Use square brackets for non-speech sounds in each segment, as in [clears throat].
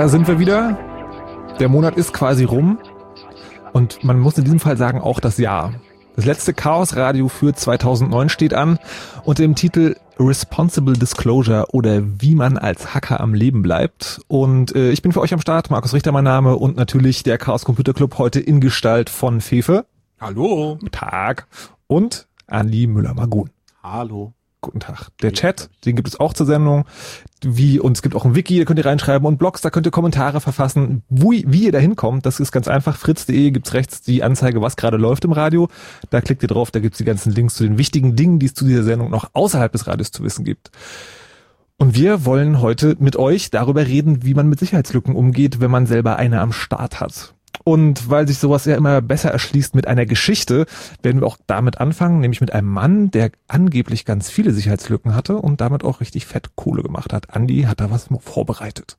Da sind wir wieder. Der Monat ist quasi rum. Und man muss in diesem Fall sagen, auch das Jahr. Das letzte Chaos Radio für 2009 steht an unter dem Titel Responsible Disclosure oder wie man als Hacker am Leben bleibt. Und äh, ich bin für euch am Start, Markus Richter mein Name und natürlich der Chaos Computer Club heute in Gestalt von Fefe. Hallo. Tag. Und Andi Müller-Magun. Hallo. Guten Tag. Der Chat, den gibt es auch zur Sendung. Wie, und es gibt auch ein Wiki, da könnt ihr reinschreiben und Blogs, da könnt ihr Kommentare verfassen. Wo, wie ihr da hinkommt, das ist ganz einfach. Fritz.de gibt's rechts die Anzeige, was gerade läuft im Radio. Da klickt ihr drauf, da gibt's die ganzen Links zu den wichtigen Dingen, die es zu dieser Sendung noch außerhalb des Radios zu wissen gibt. Und wir wollen heute mit euch darüber reden, wie man mit Sicherheitslücken umgeht, wenn man selber eine am Start hat. Und weil sich sowas ja immer besser erschließt mit einer Geschichte, werden wir auch damit anfangen, nämlich mit einem Mann, der angeblich ganz viele Sicherheitslücken hatte und damit auch richtig fett Kohle gemacht hat. Andi hat da was vorbereitet.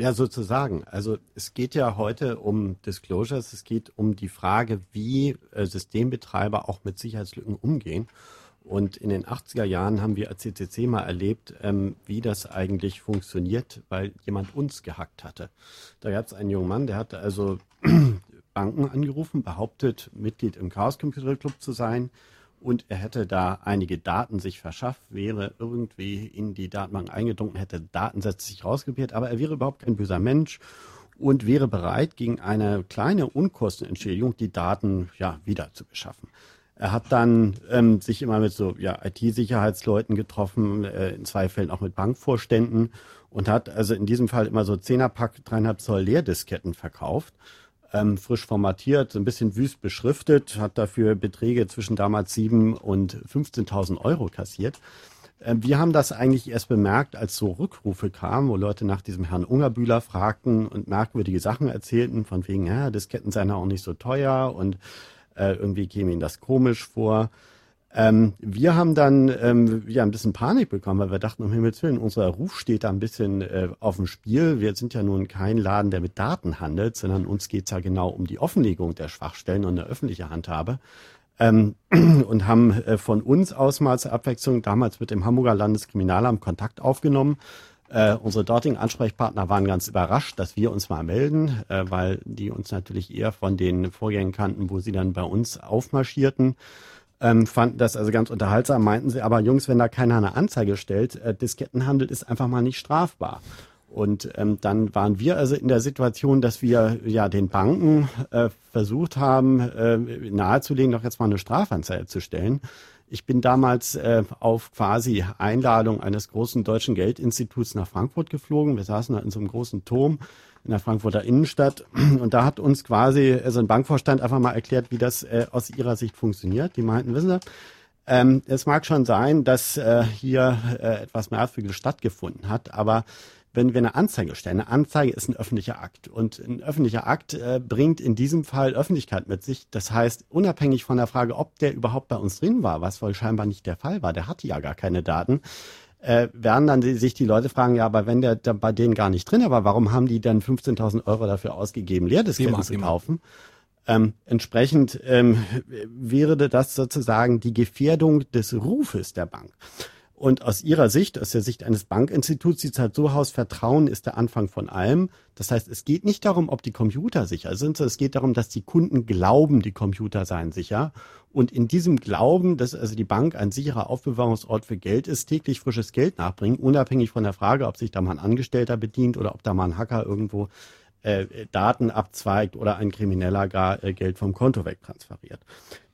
Ja, sozusagen. Also es geht ja heute um Disclosures, es geht um die Frage, wie äh, Systembetreiber auch mit Sicherheitslücken umgehen. Und in den 80er Jahren haben wir als CCC mal erlebt, ähm, wie das eigentlich funktioniert, weil jemand uns gehackt hatte. Da gab es einen jungen Mann, der hatte also Banken angerufen, behauptet, Mitglied im Chaos Computer Club zu sein. Und er hätte da einige Daten sich verschafft, wäre irgendwie in die Datenbank eingedrungen, hätte Datensätze sich rauskopiert, aber er wäre überhaupt kein böser Mensch und wäre bereit, gegen eine kleine Unkostenentschädigung die Daten ja wieder zu beschaffen. Er hat dann ähm, sich immer mit so ja, IT-Sicherheitsleuten getroffen, äh, in zwei Fällen auch mit Bankvorständen und hat also in diesem Fall immer so Zehnerpack, dreieinhalb Zoll Leerdisketten verkauft, ähm, frisch formatiert, ein bisschen wüst beschriftet, hat dafür Beträge zwischen damals sieben und 15.000 Euro kassiert. Ähm, wir haben das eigentlich erst bemerkt, als so Rückrufe kamen, wo Leute nach diesem Herrn Ungerbühler fragten und merkwürdige Sachen erzählten, von wegen, ja, Disketten seien ja auch nicht so teuer und äh, irgendwie käme ihnen das komisch vor. Ähm, wir haben dann ähm, ja ein bisschen Panik bekommen, weil wir dachten, um Himmels Willen, unser Ruf steht da ein bisschen äh, auf dem Spiel. Wir sind ja nun kein Laden, der mit Daten handelt, sondern uns geht's ja genau um die Offenlegung der Schwachstellen und eine öffentliche Handhabe. Ähm, [clears throat] und haben äh, von uns aus mal zur Abwechslung damals mit dem Hamburger Landeskriminalamt Kontakt aufgenommen. Äh, unsere dortigen Ansprechpartner waren ganz überrascht, dass wir uns mal melden, äh, weil die uns natürlich eher von den Vorgängen kannten, wo sie dann bei uns aufmarschierten ähm, fanden das also ganz unterhaltsam, meinten sie, aber Jungs, wenn da keiner eine Anzeige stellt, äh, Diskettenhandel ist einfach mal nicht strafbar. Und ähm, dann waren wir also in der Situation, dass wir ja den Banken äh, versucht haben, äh, nahezulegen, doch jetzt mal eine Strafanzeige zu stellen. Ich bin damals äh, auf quasi Einladung eines großen deutschen Geldinstituts nach Frankfurt geflogen. Wir saßen da in so einem großen Turm in der Frankfurter Innenstadt. [clears throat] Und da hat uns quasi äh, so ein Bankvorstand einfach mal erklärt, wie das äh, aus ihrer Sicht funktioniert. Die meinten, wissen Sie, ähm, es mag schon sein, dass äh, hier äh, etwas Merkwürdiges stattgefunden hat, aber wenn wir eine Anzeige stellen, eine Anzeige ist ein öffentlicher Akt und ein öffentlicher Akt äh, bringt in diesem Fall Öffentlichkeit mit sich. Das heißt, unabhängig von der Frage, ob der überhaupt bei uns drin war, was wohl scheinbar nicht der Fall war, der hatte ja gar keine Daten, äh, werden dann sich die Leute fragen, ja, aber wenn der, der bei denen gar nicht drin war, warum haben die dann 15.000 Euro dafür ausgegeben, Leerdisketten zu kaufen? Ähm, entsprechend ähm, wäre das sozusagen die Gefährdung des Rufes der Bank. Und aus Ihrer Sicht, aus der Sicht eines Bankinstituts, sieht es halt so aus, Vertrauen ist der Anfang von allem. Das heißt, es geht nicht darum, ob die Computer sicher sind, sondern es geht darum, dass die Kunden glauben, die Computer seien sicher. Und in diesem Glauben, dass also die Bank ein sicherer Aufbewahrungsort für Geld ist, täglich frisches Geld nachbringen, unabhängig von der Frage, ob sich da mal ein Angestellter bedient oder ob da mal ein Hacker irgendwo äh, Daten abzweigt oder ein Krimineller gar äh, Geld vom Konto wegtransferiert.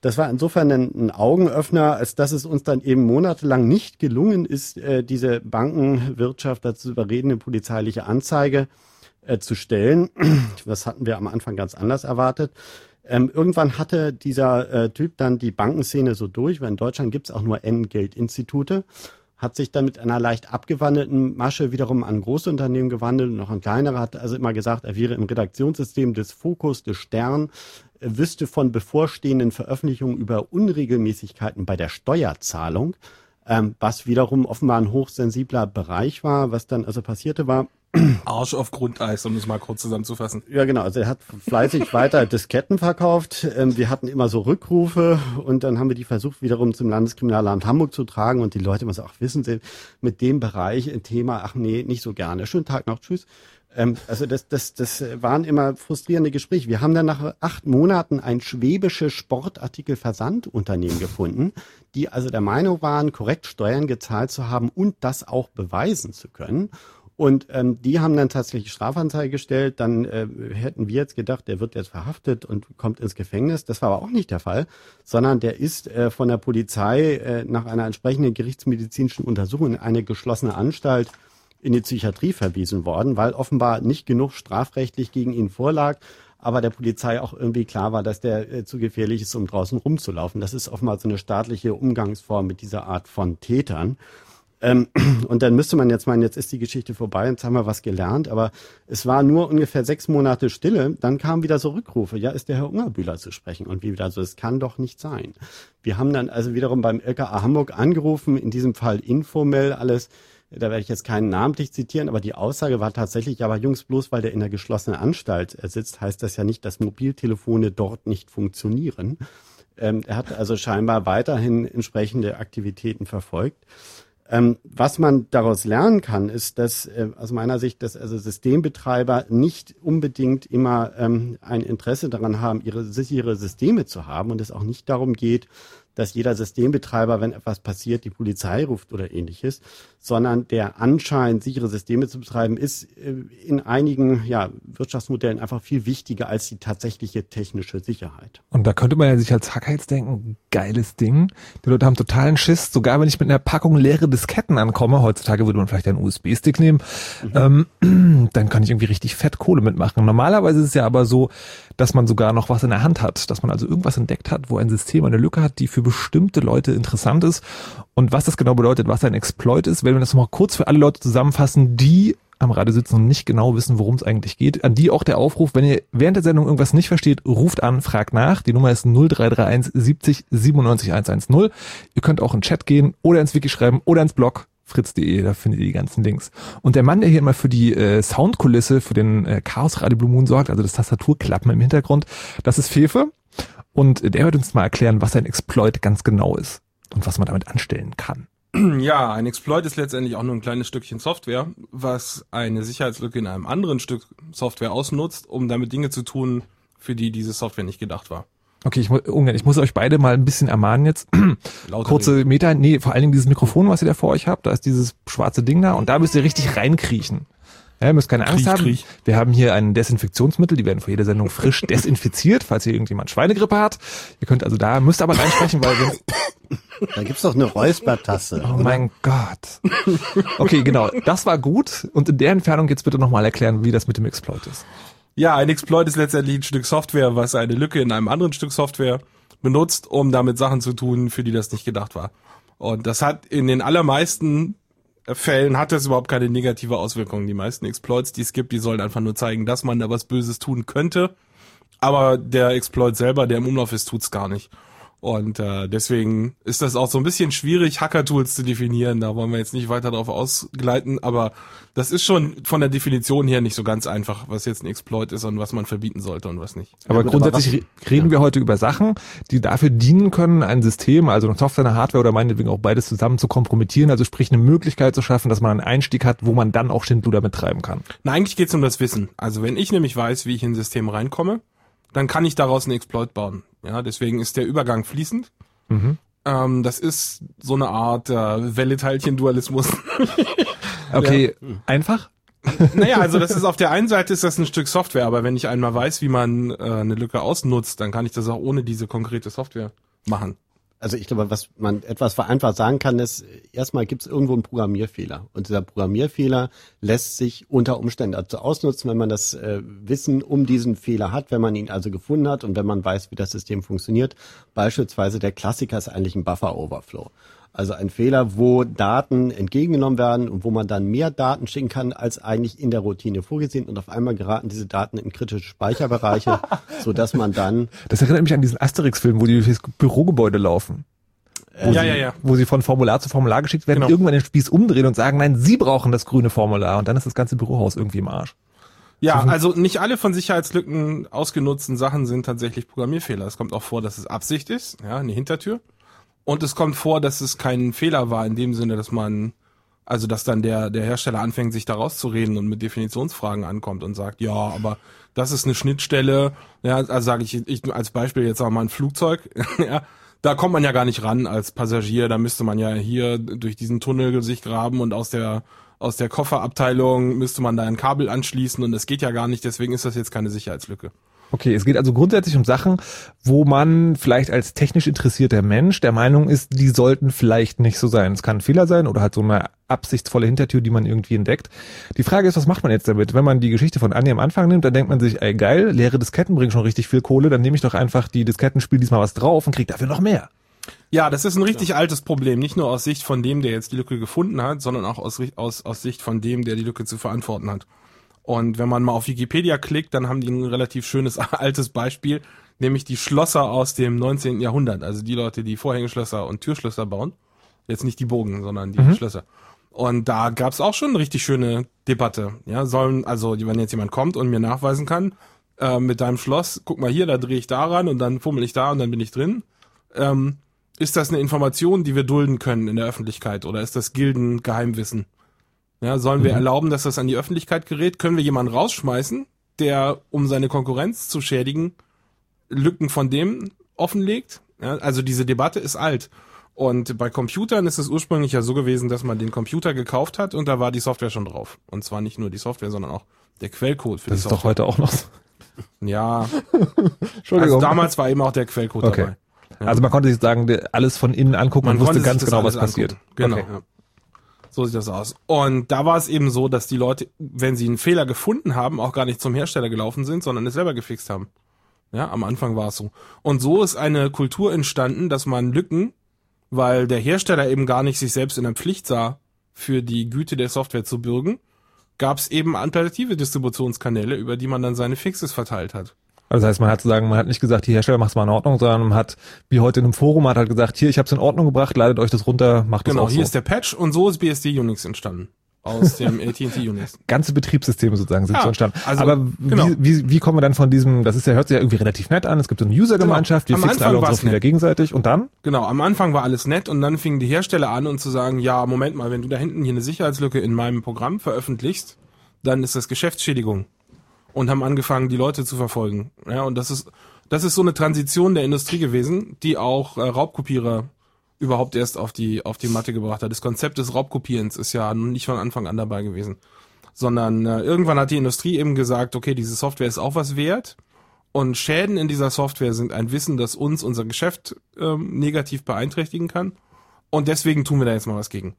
Das war insofern ein, ein, Augenöffner, als dass es uns dann eben monatelang nicht gelungen ist, äh, diese Bankenwirtschaft dazu überreden, eine polizeiliche Anzeige äh, zu stellen. [clears throat] Das hatten wir am Anfang ganz anders erwartet. Ähm, irgendwann hatte dieser äh, Typ dann die Bankenszene so durch, weil in Deutschland gibt es auch nur N-Geldinstitute, hat sich dann mit einer leicht abgewandelten Masche wiederum an Großunternehmen gewandelt und noch ein kleinerer hat also immer gesagt, er wäre im Redaktionssystem des Fokus, des Stern, wüsste von bevorstehenden Veröffentlichungen über Unregelmäßigkeiten bei der Steuerzahlung, ähm, was wiederum offenbar ein hochsensibler Bereich war. Was dann also passierte war, Arsch auf Grundeis, um es mal kurz zusammenzufassen. Ja, genau. Also er hat fleißig weiter [laughs] Disketten verkauft. Ähm, wir hatten immer so Rückrufe und dann haben wir die versucht, wiederum zum Landeskriminalamt Hamburg zu tragen und die Leute immer so, ach, wissen Sie, mit dem Bereich ein Thema, ach nee, nicht so gerne. Schönen Tag noch, tschüss. Ähm, also das, das, das waren immer frustrierende Gespräche. Wir haben dann nach acht Monaten ein schwäbisches Sportartikelversandunternehmen gefunden, die also der Meinung waren, korrekt Steuern gezahlt zu haben und das auch beweisen zu können. Und ähm, die haben dann tatsächlich Strafanzeige gestellt. Dann äh, hätten wir jetzt gedacht, der wird jetzt verhaftet und kommt ins Gefängnis. Das war aber auch nicht der Fall, sondern der ist äh, von der Polizei äh, nach einer entsprechenden gerichtsmedizinischen Untersuchung in eine geschlossene Anstalt in die Psychiatrie verwiesen worden, weil offenbar nicht genug strafrechtlich gegen ihn vorlag aber der Polizei auch irgendwie klar war, dass der äh, zu gefährlich ist, um draußen rumzulaufen. Das ist offenbar so eine staatliche Umgangsform mit dieser Art von Tätern. Ähm, [clears throat] und dann müsste man jetzt meinen, jetzt ist die Geschichte vorbei, jetzt haben wir was gelernt, aber es war nur ungefähr sechs Monate Stille, dann kamen wieder so Rückrufe, ja, ist der Herr Ungerbühler zu sprechen und wie wieder so, es kann doch nicht sein. Wir haben dann also wiederum beim LKA Hamburg angerufen, in diesem Fall informell alles, da werde ich jetzt keinen namentlich zitieren, aber die Aussage war tatsächlich, aber Jungs, bloß weil der in der geschlossenen Anstalt sitzt, heißt das ja nicht, dass Mobiltelefone dort nicht funktionieren. Ähm, er hat also scheinbar weiterhin entsprechende Aktivitäten verfolgt. Ähm, was man daraus lernen kann, ist, dass äh, aus meiner Sicht, dass also Systembetreiber nicht unbedingt immer ähm, ein Interesse daran haben, ihre sichere Systeme zu haben und es auch nicht darum geht, dass jeder Systembetreiber, wenn etwas passiert, die Polizei ruft oder ähnliches, sondern der Anschein, sichere Systeme zu betreiben, ist äh, in einigen ja, Wirtschaftsmodellen einfach viel wichtiger als die tatsächliche technische Sicherheit. Und da könnte man ja sich als Hacker jetzt denken, geiles Ding. Die Leute haben totalen Schiss, sogar wenn ich mit einer Packung leere Disketten ankomme, heutzutage würde man vielleicht einen USB-Stick nehmen, mhm. ähm, [clears throat] dann kann ich irgendwie richtig fett Kohle mitmachen. Normalerweise ist es ja aber so, dass man sogar noch was in der Hand hat, dass man also irgendwas entdeckt hat, wo ein System eine Lücke hat, die für bestimmte Leute interessant ist. Und was das genau bedeutet, was ein Exploit ist, wenn wir das mal kurz für alle Leute zusammenfassen, die am Radio sitzen und nicht genau wissen, worum es eigentlich geht. An die auch der Aufruf, wenn ihr während der Sendung irgendwas nicht versteht, ruft an, fragt nach. Die Nummer ist 0331 70 97 110. Ihr könnt auch in den Chat gehen oder ins Wiki schreiben oder ins Blog fritz.de, da findet ihr die ganzen Links. Und der Mann, der hier immer für die äh, Soundkulisse, für den äh, Chaos Radio Blue Moon sorgt, also das Tastaturklappen im Hintergrund, das ist Fefe. Und der wird uns mal erklären, was ein Exploit ganz genau ist und was man damit anstellen kann. Ja, ein Exploit ist letztendlich auch nur ein kleines Stückchen Software, was eine Sicherheitslücke in einem anderen Stück Software ausnutzt, um damit Dinge zu tun, für die diese Software nicht gedacht war. Okay, ich, mu- Ungarn, ich muss euch beide mal ein bisschen ermahnen jetzt. [clears throat] Lauter Kurze Meter, nee, vor allen Dingen dieses Mikrofon, was ihr da vor euch habt, da ist dieses schwarze Ding da und da müsst ihr richtig reinkriechen. Ja, ihr müsst keine Angst Kriech, haben. kriech. Wir haben hier ein Desinfektionsmittel, die werden vor jeder Sendung frisch [laughs] desinfiziert, falls hier irgendjemand Schweinegrippe hat. Ihr könnt also da, müsst aber reinsprechen, weil wir, Da gibt's doch eine Räuspertasse. oh mein Gott. Okay, genau, das war gut und in der Entfernung jetzt bitte nochmal erklären, wie das mit dem Exploit ist. Ja, ein Exploit ist letztendlich ein Stück Software, was eine Lücke in einem anderen Stück Software benutzt, um damit Sachen zu tun, für die das nicht gedacht war. Und das hat in den allermeisten Fällen hat das überhaupt keine negative Auswirkung. Die meisten Exploits, die es gibt, die sollen einfach nur zeigen, dass man da was Böses tun könnte. Aber der Exploit selber, der im Umlauf ist, tut's gar nicht. Und äh, deswegen ist das auch so ein bisschen schwierig, Hacker-Tools zu definieren. Da wollen wir jetzt nicht weiter drauf ausgleiten, aber das ist schon von der Definition her nicht so ganz einfach, was jetzt ein Exploit ist und was man verbieten sollte und was nicht. Aber gut, aber grundsätzlich was- re- reden wir heute über Sachen, die dafür dienen können, ein System, also eine Software, eine Hardware oder meinetwegen auch beides zusammen zu kompromittieren, also sprich eine Möglichkeit zu schaffen, dass man einen Einstieg hat, wo man dann auch Schindluder mittreiben kann. Na, eigentlich geht's um das Wissen. Also wenn ich nämlich weiß, wie ich in ein System reinkomme, dann kann ich daraus einen Exploit bauen. Ja, deswegen ist der Übergang fließend. Ähm, das ist so eine Art äh, Welle-Teilchen-Dualismus. [laughs] Okay, einfach? naja, also das ist auf der einen Seite ist das ein Stück Software, aber wenn ich einmal weiß, wie man äh, eine Lücke ausnutzt, dann kann ich das auch ohne diese konkrete Software machen. Also ich glaube, was man etwas vereinfacht sagen kann, ist, erstmal gibt es irgendwo einen Programmierfehler. Und dieser Programmierfehler lässt sich unter Umständen dazu ausnutzen, wenn man das äh, Wissen um diesen Fehler hat, wenn man ihn also gefunden hat und wenn man weiß, wie das System funktioniert. Beispielsweise der Klassiker ist eigentlich ein Buffer-Overflow. Also ein Fehler, wo Daten entgegengenommen werden und wo man dann mehr Daten schicken kann, als eigentlich in der Routine vorgesehen. Und auf einmal geraten diese Daten in kritische Speicherbereiche, [laughs] so dass man dann Das erinnert mich an diesen Asterix-Film, wo die durchs Bürogebäude laufen. Wo, Ja, sie, ja, ja. wo sie von Formular zu Formular geschickt werden, Genau. irgendwann den Spieß umdrehen und sagen, nein, sie brauchen das grüne Formular und dann ist das ganze Bürohaus irgendwie im Arsch. Ja, also nicht alle von Sicherheitslücken ausgenutzten Sachen sind tatsächlich Programmierfehler. Es kommt auch vor, dass es Absicht ist, ja, eine Hintertür. Und es kommt vor, dass es kein Fehler war in dem Sinne, dass man, also dass dann der, der Hersteller anfängt, sich da rauszureden und mit Definitionsfragen ankommt und sagt, ja, aber das ist eine Schnittstelle, ja, also sage ich, ich als Beispiel jetzt auch mal ein Flugzeug, [laughs] ja, da kommt man ja gar nicht ran als Passagier, da müsste man ja hier durch diesen Tunnel sich graben und aus der aus der Kofferabteilung müsste man da ein Kabel anschließen und das geht ja gar nicht, deswegen ist das jetzt keine Sicherheitslücke. Okay, es geht also grundsätzlich um Sachen, wo man vielleicht als technisch interessierter Mensch der Meinung ist, die sollten vielleicht nicht so sein. Es kann ein Fehler sein oder halt so eine absichtsvolle Hintertür, die man irgendwie entdeckt. Die Frage ist, was macht man jetzt damit? Wenn man die Geschichte von Anni am Anfang nimmt, dann denkt man sich, ey geil, leere Disketten bringen schon richtig viel Kohle, dann nehme ich doch einfach die Disketten, spiele diesmal was drauf und krieg dafür noch mehr. Ja, das ist ein richtig altes Problem, nicht nur aus Sicht von dem, der jetzt die Lücke gefunden hat, sondern auch aus, aus, aus Sicht von dem, der die Lücke zu verantworten hat. Und wenn man mal auf Wikipedia klickt, dann haben die ein relativ schönes [laughs] altes Beispiel, nämlich die Schlosser aus dem 19. Jahrhundert, also die Leute, die Vorhängeschlösser und Türschlösser bauen. Jetzt nicht die Bogen, sondern die Schlösser. Und da gab's auch schon eine richtig schöne Debatte. Ja, sollen, also wenn jetzt jemand kommt und mir nachweisen kann, äh, mit deinem Schloss, guck mal hier, da drehe ich daran und dann fummel ich da und dann bin ich drin. Ähm, ist das eine Information, die wir dulden können in der Öffentlichkeit oder ist das Gildengeheimwissen? Ja, sollen wir erlauben, dass das an die Öffentlichkeit gerät? Können wir jemanden rausschmeißen, der, um seine Konkurrenz zu schädigen, Lücken von dem offenlegt? Ja, also diese Debatte ist alt. Und bei Computern ist es ursprünglich ja so gewesen, dass man den Computer gekauft hat und da war die Software schon drauf. Und zwar nicht nur die Software, sondern auch der Quellcode für Das die ist doch Software. heute auch noch so. ja, [laughs] Entschuldigung. also damals war eben auch der Quellcode Okay. dabei. Ja. Also man konnte sich sagen, alles von innen angucken und wusste ganz das genau, was passiert. angucken. Genau. Okay. Ja. So sieht das aus. Und da war es eben so, dass die Leute, wenn sie einen Fehler gefunden haben, auch gar nicht zum Hersteller gelaufen sind, sondern es selber gefixt haben. Ja, am Anfang war es so. Und so ist eine Kultur entstanden, dass man Lücken, weil der Hersteller eben gar nicht sich selbst in der Pflicht sah, für die Güte der Software zu bürgen, gab es eben alternative Distributionskanäle, über die man dann seine Fixes verteilt hat. Also das heißt, man hat zu sagen, man hat nicht gesagt, hier Hersteller macht's mal in Ordnung, sondern man hat, wie heute in einem Forum, hat halt gesagt, hier, ich habe es in Ordnung gebracht, ladet euch das runter, macht das Genau, auch hier so. ist der Patch und so ist BSD Unix entstanden. Aus dem [laughs] AT&T Unix. Ganze Betriebssysteme sozusagen sind Ja, so entstanden. also, Aber genau. wie, wie, wie kommen wir dann von diesem, das ist ja, hört sich ja irgendwie relativ nett an, es gibt so eine User-Gemeinschaft, wir Genau. Am fixen Anfang alle unsere Fehler gegenseitig und dann? Genau, am Anfang war alles nett und dann fingen die Hersteller an und zu sagen, ja, Moment mal, wenn du da hinten hier eine Sicherheitslücke in meinem Programm veröffentlichst, dann ist das Geschäftsschädigung. Und haben angefangen, die Leute zu verfolgen. Ja, und das ist, das ist so eine Transition der Industrie gewesen, die auch äh, Raubkopierer überhaupt erst auf die, auf die Matte gebracht hat. Das Konzept des Raubkopierens ist ja nicht von Anfang an dabei gewesen. Sondern äh, irgendwann hat die Industrie eben gesagt, okay, diese Software ist auch was wert. Und Schäden in dieser Software sind ein Wissen, das uns unser Geschäft ähm, negativ beeinträchtigen kann. Und deswegen tun wir da jetzt mal was gegen.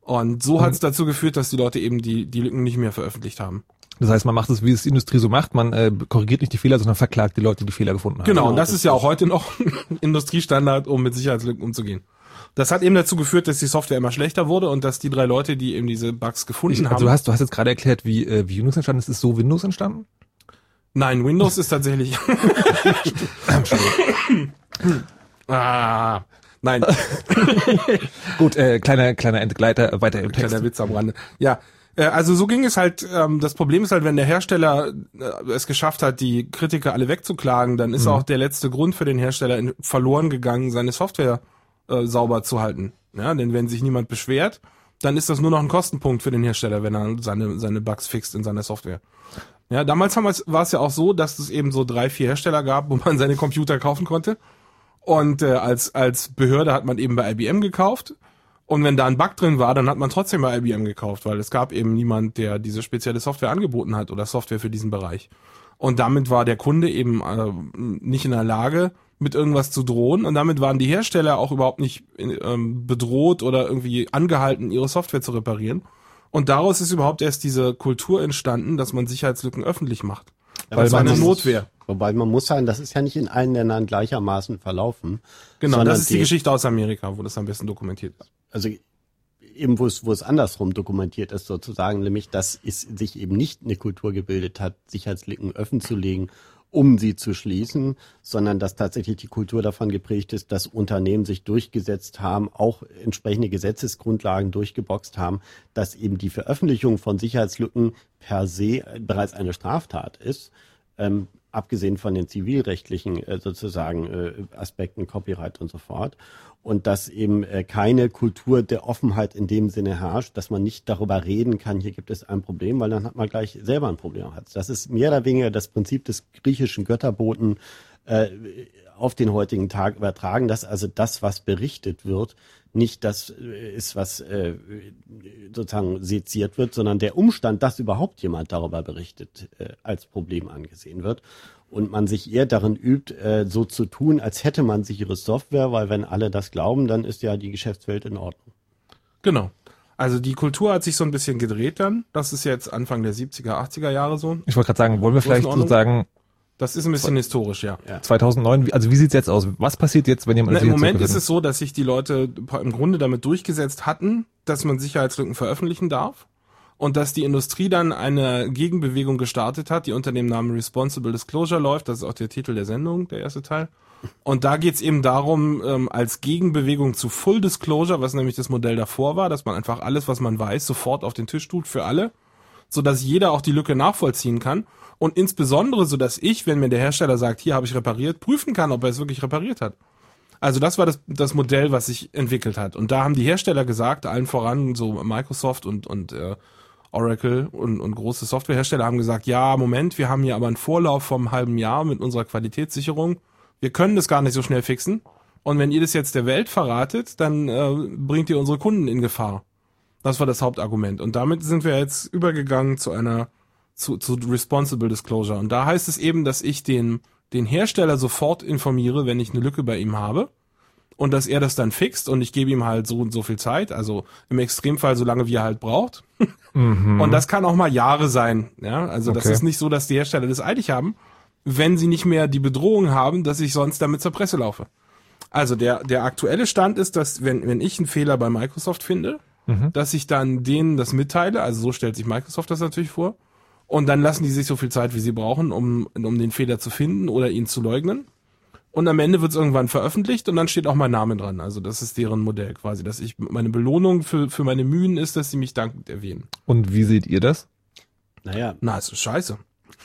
Und so hat es dazu geführt, dass die Leute eben die, die Lücken nicht mehr veröffentlicht haben. Das heißt, man macht es, wie es die Industrie so macht, man äh, korrigiert nicht die Fehler, sondern verklagt die Leute, die die Fehler gefunden haben. Genau, und das ist ja auch heute noch [laughs] Industriestandard, um mit Sicherheitslücken umzugehen. Das hat eben dazu geführt, dass die Software immer schlechter wurde und dass die drei Leute, die eben diese Bugs gefunden Ich, haben. also du hast, du hast jetzt gerade erklärt, wie, äh, wie Unix entstanden ist. Ist so Windows entstanden? Nein, Windows ist tatsächlich. [laughs] ah, nein, [laughs] Gut, äh, kleiner, kleiner Entgleiter, weiter im Text. kleiner Witz am Rande. Ja, also so ging es halt. Ähm, das Problem ist halt, wenn der Hersteller äh, es geschafft hat, die Kritiker alle wegzuklagen, dann ist auch der letzte Grund für den Hersteller in, verloren gegangen, seine Software äh, sauber zu halten. Ja, denn wenn sich niemand beschwert, dann ist das nur noch ein Kostenpunkt für den Hersteller, wenn er seine seine Bugs fixt in seiner Software. Ja, damals war es ja auch so, dass es eben so drei, vier Hersteller gab, wo man seine Computer kaufen konnte. Und äh, als, als Behörde hat man eben bei IBM gekauft. Und wenn da ein Bug drin war, dann hat man trotzdem bei IBM gekauft, weil es gab eben niemand, der diese spezielle Software angeboten hat oder Software für diesen Bereich. Und damit war der Kunde eben äh, nicht in der Lage, mit irgendwas zu drohen. Und damit waren die Hersteller auch überhaupt nicht ähm, bedroht oder irgendwie angehalten, ihre Software zu reparieren. Und daraus ist überhaupt erst diese Kultur entstanden, dass man Sicherheitslücken öffentlich macht. Das war man eine Notwehr. Wobei man muss sagen, das ist ja nicht in allen Ländern gleichermaßen verlaufen. Genau, das ist die, Geschichte aus Amerika, wo das am besten dokumentiert ist. Also eben wo es, wo es andersrum dokumentiert ist sozusagen, nämlich dass es sich eben nicht eine Kultur gebildet hat, Sicherheitslücken offen zu legen, um sie zu schließen, sondern dass tatsächlich die Kultur davon geprägt ist, dass Unternehmen sich durchgesetzt haben, auch entsprechende Gesetzesgrundlagen durchgeboxt haben, dass eben die Veröffentlichung von Sicherheitslücken per se bereits eine Straftat ist. Ähm, abgesehen von den zivilrechtlichen äh, sozusagen äh, Aspekten, Copyright und so fort. Und dass eben äh, keine Kultur der Offenheit in dem Sinne herrscht, dass man nicht darüber reden kann, hier gibt es ein Problem, weil dann hat man gleich selber ein Problem. Das ist mehr oder weniger das Prinzip des griechischen Götterboten äh, auf den heutigen Tag übertragen, dass also das, was berichtet wird, nicht das äh, ist, was äh, sozusagen seziert wird, sondern der Umstand, dass überhaupt jemand darüber berichtet, äh, als Problem angesehen wird. Und man sich eher darin übt, äh, so zu tun, als hätte man sichere Software, weil wenn alle das glauben, dann ist ja die Geschäftswelt in Ordnung. Genau. Also die Kultur hat sich so ein bisschen gedreht dann. Das ist jetzt Anfang der 70er, 80er Jahre so. Ich wollte gerade sagen, wollen wir vielleicht sozusagen Das ist ein bisschen historisch, ja. 2009, wie- also wie sieht's jetzt aus? Was passiert jetzt, wenn jemand Na, Im Moment ist es so, dass sich die Leute im Grunde damit durchgesetzt hatten, dass man Sicherheitslücken veröffentlichen darf und dass die Industrie dann eine Gegenbewegung gestartet hat, die unter dem Namen Responsible Disclosure läuft. Das ist auch der Titel der Sendung, der erste Teil. Und da geht's eben darum, ähm, als Gegenbewegung zu Full Disclosure, was nämlich das Modell davor war, dass man einfach alles, was man weiß, sofort auf den Tisch tut für alle, so dass jeder auch die Lücke nachvollziehen kann und insbesondere so, dass ich, wenn mir der Hersteller sagt, hier habe ich repariert, prüfen kann, ob er es wirklich repariert hat. Also das war das, das Modell, was sich entwickelt hat. Und da haben die Hersteller gesagt, allen voran so Microsoft und, und äh, Oracle und, und große Softwarehersteller haben gesagt, ja, Moment, wir haben hier aber einen Vorlauf vom halben Jahr mit unserer Qualitätssicherung. Wir können das gar nicht so schnell fixen. Und wenn ihr das jetzt der Welt verratet, dann äh, bringt ihr unsere Kunden in Gefahr. Das war das Hauptargument. Und damit sind wir jetzt übergegangen zu einer, zu, zu Responsible Disclosure. Und da heißt es eben, dass ich den, den Hersteller sofort informiere, wenn ich eine Lücke bei ihm habe. Und dass er das dann fixt und ich gebe ihm halt so und so viel Zeit, also im Extremfall so lange wie er halt braucht. [laughs] Und das kann auch mal Jahre sein. Ja, also das Okay. ist nicht so, dass die Hersteller das eilig haben, wenn sie nicht mehr die Bedrohung haben, dass ich sonst damit zur Presse laufe. Also der, der aktuelle Stand ist, dass wenn, wenn ich einen Fehler bei Microsoft finde dass ich dann denen das mitteile. Also so stellt sich Microsoft das natürlich vor. Und dann lassen die sich so viel Zeit, wie sie brauchen, um, um den Fehler zu finden oder ihn zu leugnen. Und am Ende wird es irgendwann veröffentlicht und dann steht auch mein Name dran. Also das ist deren Modell quasi, dass ich meine Belohnung für, für meine Mühen ist, dass sie mich dankend erwähnen. Und wie seht ihr das? Naja, Na, es ist scheiße.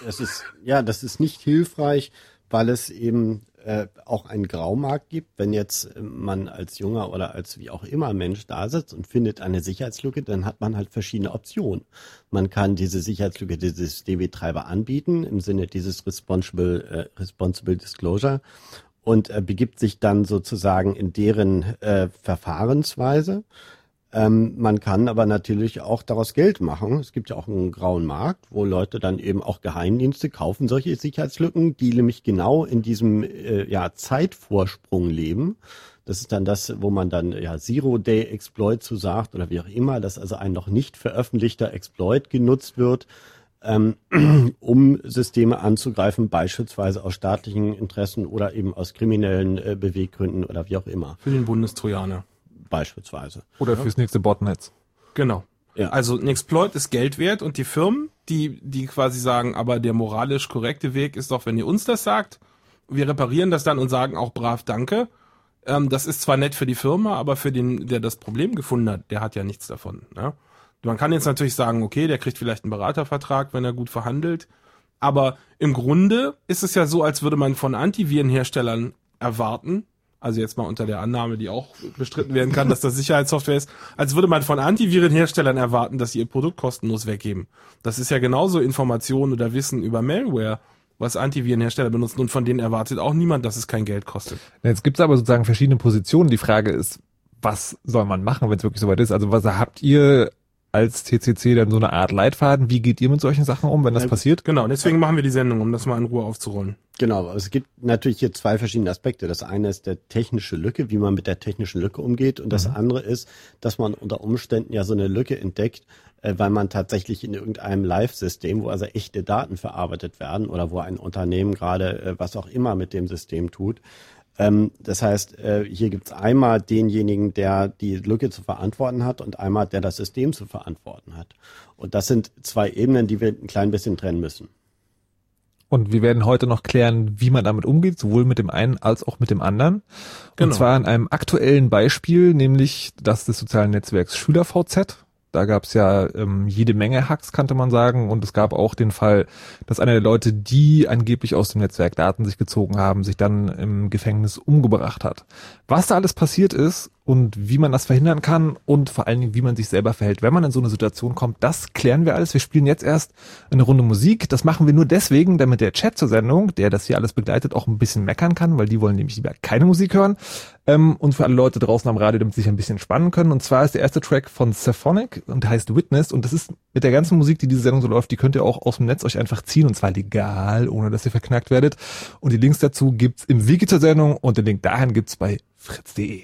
es ist, ja, das ist nicht hilfreich, weil es eben äh, auch einen Graumarkt gibt. Wenn jetzt äh, man als junger oder als wie auch immer Mensch da sitzt und findet eine Sicherheitslücke, dann hat man halt verschiedene Optionen. Man kann diese Sicherheitslücke dieses DB-Treiber anbieten im Sinne dieses Responsible, äh, Responsible Disclosure und äh, begibt sich dann sozusagen in deren äh, Verfahrensweise. Ähm, man kann aber natürlich auch daraus Geld machen. Es gibt ja auch einen grauen Markt, wo Leute dann eben auch Geheimdienste kaufen solche Sicherheitslücken, die nämlich genau in diesem äh, ja, Zeitvorsprung leben. Das ist dann das, wo man dann ja Zero-Day-Exploit zu sagt oder wie auch immer, dass also ein noch nicht veröffentlichter Exploit genutzt wird, ähm, [clears throat] um Systeme anzugreifen, beispielsweise aus staatlichen Interessen oder eben aus kriminellen äh, Beweggründen oder wie auch immer, Für den Bundestrojaner. Beispielsweise. Oder fürs nächste Botnetz? Genau. Ja. Also ein Exploit ist Geld wert und die Firmen, die, die quasi sagen, aber der moralisch korrekte Weg ist doch, wenn ihr uns das sagt, wir reparieren das dann und sagen auch brav Danke. Ähm, das ist zwar nett für die Firma, aber für den, der das Problem gefunden hat, der hat ja nichts davon. Ne? Man kann jetzt natürlich sagen, okay, der kriegt vielleicht einen Beratervertrag, wenn er gut verhandelt. Aber im Grunde ist es ja so, als würde man von Antivirenherstellern erwarten, also jetzt mal unter der Annahme, die auch bestritten werden kann, dass das Sicherheitssoftware ist, als würde man von Antivirenherstellern erwarten, dass sie ihr Produkt kostenlos weggeben. Das ist ja genauso Information oder Wissen über Malware, was Antivirenhersteller benutzen und von denen erwartet auch niemand, dass es kein Geld kostet. Jetzt gibt es aber sozusagen verschiedene Positionen. Die Frage ist, was soll man machen, wenn es wirklich soweit ist? Also was habt ihr als TCC dann so eine Art Leitfaden? Wie geht ihr mit solchen Sachen um, wenn das Ja, passiert? Genau, und deswegen machen wir die Sendung, um das mal in Ruhe aufzurollen. Genau, aber es gibt natürlich hier zwei verschiedene Aspekte. Das eine ist der technische Lücke, wie man mit der technischen Lücke umgeht. Und das andere ist, dass man unter Umständen ja so eine Lücke entdeckt, äh, weil man tatsächlich in irgendeinem Live-System, wo also echte Daten verarbeitet werden oder wo ein Unternehmen gerade äh, was auch immer mit dem System tut. Ähm, das heißt, äh, hier gibt's einmal denjenigen, der die Lücke zu verantworten hat und einmal, der das System zu verantworten hat. Und das sind zwei Ebenen, die wir ein klein bisschen trennen müssen. Und wir werden heute noch klären, wie man damit umgeht, sowohl mit dem einen als auch mit dem anderen. Genau. Und zwar an einem aktuellen Beispiel, nämlich das des sozialen Netzwerks SchülerVZ. Da gab es ja ähm, jede Menge Hacks, kannte man sagen. Und es gab auch den Fall, dass einer der Leute, die angeblich aus dem Netzwerk Daten sich gezogen haben, sich dann im Gefängnis umgebracht hat. Was da alles passiert ist und wie man das verhindern kann und vor allen Dingen, wie man sich selber verhält, wenn man in so eine Situation kommt, das klären wir alles. Wir spielen jetzt erst eine Runde Musik. Das machen wir nur deswegen, damit der Chat zur Sendung, der das hier alles begleitet, auch ein bisschen meckern kann, weil die wollen nämlich lieber keine Musik hören. Ähm, und für alle Leute draußen am Radio, damit sie sich ein bisschen spannen können. Und zwar ist der erste Track von Cephonic und der heißt Witness. Und das ist mit der ganzen Musik, die diese Sendung so läuft, die könnt ihr auch aus dem Netz euch einfach ziehen und zwar legal, ohne dass ihr verknackt werdet. Und die Links dazu gibt's im Wiki zur Sendung und den Link dahin gibt's bei fritz.de.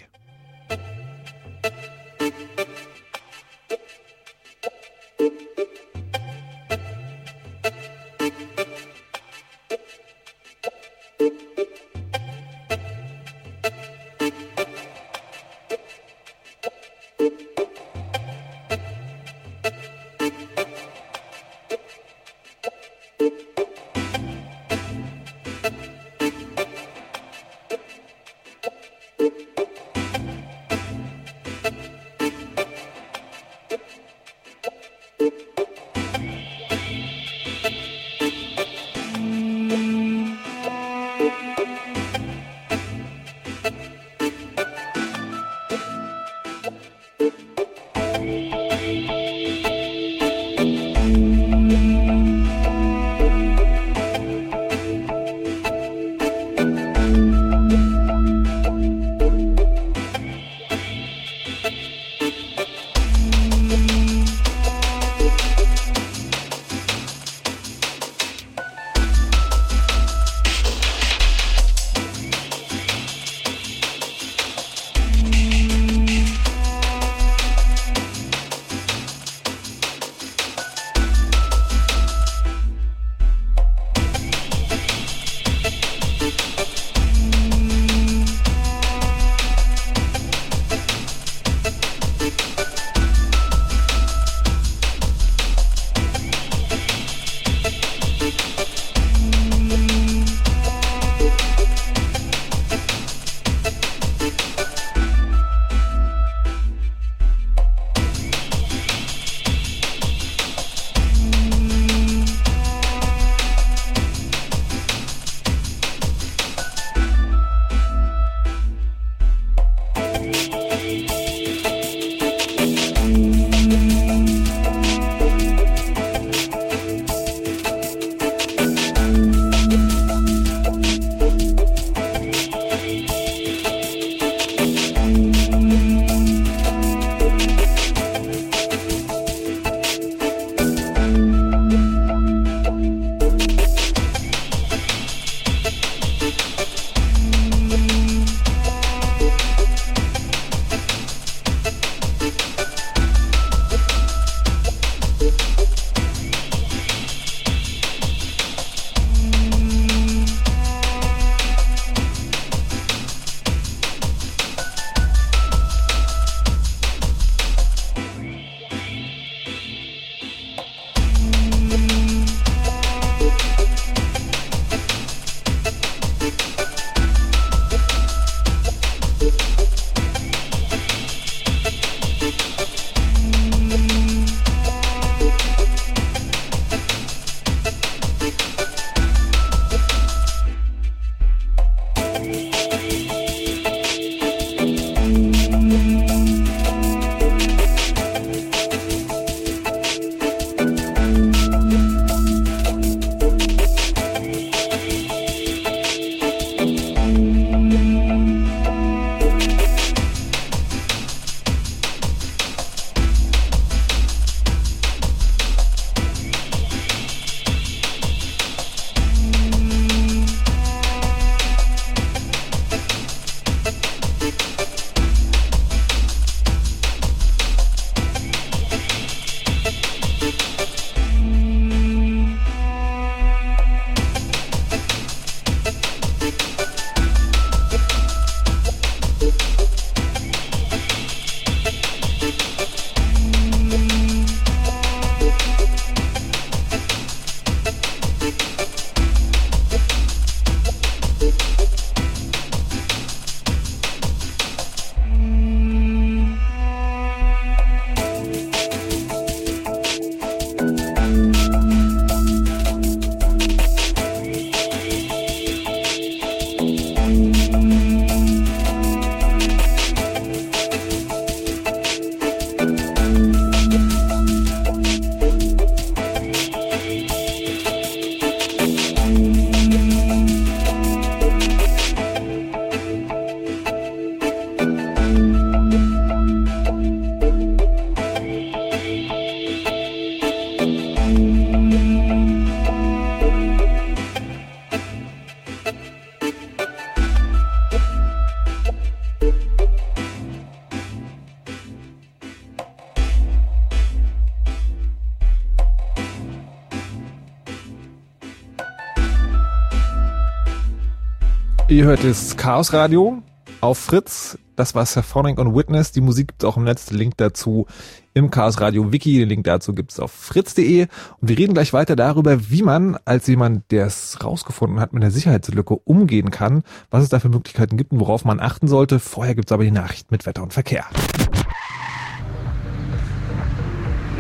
Ihr hört das Chaos Radio auf Fritz. Das war Symphonic und Witness. Die Musik gibt es auch im Netz. Link dazu im Chaos Radio Wiki. Den Link dazu gibt es auf fritz.de. Und wir reden gleich weiter darüber, wie man als jemand, der es rausgefunden hat, mit der Sicherheitslücke umgehen kann, was es da für Möglichkeiten gibt und worauf man achten sollte. Vorher gibt es aber die Nachricht mit Wetter und Verkehr.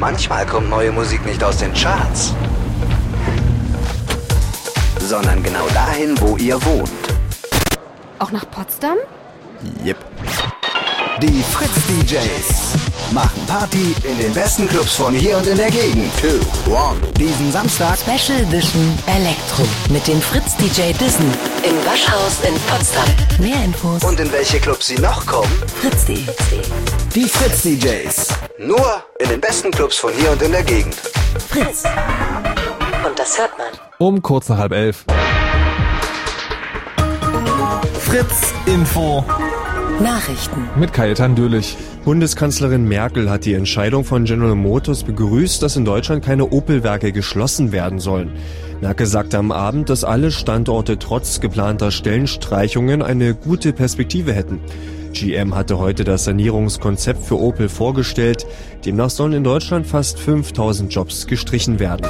Manchmal kommt neue Musik nicht aus den Charts, sondern genau dahin, wo ihr wohnt. Auch nach Potsdam? Yep. Die Fritz DJs machen Party in den besten Clubs von hier und in der Gegend. Two, one. Diesen Samstag Special Edition Elektro mit dem Fritz DJ Dissen im Waschhaus in Potsdam. Mehr Infos und in welche Clubs sie noch kommen. fritz.de. Die Fritz DJs. Nur in den besten Clubs von hier und in der Gegend. Fritz. Und das hört man. Um kurz nach halb elf. Fritz Info. Nachrichten. Mit Kajetan Dürlich. Bundeskanzlerin Merkel hat die Entscheidung von General Motors begrüßt, dass in Deutschland keine Opel-Werke geschlossen werden sollen. Merkel sagte am Abend, dass alle Standorte trotz geplanter Stellenstreichungen eine gute Perspektive hätten. GM hatte heute das Sanierungskonzept für Opel vorgestellt. Demnach sollen in Deutschland fast 5000 Jobs gestrichen werden.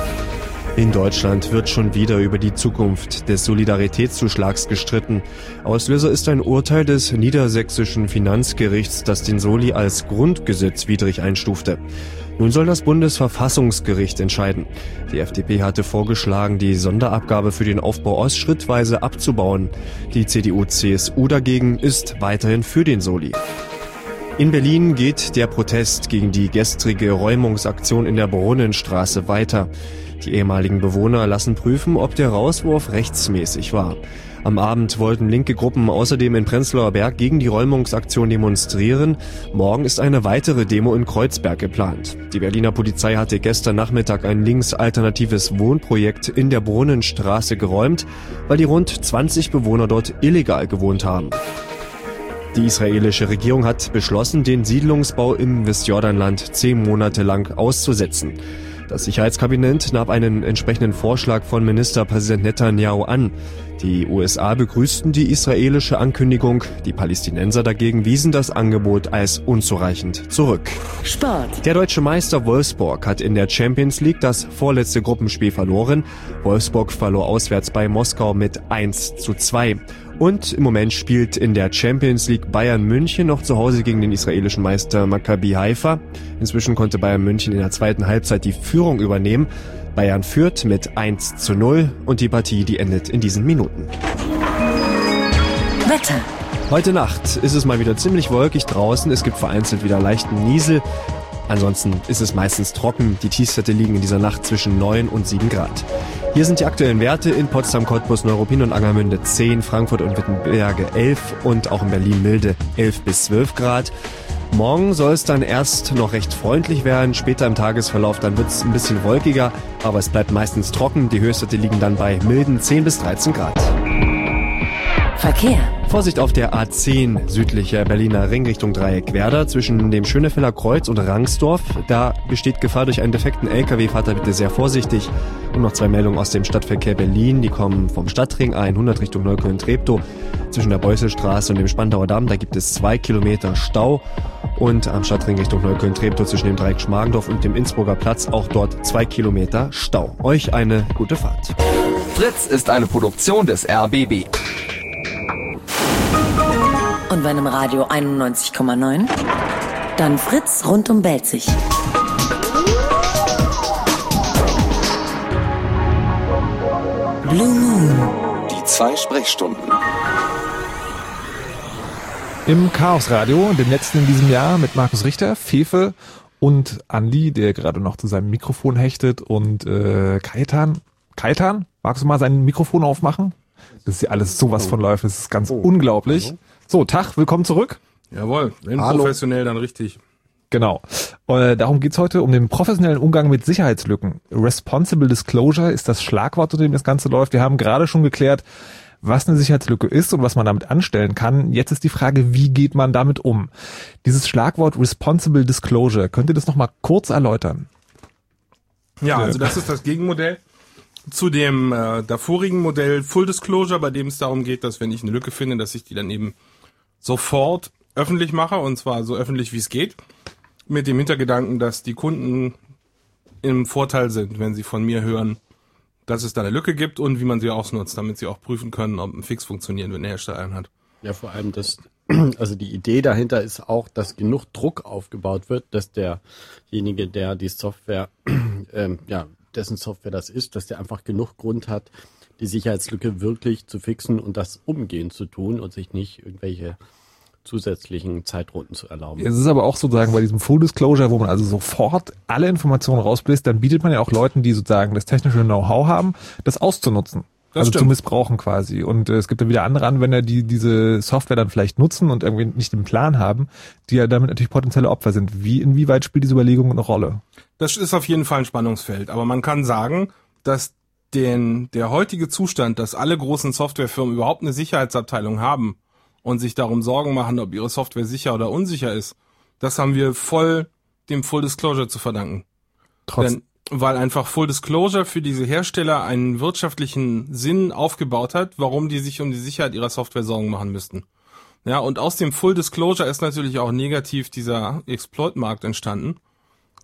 In Deutschland wird schon wieder über die Zukunft des Solidaritätszuschlags gestritten. Auslöser ist ein Urteil des niedersächsischen Finanzgerichts, das den Soli als grundgesetzwidrig einstufte. Nun soll das Bundesverfassungsgericht entscheiden. Die FDP hatte vorgeschlagen, die Sonderabgabe für den Aufbau Ost schrittweise abzubauen. Die CDU-CSU dagegen ist weiterhin für den Soli. In Berlin geht der Protest gegen die gestrige Räumungsaktion in der Brunnenstraße weiter. Die ehemaligen Bewohner lassen prüfen, ob der Rauswurf rechtsmäßig war. Am Abend wollten linke Gruppen außerdem in Prenzlauer Berg gegen die Räumungsaktion demonstrieren. Morgen ist eine weitere Demo in Kreuzberg geplant. Die Berliner Polizei hatte gestern Nachmittag ein linksalternatives Wohnprojekt in der Brunnenstraße geräumt, weil die rund 20 Bewohner dort illegal gewohnt haben. Die israelische Regierung hat beschlossen, den Siedlungsbau im Westjordanland zehn Monate lang auszusetzen. Das Sicherheitskabinett nahm einen entsprechenden Vorschlag von Ministerpräsident Netanyahu an. Die USA begrüßten die israelische Ankündigung, die Palästinenser dagegen wiesen das Angebot als unzureichend zurück. Sport. Der deutsche Meister Wolfsburg hat in der Champions League das vorletzte Gruppenspiel verloren. Wolfsburg verlor auswärts bei Moskau mit 1 zu 2. Und im Moment spielt in der Champions League Bayern München noch zu Hause gegen den israelischen Meister Maccabi Haifa. Inzwischen konnte Bayern München in der zweiten Halbzeit die Führung übernehmen. Bayern führt mit 1 zu 0 und die Partie, die endet in diesen Minuten. Wetter. Heute Nacht ist es mal wieder ziemlich wolkig draußen. Es gibt vereinzelt wieder leichten Niesel. Ansonsten ist es meistens trocken. Die Tiefstwerte liegen in dieser Nacht zwischen 9 und 7 Grad. Hier sind die aktuellen Werte in Potsdam, Cottbus, Neuruppin und Angermünde 10, Frankfurt und Wittenberge 11 und auch in Berlin milde 11 bis 12 Grad. Morgen soll es dann erst noch recht freundlich werden, später im Tagesverlauf dann wird es ein bisschen wolkiger, aber es bleibt meistens trocken. Die Höchstwerte liegen dann bei milden 10 bis 13 Grad. Verkehr. Vorsicht auf der A10 südlicher Berliner Ring Richtung Dreieck Werder zwischen dem Schönefeller Kreuz und Rangsdorf. Da besteht Gefahr durch einen defekten LKW. Fahrt da bitte sehr vorsichtig. Und noch zwei Meldungen aus dem Stadtverkehr Berlin. Die kommen vom Stadtring A100 Richtung Neukölln-Treptow. Zwischen der Beusselstraße und dem Spandauer Damm, da gibt es zwei Kilometer Stau. Und am Stadtring Richtung Neukölln-Treptow zwischen dem Dreieck Schmargendorf und dem Innsbrucker Platz auch dort zwei Kilometer Stau. Euch eine gute Fahrt. Fritz ist eine Produktion des RBB. Und wenn im Radio 91,9, dann Fritz rund um Belzig. Blue Moon. Die zwei Sprechstunden. Im Chaos Radio, dem letzten in diesem Jahr mit Markus Richter, Fefe und Andi, der gerade noch zu seinem Mikrofon hechtet und äh, Kaitan. Kaitan, magst du mal sein Mikrofon aufmachen? Das ist ja alles sowas von läuft, das ist ganz unglaublich. So, Tag, willkommen zurück. Jawohl, wenn Hallo. professionell, dann richtig. Genau. Äh, darum geht's heute um den professionellen Umgang mit Sicherheitslücken. Responsible Disclosure ist das Schlagwort, unter dem das Ganze läuft. Wir haben gerade schon geklärt, was eine Sicherheitslücke ist und was man damit anstellen kann. Jetzt ist die Frage, wie geht man damit um? Dieses Schlagwort Responsible Disclosure, könnt ihr das nochmal kurz erläutern? Ja, also das ist das Gegenmodell zu dem äh, davorigen Modell Full Disclosure, bei dem es darum geht, dass wenn ich eine Lücke finde, dass ich die dann eben sofort öffentlich mache und zwar so öffentlich wie es geht, mit dem Hintergedanken, dass die Kunden im Vorteil sind, wenn sie von mir hören, dass es da eine Lücke gibt und wie man sie ausnutzt, damit sie auch prüfen können, ob ein Fix funktioniert, wenn der Hersteller einen hat. Ja, vor allem das, [clears throat] also die Idee dahinter ist auch, dass genug Druck aufgebaut wird, dass derjenige, der die Software, [clears throat] ähm, ja, dessen Software das ist, dass der einfach genug Grund hat, die Sicherheitslücke wirklich zu fixen und das umgehend zu tun und sich nicht irgendwelche zusätzlichen Zeitrunden zu erlauben. Es ist aber auch sozusagen bei diesem Full Disclosure, wo man also sofort alle Informationen rausbläst, dann bietet man ja auch Leuten, die sozusagen das technische Know-how haben, das auszunutzen. Das also stimmt. zu missbrauchen quasi. Und äh, es gibt dann wieder andere Anwender, die diese Software dann vielleicht nutzen und irgendwie nicht den Plan haben, die ja damit natürlich potenzielle Opfer sind. Wie, inwieweit spielt diese Überlegung eine Rolle? Das ist auf jeden Fall ein Spannungsfeld. Aber man kann sagen, dass den, der heutige Zustand, dass alle großen Softwarefirmen überhaupt eine Sicherheitsabteilung haben und sich darum Sorgen machen, ob ihre Software sicher oder unsicher ist, das haben wir voll dem Full Disclosure zu verdanken. Trotz, Denn, weil einfach Full Disclosure für diese Hersteller einen wirtschaftlichen Sinn aufgebaut hat, warum die sich um die Sicherheit ihrer Software Sorgen machen müssten. Ja, und aus dem Full Disclosure ist natürlich auch negativ dieser Exploit-Markt entstanden,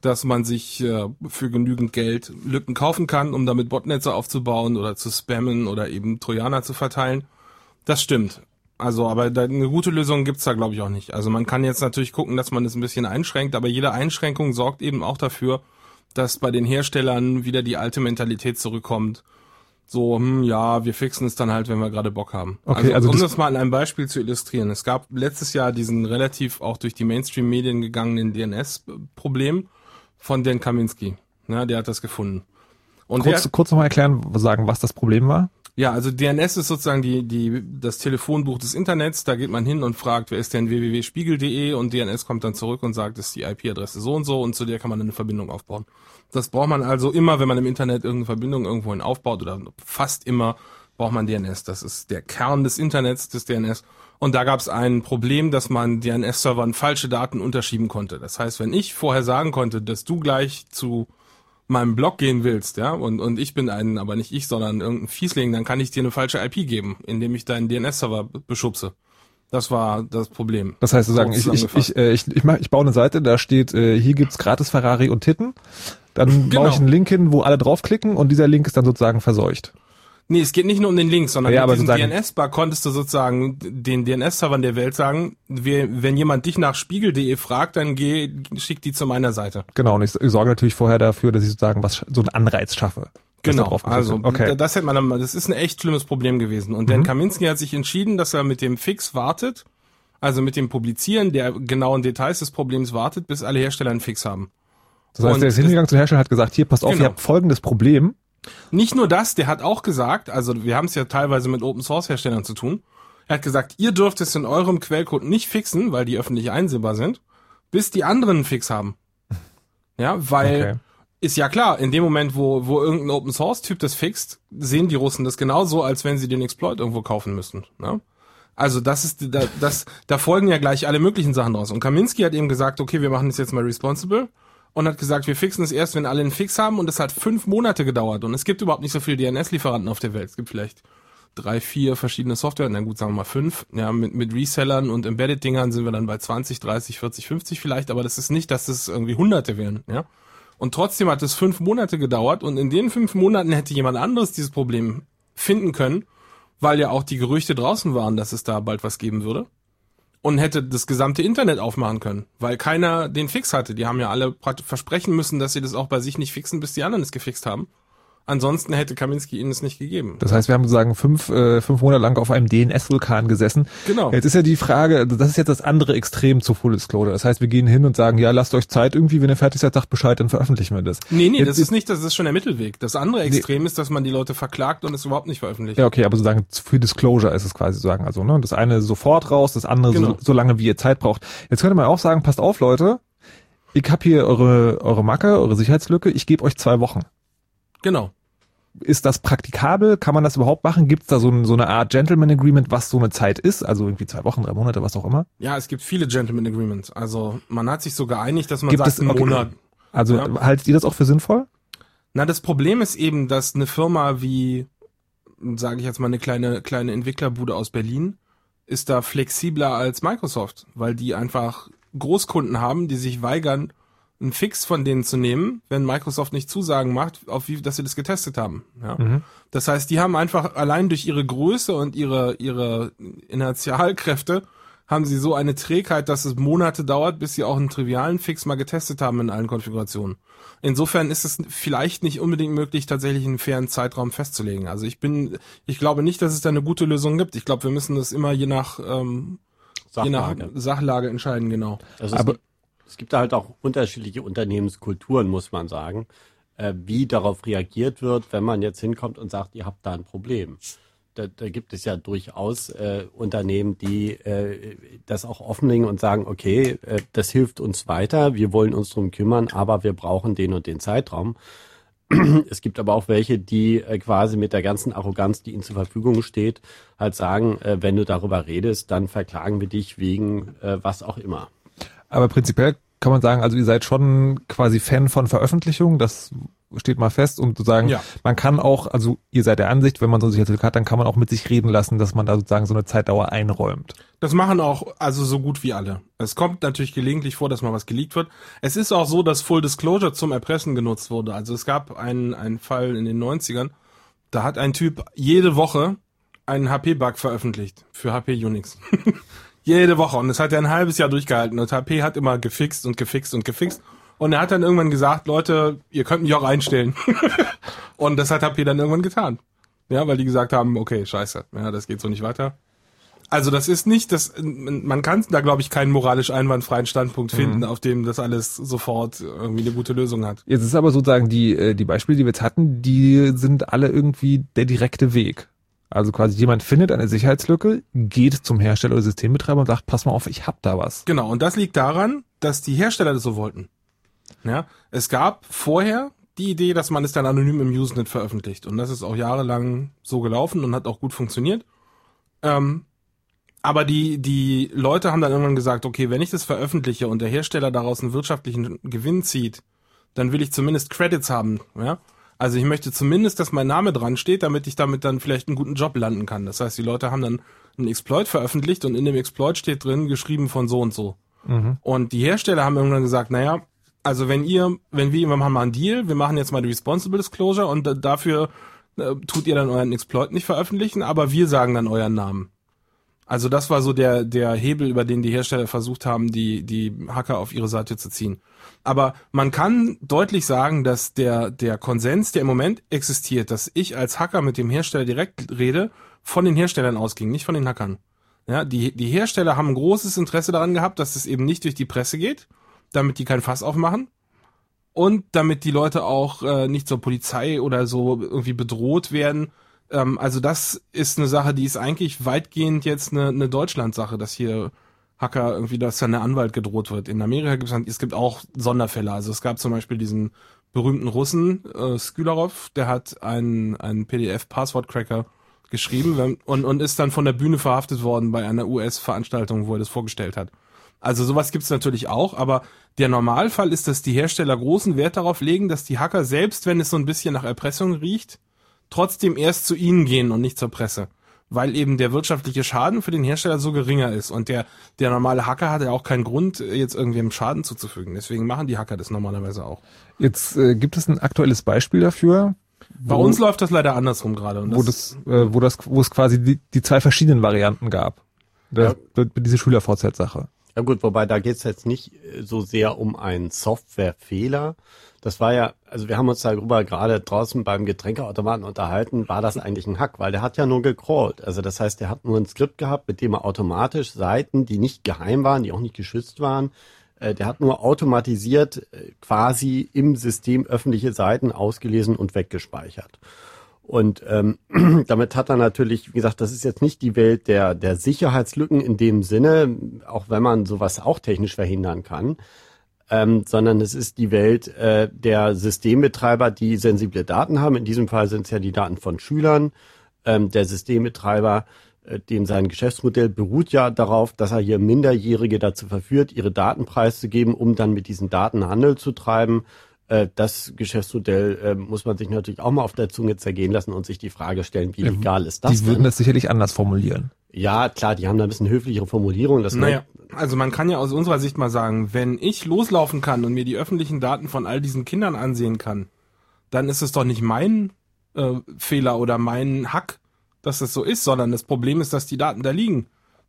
dass man sich äh, für genügend Geld Lücken kaufen kann, um damit Botnetze aufzubauen oder zu spammen oder eben Trojaner zu verteilen. Das stimmt. Also, aber da, eine gute Lösung gibt's da, glaube ich, auch nicht. Also man kann jetzt natürlich gucken, dass man es ein bisschen einschränkt, aber jede Einschränkung sorgt eben auch dafür, dass bei den Herstellern wieder die alte Mentalität zurückkommt. So, hm, ja, wir fixen es dann halt, wenn wir gerade Bock haben. Okay, also, also um das- das mal an einem Beispiel zu illustrieren. Es gab letztes Jahr diesen relativ auch durch die Mainstream-Medien gegangenen DNS-Problem von Dan Kaminski. Ja, der hat das gefunden. Und kurz, der, kurz nochmal erklären, sagen, was das Problem war. Ja, also DNS ist sozusagen die, die, das Telefonbuch des Internets. Da geht man hin und fragt, wer ist denn www.spiegel.de und DNS kommt dann zurück und sagt, ist die IP-Adresse so und so und zu der kann man eine Verbindung aufbauen. Das braucht man also immer, wenn man im Internet irgendeine Verbindung irgendwohin aufbaut oder fast immer braucht man DNS. Das ist der Kern des Internets, des DNS. Und da gab es ein Problem, dass man DNS-Servern falsche Daten unterschieben konnte. Das heißt, wenn ich vorher sagen konnte, dass du gleich zu meinem Blog gehen willst, ja, und, und ich bin ein, aber nicht ich, sondern irgendein Fiesling, dann kann ich dir eine falsche IP geben, indem ich deinen DNS-Server be- beschubse. Das war das Problem. Das heißt, sozusagen, Kurz ich, ich, ich, äh, ich, ich, mach, ich baue eine Seite, da steht, äh, hier gibt's gratis Ferrari und Titten. Dann Genau. baue ich einen Link hin, wo alle draufklicken und dieser Link ist dann sozusagen verseucht. Nee, es geht nicht nur um den Link, sondern Ja, aber mit diesem DNS-Bar konntest du sozusagen den DNS-Servern der Welt sagen, wenn jemand dich nach spiegel.de fragt, dann geh, schick die zu meiner Seite. Genau, und ich, ich sorge natürlich vorher dafür, dass ich sozusagen was, so einen Anreiz schaffe. Genau, also okay. das hätte man dann mal, das ist ein echt schlimmes Problem gewesen. Und Mhm. Dan Kaminski hat sich entschieden, dass er mit dem Fix wartet, also mit dem Publizieren der genauen Details des Problems wartet, bis alle Hersteller einen Fix haben. das heißt, und der ist hingegangen zum Hersteller und hat gesagt, hier, passt auf, Genau. ihr habt folgendes Problem. Nicht nur das, der hat auch gesagt, also wir haben es ja teilweise mit Open Source Herstellern zu tun. Er hat gesagt, ihr dürft es in eurem Quellcode nicht fixen, weil die öffentlich einsehbar sind, bis die anderen einen Fix haben. Ja, weil Okay. ist ja klar, in dem Moment, wo, wo irgendein Open Source Typ das fixt, sehen die Russen das genauso, als wenn sie den Exploit irgendwo kaufen müssten. Ne? Also das ist, da, das, da folgen ja gleich alle möglichen Sachen draus. Und Kaminski hat eben gesagt, okay, wir machen das jetzt mal responsible und hat gesagt, wir fixen es erst, wenn alle einen Fix haben und es hat fünf Monate gedauert und es gibt überhaupt nicht so viele DNS-Lieferanten auf der Welt. Es gibt vielleicht drei, vier verschiedene Software, na gut, sagen wir mal fünf. Ja, mit, mit Resellern und Embedded-Dingern sind wir dann bei 20, 30, 40, 50 vielleicht, aber das ist nicht, dass es irgendwie Hunderte wären, ja. Und trotzdem hat es fünf Monate gedauert und in den fünf Monaten hätte jemand anderes dieses Problem finden können, weil ja auch die Gerüchte draußen waren, dass es da bald was geben würde. Und hätte das gesamte Internet aufmachen können, weil keiner den Fix hatte. Die haben ja alle versprechen müssen, dass sie das auch bei sich nicht fixen, bis die anderen es gefixt haben. Ansonsten hätte Kaminski ihnen es nicht gegeben. Das heißt, wir haben sozusagen fünf, äh, fünf Monate lang auf einem DNS-Vulkan gesessen. Genau. Jetzt ist ja die Frage, also das ist jetzt das andere Extrem zu Full Disclosure. Das heißt, wir gehen hin und sagen, ja, lasst euch Zeit irgendwie, wenn ihr fertig seid, sagt Bescheid, dann veröffentlichen wir das. Nee, nee, Jetzt das ist nicht, das ist schon der Mittelweg. Das andere Extrem ist, dass man die Leute verklagt und es überhaupt nicht veröffentlicht. Ja, okay, aber sozusagen für Disclosure ist es quasi sagen, also ne, das eine sofort raus, das andere Genau. so, so lange wie ihr Zeit braucht. Jetzt könnte man auch sagen, passt auf, Leute, ich hab hier eure eure Macke, eure Sicherheitslücke, ich gebe euch zwei Wochen. Genau. Ist das praktikabel? Kann man das überhaupt machen? Gibt es da so, ein, so eine Art Gentleman Agreement, was so eine Zeit ist? Also irgendwie zwei Wochen, drei Monate, was auch immer? Ja, es gibt viele Gentleman Agreements. Also man hat sich so geeinigt, dass man Gibt sagt, es okay. Monat. Also Ja. haltet ihr das auch für sinnvoll? Na, das Problem ist eben, dass eine Firma wie, sage ich jetzt mal, eine kleine, kleine Entwicklerbude aus Berlin, ist da flexibler als Microsoft, weil die einfach Großkunden haben, die sich weigern, einen Fix von denen zu nehmen, wenn Microsoft nicht Zusagen macht, auf wie, dass sie das getestet haben. Ja? Mhm. Das heißt, die haben einfach allein durch ihre Größe und ihre, ihre Inertialkräfte haben sie so eine Trägheit, dass es Monate dauert, bis sie auch einen trivialen Fix mal getestet haben in allen Konfigurationen. Insofern ist es vielleicht nicht unbedingt möglich, tatsächlich einen fairen Zeitraum festzulegen. Also ich bin, ich glaube nicht, dass es da eine gute Lösung gibt. Ich glaube, wir müssen das immer je nach, ähm, je nach Sachlage. Sachlage entscheiden, genau. Also es, Aber- gibt, es gibt da halt auch unterschiedliche Unternehmenskulturen, muss man sagen, äh, wie darauf reagiert wird, wenn man jetzt hinkommt und sagt, ihr habt da ein Problem. Da, da gibt es ja durchaus äh, Unternehmen, die äh, das auch offenlegen und sagen, okay, äh, das hilft uns weiter, wir wollen uns drum kümmern, aber wir brauchen den und den Zeitraum. [clears throat] Es gibt aber auch welche, die äh, quasi mit der ganzen Arroganz, die ihnen zur Verfügung steht, halt sagen, äh, wenn du darüber redest, dann verklagen wir dich wegen was auch immer. Aber prinzipiell kann man sagen, also ihr seid schon quasi Fan von Veröffentlichung, das steht mal fest und sozusagen, Ja. man kann auch, also ihr seid der Ansicht, wenn man so ein Sicherheitslücke hat, dann kann man auch mit sich reden lassen, dass man da sozusagen so eine Zeitdauer einräumt. Das machen auch also so gut wie alle. Es kommt natürlich gelegentlich vor, dass mal was geleakt wird. Es ist auch so, dass Full Disclosure zum Erpressen genutzt wurde. Also es gab einen, einen Fall in den 90ern, da hat ein Typ jede Woche einen HP-Bug veröffentlicht für HP Unix. [laughs] jede Woche. Und das hat er ein halbes Jahr durchgehalten. Und HP hat immer gefixt und gefixt und gefixt. Und er hat dann irgendwann gesagt, Leute, ihr könnt mich auch einstellen. [laughs] und das hat HP dann irgendwann getan. Ja, weil die gesagt haben, okay, scheiße, ja, das geht so nicht weiter. Also das ist nicht, das man kann da glaube ich keinen moralisch einwandfreien Standpunkt finden, auf dem das alles sofort irgendwie eine gute Lösung hat. Jetzt ist aber sozusagen die, äh, die Beispiele, die wir jetzt hatten, die sind alle irgendwie der direkte Weg. Also quasi jemand findet eine Sicherheitslücke, geht zum Hersteller oder Systembetreiber und sagt, pass mal auf, ich hab da was. Genau, und das liegt daran, dass die Hersteller das so wollten. Ja, es gab vorher die Idee, dass man es dann anonym im Usenet veröffentlicht. Und das ist auch jahrelang so gelaufen und hat auch gut funktioniert. Ähm, aber die, die Leute haben dann irgendwann gesagt, okay, wenn ich das veröffentliche und der Hersteller daraus einen wirtschaftlichen Gewinn zieht, dann will ich zumindest Credits haben, ja. Also ich möchte zumindest, dass mein Name dran steht, damit ich damit dann vielleicht einen guten Job landen kann. Das heißt, die Leute haben dann einen Exploit veröffentlicht und in dem Exploit steht drin, geschrieben von so und so. Und die Hersteller haben irgendwann gesagt, naja, also wenn ihr, wenn wir, wir machen mal einen Deal, wir machen jetzt mal die Responsible Disclosure und äh, dafür äh, tut ihr dann euren Exploit nicht veröffentlichen, aber wir sagen dann euren Namen. Also das war so der, der Hebel, über den die Hersteller versucht haben, die, die Hacker auf ihre Seite zu ziehen. Aber man kann deutlich sagen, dass der, der Konsens, der im Moment existiert, dass ich als Hacker mit dem Hersteller direkt rede, von den Herstellern ausging, nicht von den Hackern. Ja, die, die Hersteller haben ein großes Interesse daran gehabt, dass es eben nicht durch die Presse geht, damit die kein Fass aufmachen und damit die Leute auch äh, nicht zur Polizei oder so irgendwie bedroht werden. Ähm, also das ist eine Sache, die ist eigentlich weitgehend jetzt eine, eine Deutschland-Sache, dass hier Hacker irgendwie, dass dann der Anwalt gedroht wird. In Amerika gibt es, es gibt auch Sonderfälle. Also es gab zum Beispiel diesen berühmten Russen, äh, Skylarov, der hat einen, einen PDF-Passwort-Cracker geschrieben und, und ist dann von der Bühne verhaftet worden bei einer US-Veranstaltung, wo er das vorgestellt hat. Also sowas gibt's natürlich auch, aber der Normalfall ist, dass die Hersteller großen Wert darauf legen, dass die Hacker, selbst wenn es so ein bisschen nach Erpressung riecht, trotzdem erst zu ihnen gehen und nicht zur Presse. Weil eben der wirtschaftliche Schaden für den Hersteller so geringer ist. Und der, der normale Hacker hat ja auch keinen Grund, jetzt irgendwem Schaden zuzufügen. Deswegen machen die Hacker das normalerweise auch. Jetzt äh, gibt es ein aktuelles Beispiel dafür, Bei uns läuft das leider andersrum gerade. und wo das, äh, wo das, wo es quasi die, die zwei verschiedenen Varianten gab. Das, Diese Schüler-VZ-Sache. Ja gut, wobei da geht's jetzt nicht so sehr um einen Softwarefehler. Das war ja, also wir haben uns darüber gerade draußen beim Getränkeautomaten unterhalten, war das eigentlich ein Hack, weil der hat ja nur gecrawlt. Also das heißt, der hat nur ein Skript gehabt, mit dem er automatisch Seiten, die nicht geheim waren, die auch nicht geschützt waren, äh, der hat nur automatisiert äh, quasi im System öffentliche Seiten ausgelesen und weggespeichert. Und ähm, [clears throat] damit hat er natürlich, wie gesagt, das ist jetzt nicht die Welt der, der Sicherheitslücken in dem Sinne, auch wenn man sowas auch technisch verhindern kann, ähm, sondern es ist die Welt äh, der Systembetreiber, die sensible Daten haben. In diesem Fall sind es ja die Daten von Schülern. Ähm, der Systembetreiber, äh, dem sein Geschäftsmodell beruht ja darauf, dass er hier Minderjährige dazu verführt, ihre Daten preiszugeben, um dann mit diesen Daten Handel zu treiben das Geschäftsmodell äh, muss man sich natürlich auch mal auf der Zunge zergehen lassen und sich die Frage stellen, wie legal ist das Die würden denn? das sicherlich anders formulieren. Ja, klar, die haben da ein bisschen höflichere Formulierungen. Das Naja, also man kann ja aus unserer Sicht mal sagen, wenn ich loslaufen kann und mir die öffentlichen Daten von all diesen Kindern ansehen kann, dann ist es doch nicht mein äh, Fehler oder mein Hack, dass das so ist, sondern das Problem ist, dass die Daten da liegen.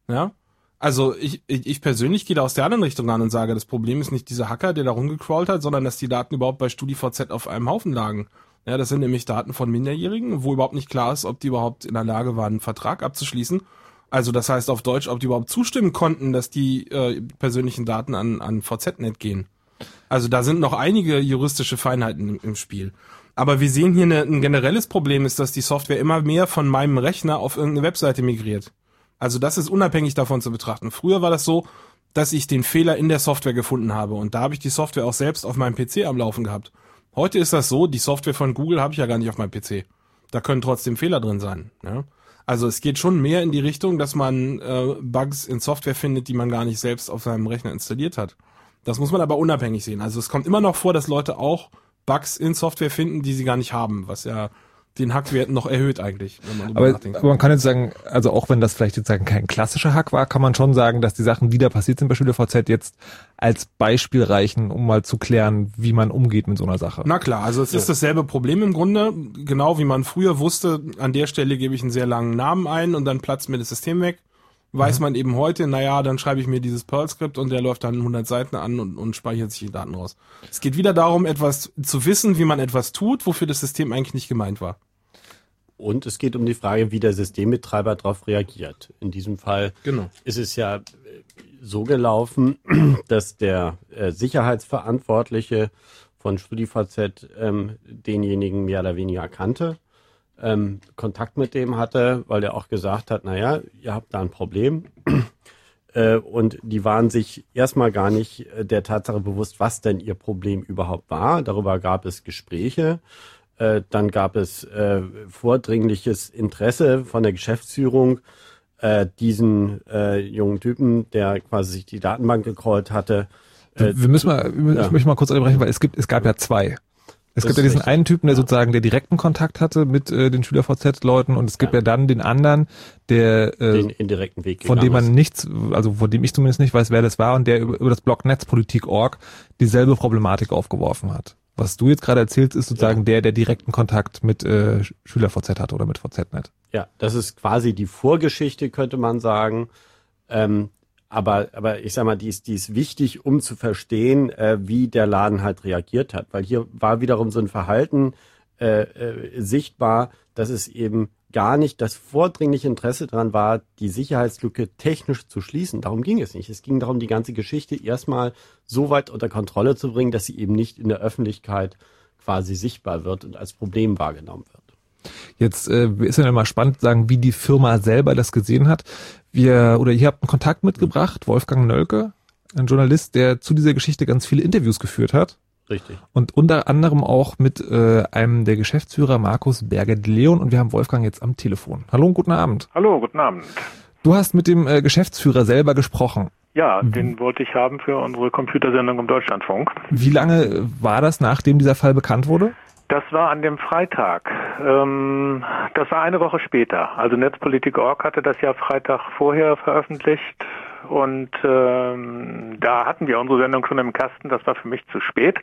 Ja. Also ich, ich, ich persönlich gehe da aus der anderen Richtung an und sage, das Problem ist nicht dieser Hacker, der da rumgecrawlt hat, sondern dass die Daten überhaupt bei StudiVZ auf einem Haufen lagen. Ja, das sind nämlich Daten von Minderjährigen, wo überhaupt nicht klar ist, ob die überhaupt in der Lage waren, einen Vertrag abzuschließen. Also das heißt auf Deutsch, ob die überhaupt zustimmen konnten, dass die äh, persönlichen Daten an, an VZ-Net gehen. Also da sind noch einige juristische Feinheiten im, im Spiel. Aber wir sehen hier eine, ein generelles Problem ist, dass die Software immer mehr von meinem Rechner auf irgendeine Webseite migriert. Also das ist unabhängig davon zu betrachten. Früher war das so, dass ich den Fehler in der Software gefunden habe und da habe ich die Software auch selbst auf meinem PC am Laufen gehabt. Heute ist das so, die Software von Google habe ich ja gar nicht auf meinem PC. Da können trotzdem Fehler drin sein. Ja? Also es geht schon mehr in die Richtung, dass man äh, Bugs in Software findet, die man gar nicht selbst auf seinem Rechner installiert hat. Das muss man aber unabhängig sehen. Also es kommt immer noch vor, dass Leute auch Bugs in Software finden, die sie gar nicht haben, was ja den Hackwerten noch erhöht eigentlich, wenn man drüber Aber, aber man kann jetzt sagen, also auch wenn das vielleicht jetzt sagen kein klassischer Hack war, kann man schon sagen, dass die Sachen, die da passiert sind bei SchülerVZ jetzt als Beispiel reichen, um mal zu klären, wie man umgeht mit so einer Sache. Na klar, also es ist dasselbe Problem im Grunde, genau wie man früher wusste, an der Stelle gebe ich einen sehr langen Namen ein und dann platzt mir das System weg. Weiß man eben heute, naja, dann schreibe ich mir dieses Perl-Skript und der läuft dann 100 Seiten an und, und speichert sich die Daten raus. Es geht wieder darum, etwas zu wissen, wie man etwas tut, wofür das System eigentlich nicht gemeint war. Und es geht um die Frage, wie der Systembetreiber darauf reagiert. In diesem Fall Genau. ist es ja äh, so gelaufen, [clears throat] dass der äh, Sicherheitsverantwortliche von StudiVZ ähm, denjenigen mehr oder weniger kannte, ähm, Kontakt mit dem hatte, weil er auch gesagt hat, naja, ihr habt da ein Problem. [clears throat] Äh, und die waren sich erstmal gar nicht äh, der Tatsache bewusst, was denn ihr Problem überhaupt war. Darüber gab es Gespräche. Äh, dann gab es äh, vordringliches Interesse von der Geschäftsführung, diesen jungen Typen, der quasi sich die Datenbank gecrawlt hatte. Wir müssen mal, ich ja. möchte mal kurz unterbrechen, weil es gibt, es gab ja zwei. Es gibt ja ist diesen richtig. einen Typen, der sozusagen der direkten Kontakt hatte mit äh, den SchülerVZ-Leuten und es gibt ja. dann den anderen, der äh, den indirekten Weg von dem man nichts, also von dem ich zumindest nicht weiß, wer das war und der über, über das Blog Netzpolitik.org dieselbe Problematik aufgeworfen hat. Was du jetzt gerade erzählst, ist sozusagen der, der direkten Kontakt mit äh, SchülerVZ hatte oder mit VZNet. Ja, das ist quasi die Vorgeschichte, könnte man sagen. Ähm, aber, aber ich sag mal, die ist, die ist wichtig, um zu verstehen, äh, wie der Laden halt reagiert hat. Weil hier war wiederum so ein Verhalten äh, äh, sichtbar, dass es eben gar nicht das vordringliche Interesse daran war, die Sicherheitslücke technisch zu schließen. Darum ging es nicht. Es ging darum, die ganze Geschichte erstmal so weit unter Kontrolle zu bringen, dass sie eben nicht in der Öffentlichkeit quasi sichtbar wird und als Problem wahrgenommen wird. Jetzt äh, ist ja immer spannend sagen, wie die Firma selber das gesehen hat. Wir oder ihr habt einen Kontakt mitgebracht, Wolfgang Nölke, ein Journalist, der zu dieser Geschichte ganz viele Interviews geführt hat Richtig. und unter anderem auch mit äh, einem der Geschäftsführer Markus Berger-Leon und wir haben Wolfgang jetzt am Telefon. Hallo und guten Abend. Hallo, guten Abend. Du hast mit dem äh, Geschäftsführer selber gesprochen. Ja, den wollte ich haben für unsere Computersendung im Deutschlandfunk. Wie lange war das, nachdem dieser Fall bekannt wurde? Das war an dem Freitag. Ähm, das war eine Woche später. Also Netzpolitik.org hatte das ja Freitag vorher veröffentlicht und ähm, da hatten wir unsere Sendung schon im Kasten. Das war für mich zu spät.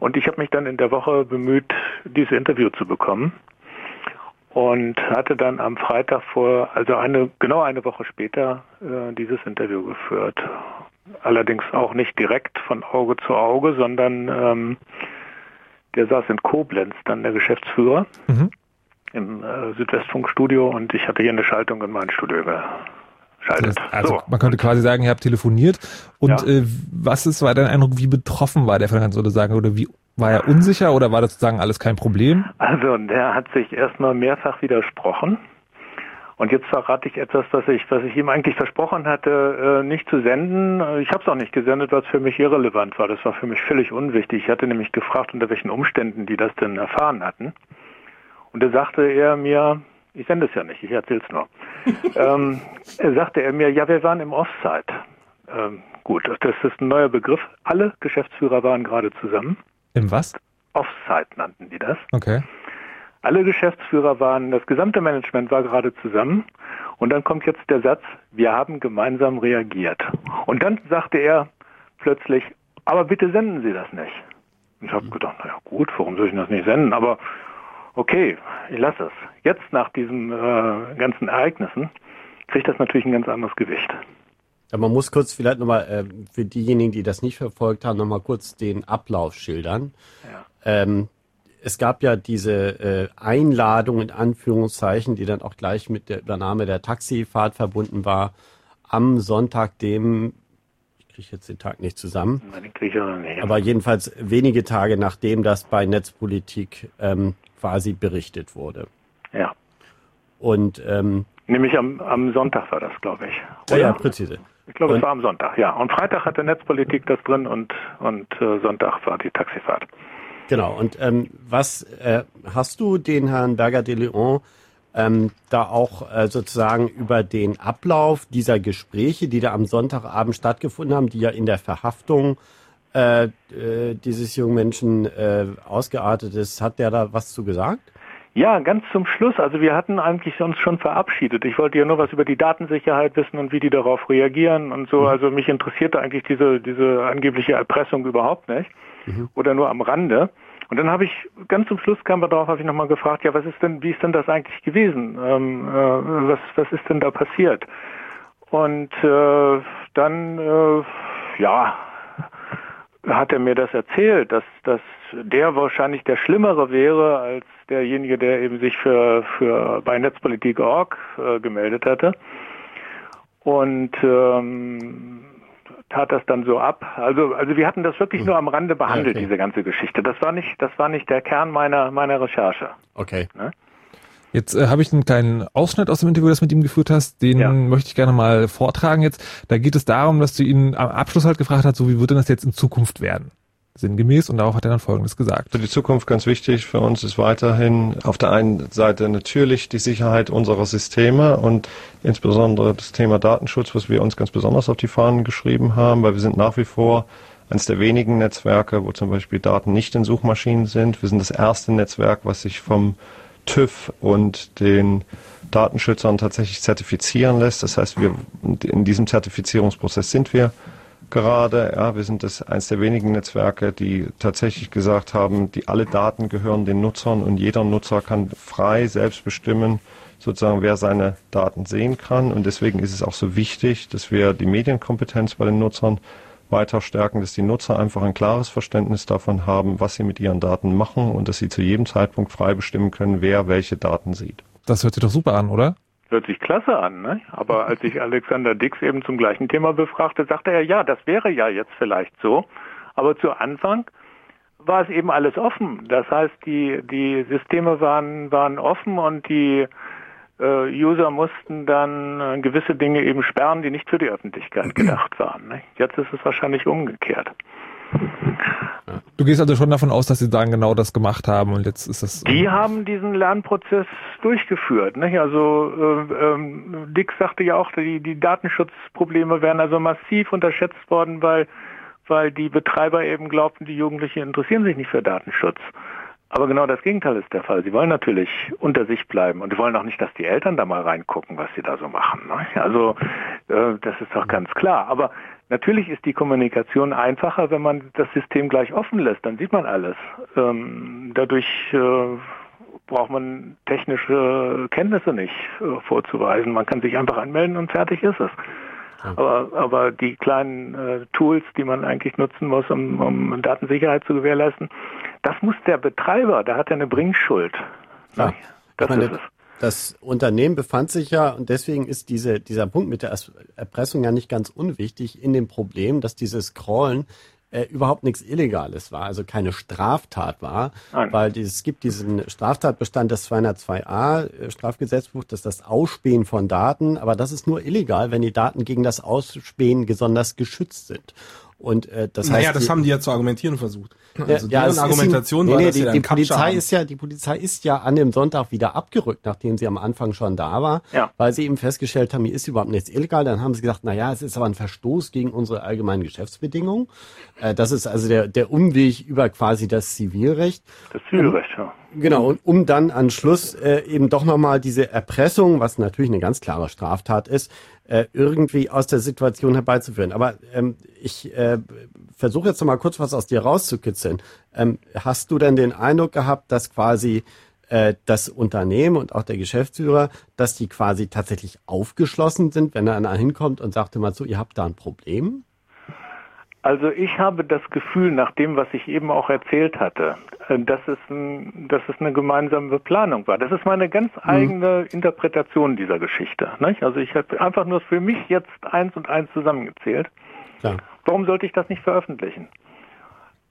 Und ich habe mich dann in der Woche bemüht, dieses Interview zu bekommen und hatte dann am Freitag vor, also eine genau eine Woche später, äh, dieses Interview geführt. Allerdings auch nicht direkt von Auge zu Auge, sondern ähm, der saß in Koblenz, dann der Geschäftsführer Mhm. im äh, Südwestfunkstudio und ich hatte hier eine Schaltung in mein Studio geschaltet. Also so. man könnte quasi sagen, ihr habt telefoniert und Ja. äh, was ist war dein Eindruck, wie betroffen war der von ganzen oder sagen oder wie war er unsicher oder war das sozusagen alles kein Problem? Also der hat sich erstmal mehrfach widersprochen. Und jetzt verrate ich etwas, was ich, was ich ihm eigentlich versprochen hatte, äh, nicht zu senden. Ich habe es auch nicht gesendet, weil es für mich irrelevant war. Das war für mich völlig unwichtig. Ich hatte nämlich gefragt, unter welchen Umständen die das denn erfahren hatten. Und da sagte er mir, ich sende es ja nicht, ich erzähle es nur. [laughs] ähm, er sagte er mir, ja, wir waren im Offside. Ähm, gut, das ist ein neuer Begriff. Alle Geschäftsführer waren gerade zusammen. Im was? Offsite nannten die das. Okay. Alle Geschäftsführer waren, das gesamte Management war gerade zusammen. Und dann kommt jetzt der Satz, wir haben gemeinsam reagiert. Und dann sagte er plötzlich, aber bitte senden Sie das nicht. Und ich habe gedacht, naja gut, warum soll ich das nicht senden? Aber okay, ich lasse es. Jetzt nach diesen äh, ganzen Ereignissen kriegt das natürlich ein ganz anderes Gewicht. Ja, man muss kurz vielleicht nochmal äh, für diejenigen, die das nicht verfolgt haben, nochmal kurz den Ablauf schildern. Ja. Ähm, es gab ja diese äh, Einladung in Anführungszeichen, die dann auch gleich mit der Übernahme der Taxifahrt verbunden war, am Sonntag, dem, ich kriege jetzt den Tag nicht zusammen, nicht. aber jedenfalls wenige Tage nachdem das bei Netzpolitik ähm, quasi berichtet wurde. ja. Und ähm, Nämlich am, am Sonntag war das, glaube ich. ja, Oder? ja, präzise. Ich glaube, Und- es war am Sonntag, ja. Und Freitag hatte Netzpolitik das drin und, und äh, Sonntag war die Taxifahrt. Genau, und ähm, was äh, hast du den Herrn Berger de Leon ähm, da auch äh, sozusagen über den Ablauf dieser Gespräche, die da am Sonntagabend stattgefunden haben, die ja in der Verhaftung äh, äh, dieses jungen Menschen äh, ausgeartet ist, hat der da was zu gesagt? Ja, ganz zum Schluss. Also wir hatten eigentlich uns schon verabschiedet. Ich wollte ja nur was über die Datensicherheit wissen und wie die darauf reagieren und so. Also mich interessierte eigentlich diese, diese angebliche Erpressung überhaupt nicht. Oder nur am Rande. Und dann habe ich, ganz zum Schluss kam wir darauf, habe ich nochmal gefragt, ja, was ist denn, wie ist denn das eigentlich gewesen? Ähm, äh, was, was ist denn da passiert? Und äh, dann, äh, ja, hat er mir das erzählt, dass, dass der wahrscheinlich der Schlimmere wäre als derjenige, der eben sich für, für bei Netzpolitik.org äh, gemeldet hatte. Und ähm, tat das dann so ab. Also, also wir hatten das wirklich nur am Rande behandelt, Okay. diese ganze Geschichte. Das war nicht, das war nicht der Kern meiner, meiner Recherche. Okay. Jetzt äh, habe ich einen kleinen Ausschnitt aus dem Interview, das du mit ihm geführt hast. Den Ja. möchte ich gerne mal vortragen jetzt. Da geht es darum, dass du ihn am Abschluss halt gefragt hast, so wie wird denn das jetzt in Zukunft werden? Sinngemäß. Und darauf hat er dann Folgendes gesagt. Für die Zukunft ganz wichtig für uns ist weiterhin auf der einen Seite natürlich die Sicherheit unserer Systeme und insbesondere das Thema Datenschutz, was wir uns ganz besonders auf die Fahnen geschrieben haben, weil wir sind nach wie vor eines der wenigen Netzwerke, wo zum Beispiel Daten nicht in Suchmaschinen sind. Wir sind das erste Netzwerk, was sich vom TÜV und den Datenschützern tatsächlich zertifizieren lässt. Das heißt, wir in diesem Zertifizierungsprozess sind wir gerade. Ja, wir sind das eines der wenigen Netzwerke, die tatsächlich gesagt haben, die alle Daten gehören den Nutzern und jeder Nutzer kann frei selbst bestimmen, sozusagen, wer seine Daten sehen kann. Und deswegen ist es auch so wichtig, dass wir die Medienkompetenz bei den Nutzern weiter stärken, dass die Nutzer einfach ein klares Verständnis davon haben, was sie mit ihren Daten machen und dass sie zu jedem Zeitpunkt frei bestimmen können, wer welche Daten sieht. Das hört sich doch super an, oder? Hört sich klasse an, ne? Aber [laughs] als ich Alexander Dix eben zum gleichen Thema befragte, sagte er, ja, das wäre ja jetzt vielleicht so. Aber zu Anfang war es eben alles offen. Das heißt, die, die Systeme waren, waren offen und die äh, User mussten dann äh, gewisse Dinge eben sperren, die nicht für die Öffentlichkeit [clears throat] gedacht waren. Ne? Jetzt ist es wahrscheinlich umgekehrt. [laughs] Du gehst also schon davon aus, dass sie dann genau das gemacht haben und jetzt ist das. Die haben diesen Lernprozess durchgeführt. Nicht? Also äh, ähm, Dick sagte ja auch, die, die Datenschutzprobleme wären also massiv unterschätzt worden, weil, weil die Betreiber eben glaubten, die Jugendlichen interessieren sich nicht für Datenschutz. Aber genau das Gegenteil ist der Fall. Sie wollen natürlich unter sich bleiben und die wollen auch nicht, dass die Eltern da mal reingucken, was sie da so machen. Ne? Also äh, das ist doch ganz klar. Aber natürlich ist die Kommunikation einfacher, wenn man das System gleich offen lässt. Dann sieht man alles. Ähm, dadurch äh, braucht man technische Kenntnisse nicht äh, vorzuweisen. Man kann sich einfach anmelden und fertig ist es. Aber, aber die kleinen äh, Tools, die man eigentlich nutzen muss, um, um Datensicherheit zu gewährleisten, das muss der Betreiber, da hat er eine Bringschuld. Ja. Das meine, es. Das Unternehmen befand sich ja, und deswegen ist diese, dieser Punkt mit der Erpressung ja nicht ganz unwichtig, in dem Problem, dass dieses Scrollen äh, überhaupt nichts Illegales war, also keine Straftat war, Nein. weil dieses, es gibt diesen Straftatbestand des 202a äh, Strafgesetzbuch, das ist das Ausspähen von Daten, aber das ist nur illegal, wenn die Daten gegen das Ausspähen besonders geschützt sind. Und äh, das naja, heißt, das die, haben die ja zu argumentieren versucht. Also ja, deren Argumentation ihm, war, nee, dass nee, sie die, Polizei haben. ist ja die Polizei ist ja an dem Sonntag wieder abgerückt, nachdem sie am Anfang schon da war, Ja. weil sie eben festgestellt haben, hier ist überhaupt nichts illegal. Dann haben sie gesagt, na ja, es ist aber ein Verstoß gegen unsere allgemeinen Geschäftsbedingungen. Äh, das ist also der der Umweg über quasi das Zivilrecht. Das Zivilrecht, ja. Genau, und um dann an Schluss äh, eben doch nochmal diese Erpressung, was natürlich eine ganz klare Straftat ist, äh, irgendwie aus der Situation herbeizuführen. Aber ähm, ich äh, versuche jetzt nochmal kurz was aus dir rauszukitzeln. Ähm, hast du denn den Eindruck gehabt, dass quasi äh, das Unternehmen und auch der Geschäftsführer, dass die quasi tatsächlich aufgeschlossen sind, wenn einer hinkommt und sagt immer so, ihr habt da ein Problem? Also ich habe das Gefühl, nach dem, was ich eben auch erzählt hatte, äh, dass es, ein, dass es eine gemeinsame Beplanung war. Das ist meine ganz eigene Interpretation dieser Geschichte. Nicht? Also ich habe einfach nur für mich jetzt eins und eins zusammengezählt. Klar. Warum sollte ich das nicht veröffentlichen?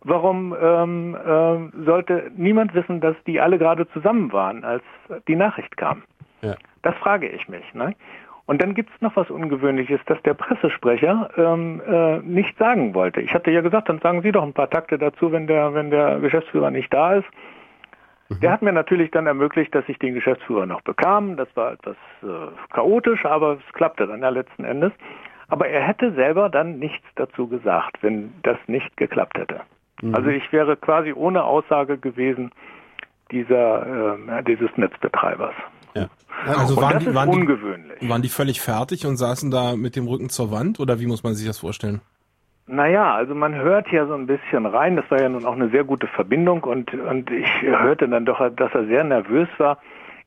Warum ähm, ähm, sollte niemand wissen, dass die alle gerade zusammen waren, als die Nachricht kam? Ja. Das frage ich mich. Ne? Und dann gibt es noch was Ungewöhnliches, dass der Pressesprecher ähm, äh, nicht sagen wollte. Ich hatte ja gesagt, dann sagen Sie doch ein paar Takte dazu, wenn der, wenn der Geschäftsführer nicht da ist. Der hat mir natürlich dann ermöglicht, dass ich den Geschäftsführer noch bekam. Das war etwas äh, chaotisch, aber es klappte dann ja letzten Endes. Aber er hätte selber dann nichts dazu gesagt, wenn das nicht geklappt hätte. Also ich wäre quasi ohne Aussage gewesen dieser äh, dieses Netzbetreibers. Ja. Also Und waren das die, ist waren, die, ungewöhnlich. waren die völlig fertig und saßen da mit dem Rücken zur Wand oder wie muss man sich das vorstellen? Naja, also man hört ja so ein bisschen rein. Das war ja nun auch eine sehr gute Verbindung und, und ich hörte dann doch, dass er sehr nervös war.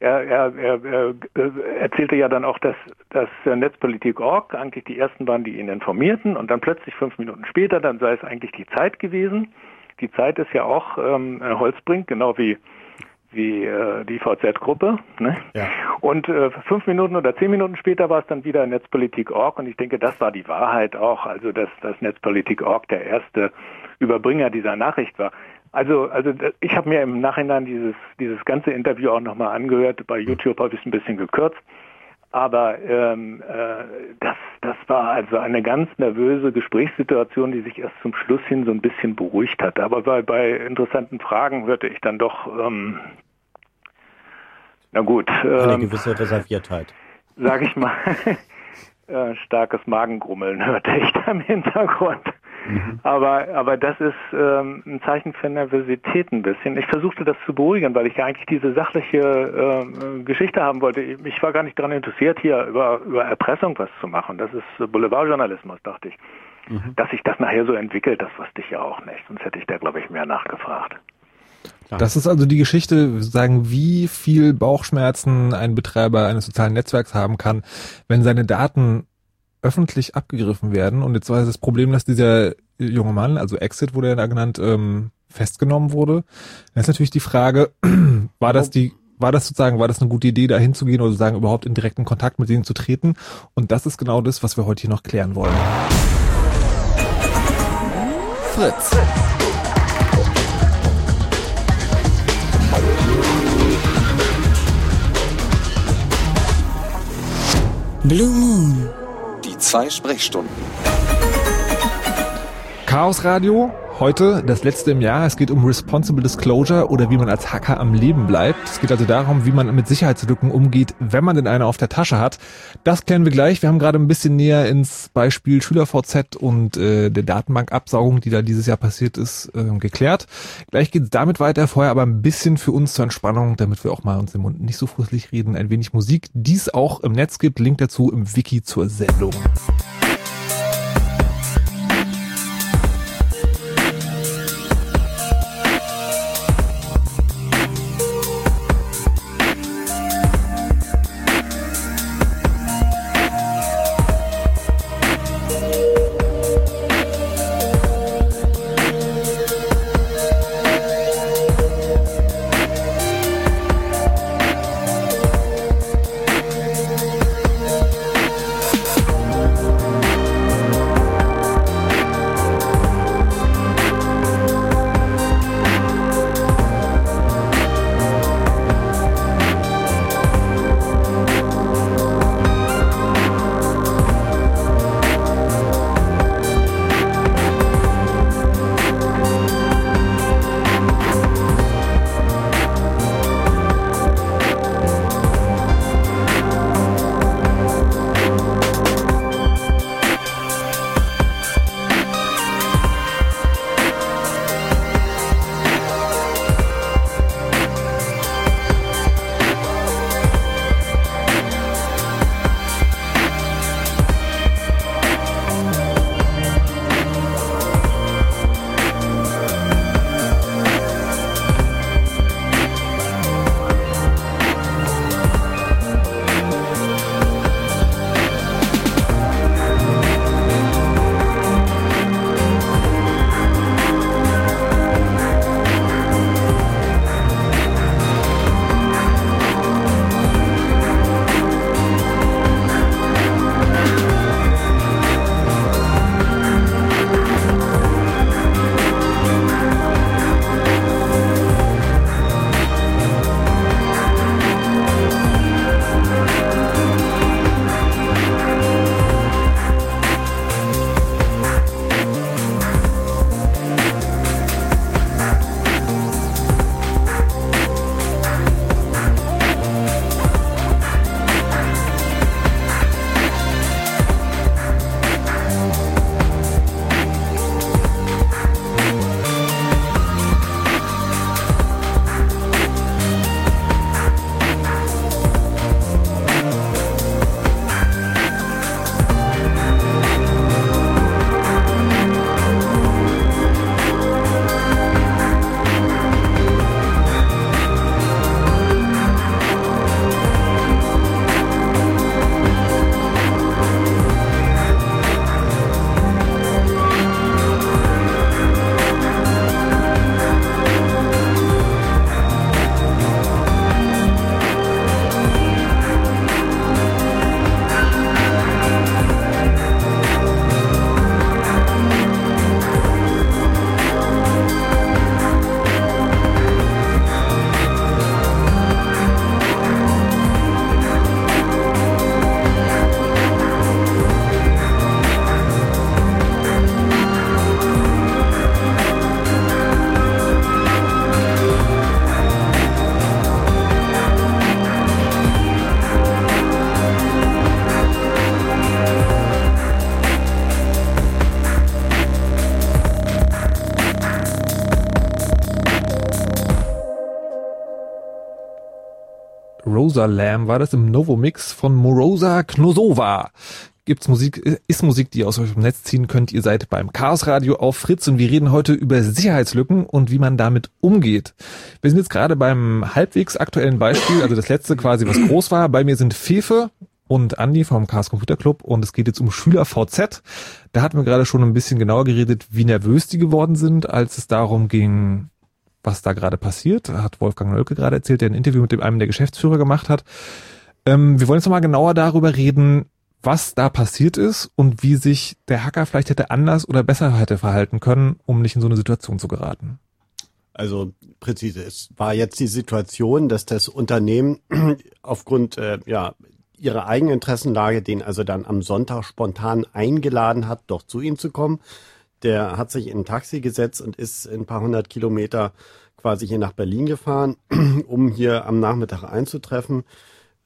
Er, er, er, er äh, erzählte ja dann auch, dass, dass Netzpolitik.org eigentlich die ersten waren, die ihn informierten und dann plötzlich fünf Minuten später, dann sei es eigentlich die Zeit gewesen. Die Zeit ist ja auch ähm, Holzbrink, genau wie wie äh, die VZ-Gruppe. Ne? Ja. Und äh, fünf Minuten oder zehn Minuten später war es dann wieder Netzpolitik.org und ich denke, das war die Wahrheit auch, also dass das Netzpolitik.org der erste Überbringer dieser Nachricht war. Also, also ich habe mir im Nachhinein dieses dieses ganze Interview auch nochmal angehört. Bei YouTube habe ich es ein bisschen gekürzt. Aber ähm, äh, das, das war also eine ganz nervöse Gesprächssituation, die sich erst zum Schluss hin so ein bisschen beruhigt hat. Aber bei, bei interessanten Fragen hörte ich dann doch, ähm, na gut, Eine ähm, gewisse Reserviertheit. sag ich mal, [laughs] äh, starkes Magengrummeln hörte ich da im Hintergrund. Aber, aber das ist ähm, ein Zeichen für Nervosität ein bisschen. Ich versuchte das zu beruhigen, weil ich ja eigentlich diese sachliche äh, Geschichte haben wollte. Ich ich war gar nicht daran interessiert, hier über, über Erpressung was zu machen. Das ist Boulevardjournalismus, dachte ich. Dass sich das nachher so entwickelt, das wusste ich ja auch nicht. Sonst hätte ich da, glaube ich, mehr nachgefragt. Das ist also die Geschichte, sagen, wie viel Bauchschmerzen ein Betreiber eines sozialen Netzwerks haben kann, wenn seine Daten öffentlich abgegriffen werden. Und jetzt war das Problem, dass dieser junge Mann, also Exit wurde er da genannt, ähm, festgenommen wurde. Dann ist natürlich die Frage, [clears throat] war das die war das sozusagen, war das eine gute Idee, da hinzugehen oder sozusagen überhaupt in direkten Kontakt mit denen zu treten? Und das ist genau das, was wir heute hier noch klären wollen. Fritz. Blue Moon. Zwei Sprechstunden. Chaos Radio, heute das letzte im Jahr. Es geht um Responsible Disclosure oder wie man als Hacker am Leben bleibt. Es geht also darum, wie man mit Sicherheitslücken umgeht, wenn man denn eine auf der Tasche hat. Das klären wir gleich. Wir haben gerade ein bisschen näher ins Beispiel SchülerVZ und äh, der Datenbankabsaugung, die da dieses Jahr passiert ist, äh, geklärt. Gleich geht es damit weiter. Vorher aber ein bisschen für uns zur Entspannung, damit wir auch mal uns im Mund nicht so fußlich reden, ein wenig Musik, die es auch im Netz gibt. Link dazu im Wiki zur Sendung. Lamb war das im Novo-Mix von Morosa Knosova. Gibt's Musik, ist Musik, die ihr aus eurem Netz ziehen könnt. Ihr seid beim Chaos Radio auf Fritz und wir reden heute über Sicherheitslücken und wie man damit umgeht. Wir sind jetzt gerade beim halbwegs aktuellen Beispiel, also das letzte quasi, was groß war. Bei mir sind Fefe und Andi vom Chaos Computer Club und es geht jetzt um Schüler VZ. Da hatten wir gerade schon ein bisschen genauer geredet, wie nervös die geworden sind, als es darum ging, was da gerade passiert. Hat Wolfgang Nölke gerade erzählt, der ein Interview mit dem einem der Geschäftsführer gemacht hat. Ähm, wir wollen jetzt nochmal genauer darüber reden, was da passiert ist und wie sich der Hacker vielleicht hätte anders oder besser hätte verhalten können, um nicht in so eine Situation zu geraten. Also präzise, es war jetzt die Situation, dass das Unternehmen [clears throat] aufgrund äh, ja, ihrer eigenen Interessenlage den also dann am Sonntag spontan eingeladen hat, doch zu ihm zu kommen. Der hat sich in ein Taxi gesetzt und ist ein paar hundert Kilometer quasi hier nach Berlin gefahren, [clears throat] um hier am Nachmittag einzutreffen.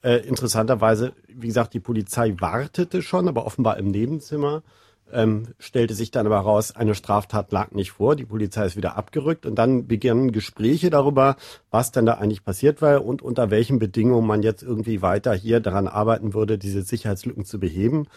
Äh, interessanterweise, wie gesagt, die Polizei wartete schon, aber offenbar im Nebenzimmer. Ähm, stellte sich dann aber raus, eine Straftat lag nicht vor. Die Polizei ist wieder abgerückt und dann begannen Gespräche darüber, was denn da eigentlich passiert war und unter welchen Bedingungen man jetzt irgendwie weiter hier daran arbeiten würde, diese Sicherheitslücken zu beheben.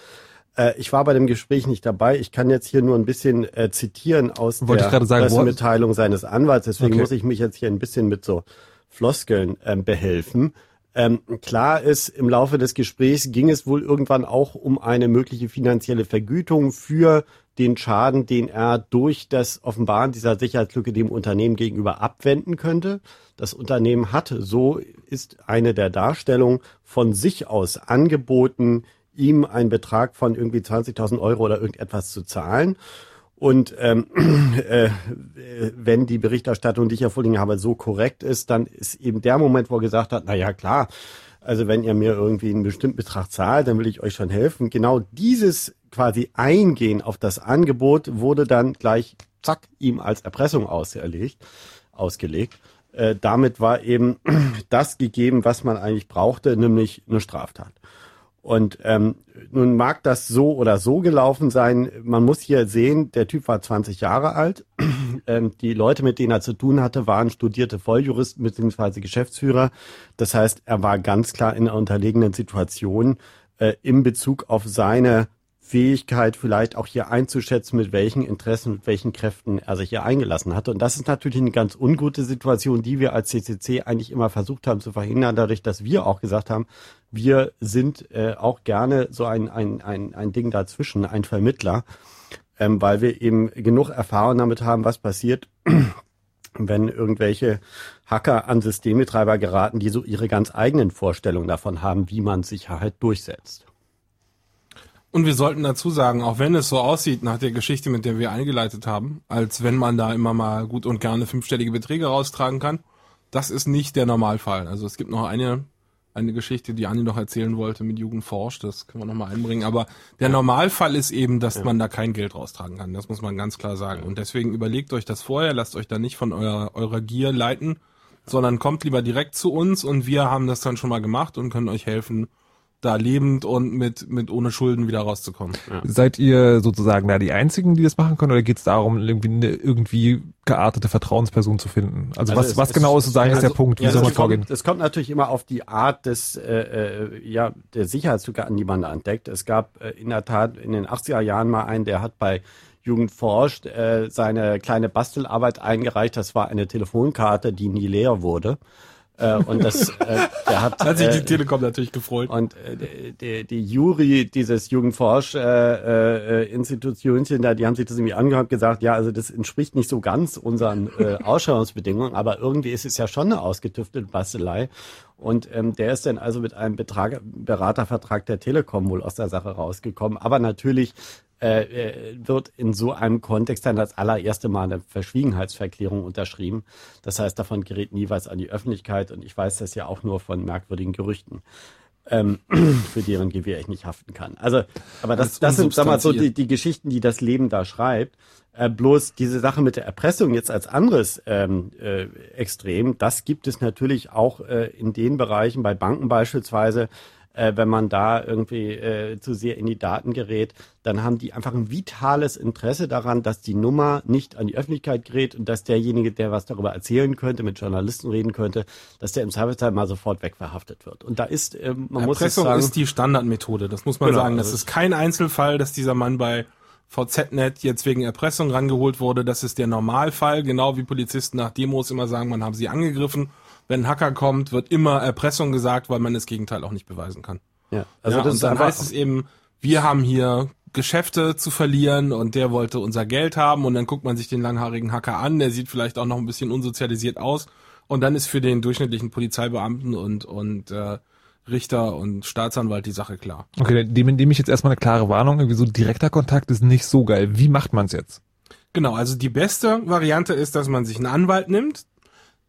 Äh, ich war bei dem Gespräch nicht dabei. Ich kann jetzt hier nur ein bisschen äh, zitieren aus Wollte der sagen, Pressemitteilung seines Anwalts. Deswegen Okay. muss ich mich jetzt hier ein bisschen mit so Floskeln ähm, behelfen. Ähm, klar ist, im Laufe des Gesprächs ging es wohl irgendwann auch um eine mögliche finanzielle Vergütung für den Schaden, den er durch das Offenbaren dieser Sicherheitslücke dem Unternehmen gegenüber abwenden könnte. Das Unternehmen hat, so ist eine der Darstellungen, von sich aus angeboten, ihm einen Betrag von irgendwie 20.000 Euro oder irgendetwas zu zahlen. Und ähm, [clears throat] äh, wenn die Berichterstattung, die ich ja vorliegen habe, so korrekt ist, dann ist eben der Moment, wo er gesagt hat, na ja, klar, also wenn ihr mir irgendwie einen bestimmten Betrag zahlt, dann will ich euch schon helfen. Genau dieses quasi Eingehen auf das Angebot wurde dann gleich, zack, ihm als Erpressung auserlegt, ausgelegt. Äh, damit war eben [clears throat] das gegeben, was man eigentlich brauchte, nämlich eine Straftat. Und ähm, nun mag das so oder so gelaufen sein. Man muss hier sehen, der Typ war 20 Jahre alt. [clears throat] ähm, die Leute, mit denen er zu tun hatte, waren studierte Volljuristen bzw. Geschäftsführer. Das heißt, er war ganz klar in einer unterlegenen Situation äh, in Bezug auf seine Fähigkeit, vielleicht auch hier einzuschätzen, mit welchen Interessen, mit welchen Kräften er sich hier eingelassen hatte. Und das ist natürlich eine ganz ungute Situation, die wir als CCC eigentlich immer versucht haben zu verhindern, dadurch, dass wir auch gesagt haben, wir sind äh, auch gerne so ein, ein, ein, ein Ding dazwischen, ein Vermittler, ähm, weil wir eben genug Erfahrung damit haben, was passiert, [clears throat] wenn irgendwelche Hacker an Systembetreiber geraten, die so ihre ganz eigenen Vorstellungen davon haben, wie man Sicherheit durchsetzt. Und wir sollten dazu sagen, auch wenn es so aussieht nach der Geschichte, mit der wir eingeleitet haben, als wenn man da immer mal gut und gerne fünfstellige Beträge raustragen kann, das ist nicht der Normalfall. Also es gibt noch eine, eine Geschichte, die Anni noch erzählen wollte mit Jugend forscht, das können wir noch mal einbringen. Aber der Normalfall ist eben, dass man da kein Geld raustragen kann. Das muss man ganz klar sagen. Und deswegen überlegt euch das vorher, lasst euch da nicht von eurer, eurer Gier leiten, sondern kommt lieber direkt zu uns und wir haben das dann schon mal gemacht und können euch helfen, da lebend und mit, mit ohne Schulden wieder rauszukommen. Seid ihr sozusagen da die Einzigen, die das machen können, oder geht es darum, irgendwie eine irgendwie geartete Vertrauensperson zu finden? Also, was, es- was es- genau ist sozusagen jetzt der also, Punkt? Wie ja, soll man es kommt- vorgehen? Es kommt natürlich immer auf die Art des, äh, äh, ja, der Sicherheitslücke an, die man da entdeckt. Es gab äh, in der Tat in den 80er Jahren mal einen, der hat bei Jugend forscht äh, seine kleine Bastelarbeit eingereicht. Das war eine Telefonkarte, die nie leer wurde. Äh, und das, äh, der hat, [laughs] Hat sich die äh, Telekom natürlich gefreut. und äh, die, die, Jury dieses Jugendforsch äh, äh, Institutionchen da, die haben sich das irgendwie angehört und gesagt, ja, also das entspricht nicht so ganz unseren äh, [laughs] Ausschreibungsbedingungen, aber irgendwie ist es ja schon eine ausgetüftete Bastelei. Und ähm, der ist dann also mit einem Betrag, Beratervertrag der Telekom wohl aus der Sache rausgekommen. Aber natürlich äh, äh, wird in so einem Kontext dann das allererste Mal eine Verschwiegenheitsverklärung unterschrieben. Das heißt, davon gerät nie was an die Öffentlichkeit und ich weiß das ja auch nur von merkwürdigen Gerüchten ähm, [clears throat] für deren Gewehr ich nicht haften kann. Also, aber das, das sind, sag mal, so die, die Geschichten, die das Leben da schreibt. Äh, bloß diese Sache mit der Erpressung jetzt als anderes ähm, äh, Extrem, das gibt es natürlich auch äh, in den Bereichen, bei Banken beispielsweise, äh, wenn man da irgendwie äh, zu sehr in die Daten gerät, dann haben die einfach ein vitales Interesse daran, dass die Nummer nicht an die Öffentlichkeit gerät und dass derjenige, der was darüber erzählen könnte, mit Journalisten reden könnte, dass der im Zweifelsfall mal sofort wegverhaftet wird. Und da ist, äh, man muss Erpressung sagen, ist die Standardmethode, das muss man Genau, sagen. Das also ist kein Einzelfall, dass dieser Mann bei VZ-Net jetzt wegen Erpressung rangeholt wurde. Das ist der Normalfall, genau wie Polizisten nach Demos immer sagen, man habe sie angegriffen. Wenn ein Hacker kommt, wird immer Erpressung gesagt, weil man das Gegenteil auch nicht beweisen kann. ja, Also ja, das und dann heißt es eben, wir haben hier Geschäfte zu verlieren und der wollte unser Geld haben und dann guckt man sich den langhaarigen Hacker an, der sieht vielleicht auch noch ein bisschen unsozialisiert aus und dann ist für den durchschnittlichen Polizeibeamten und und äh, Richter und Staatsanwalt die Sache klar. Okay, dem nehme ich jetzt erstmal eine klare Warnung. Irgendwie so direkter Kontakt ist nicht so geil. Wie macht man es jetzt? Genau, also die beste Variante ist, dass man sich einen Anwalt nimmt,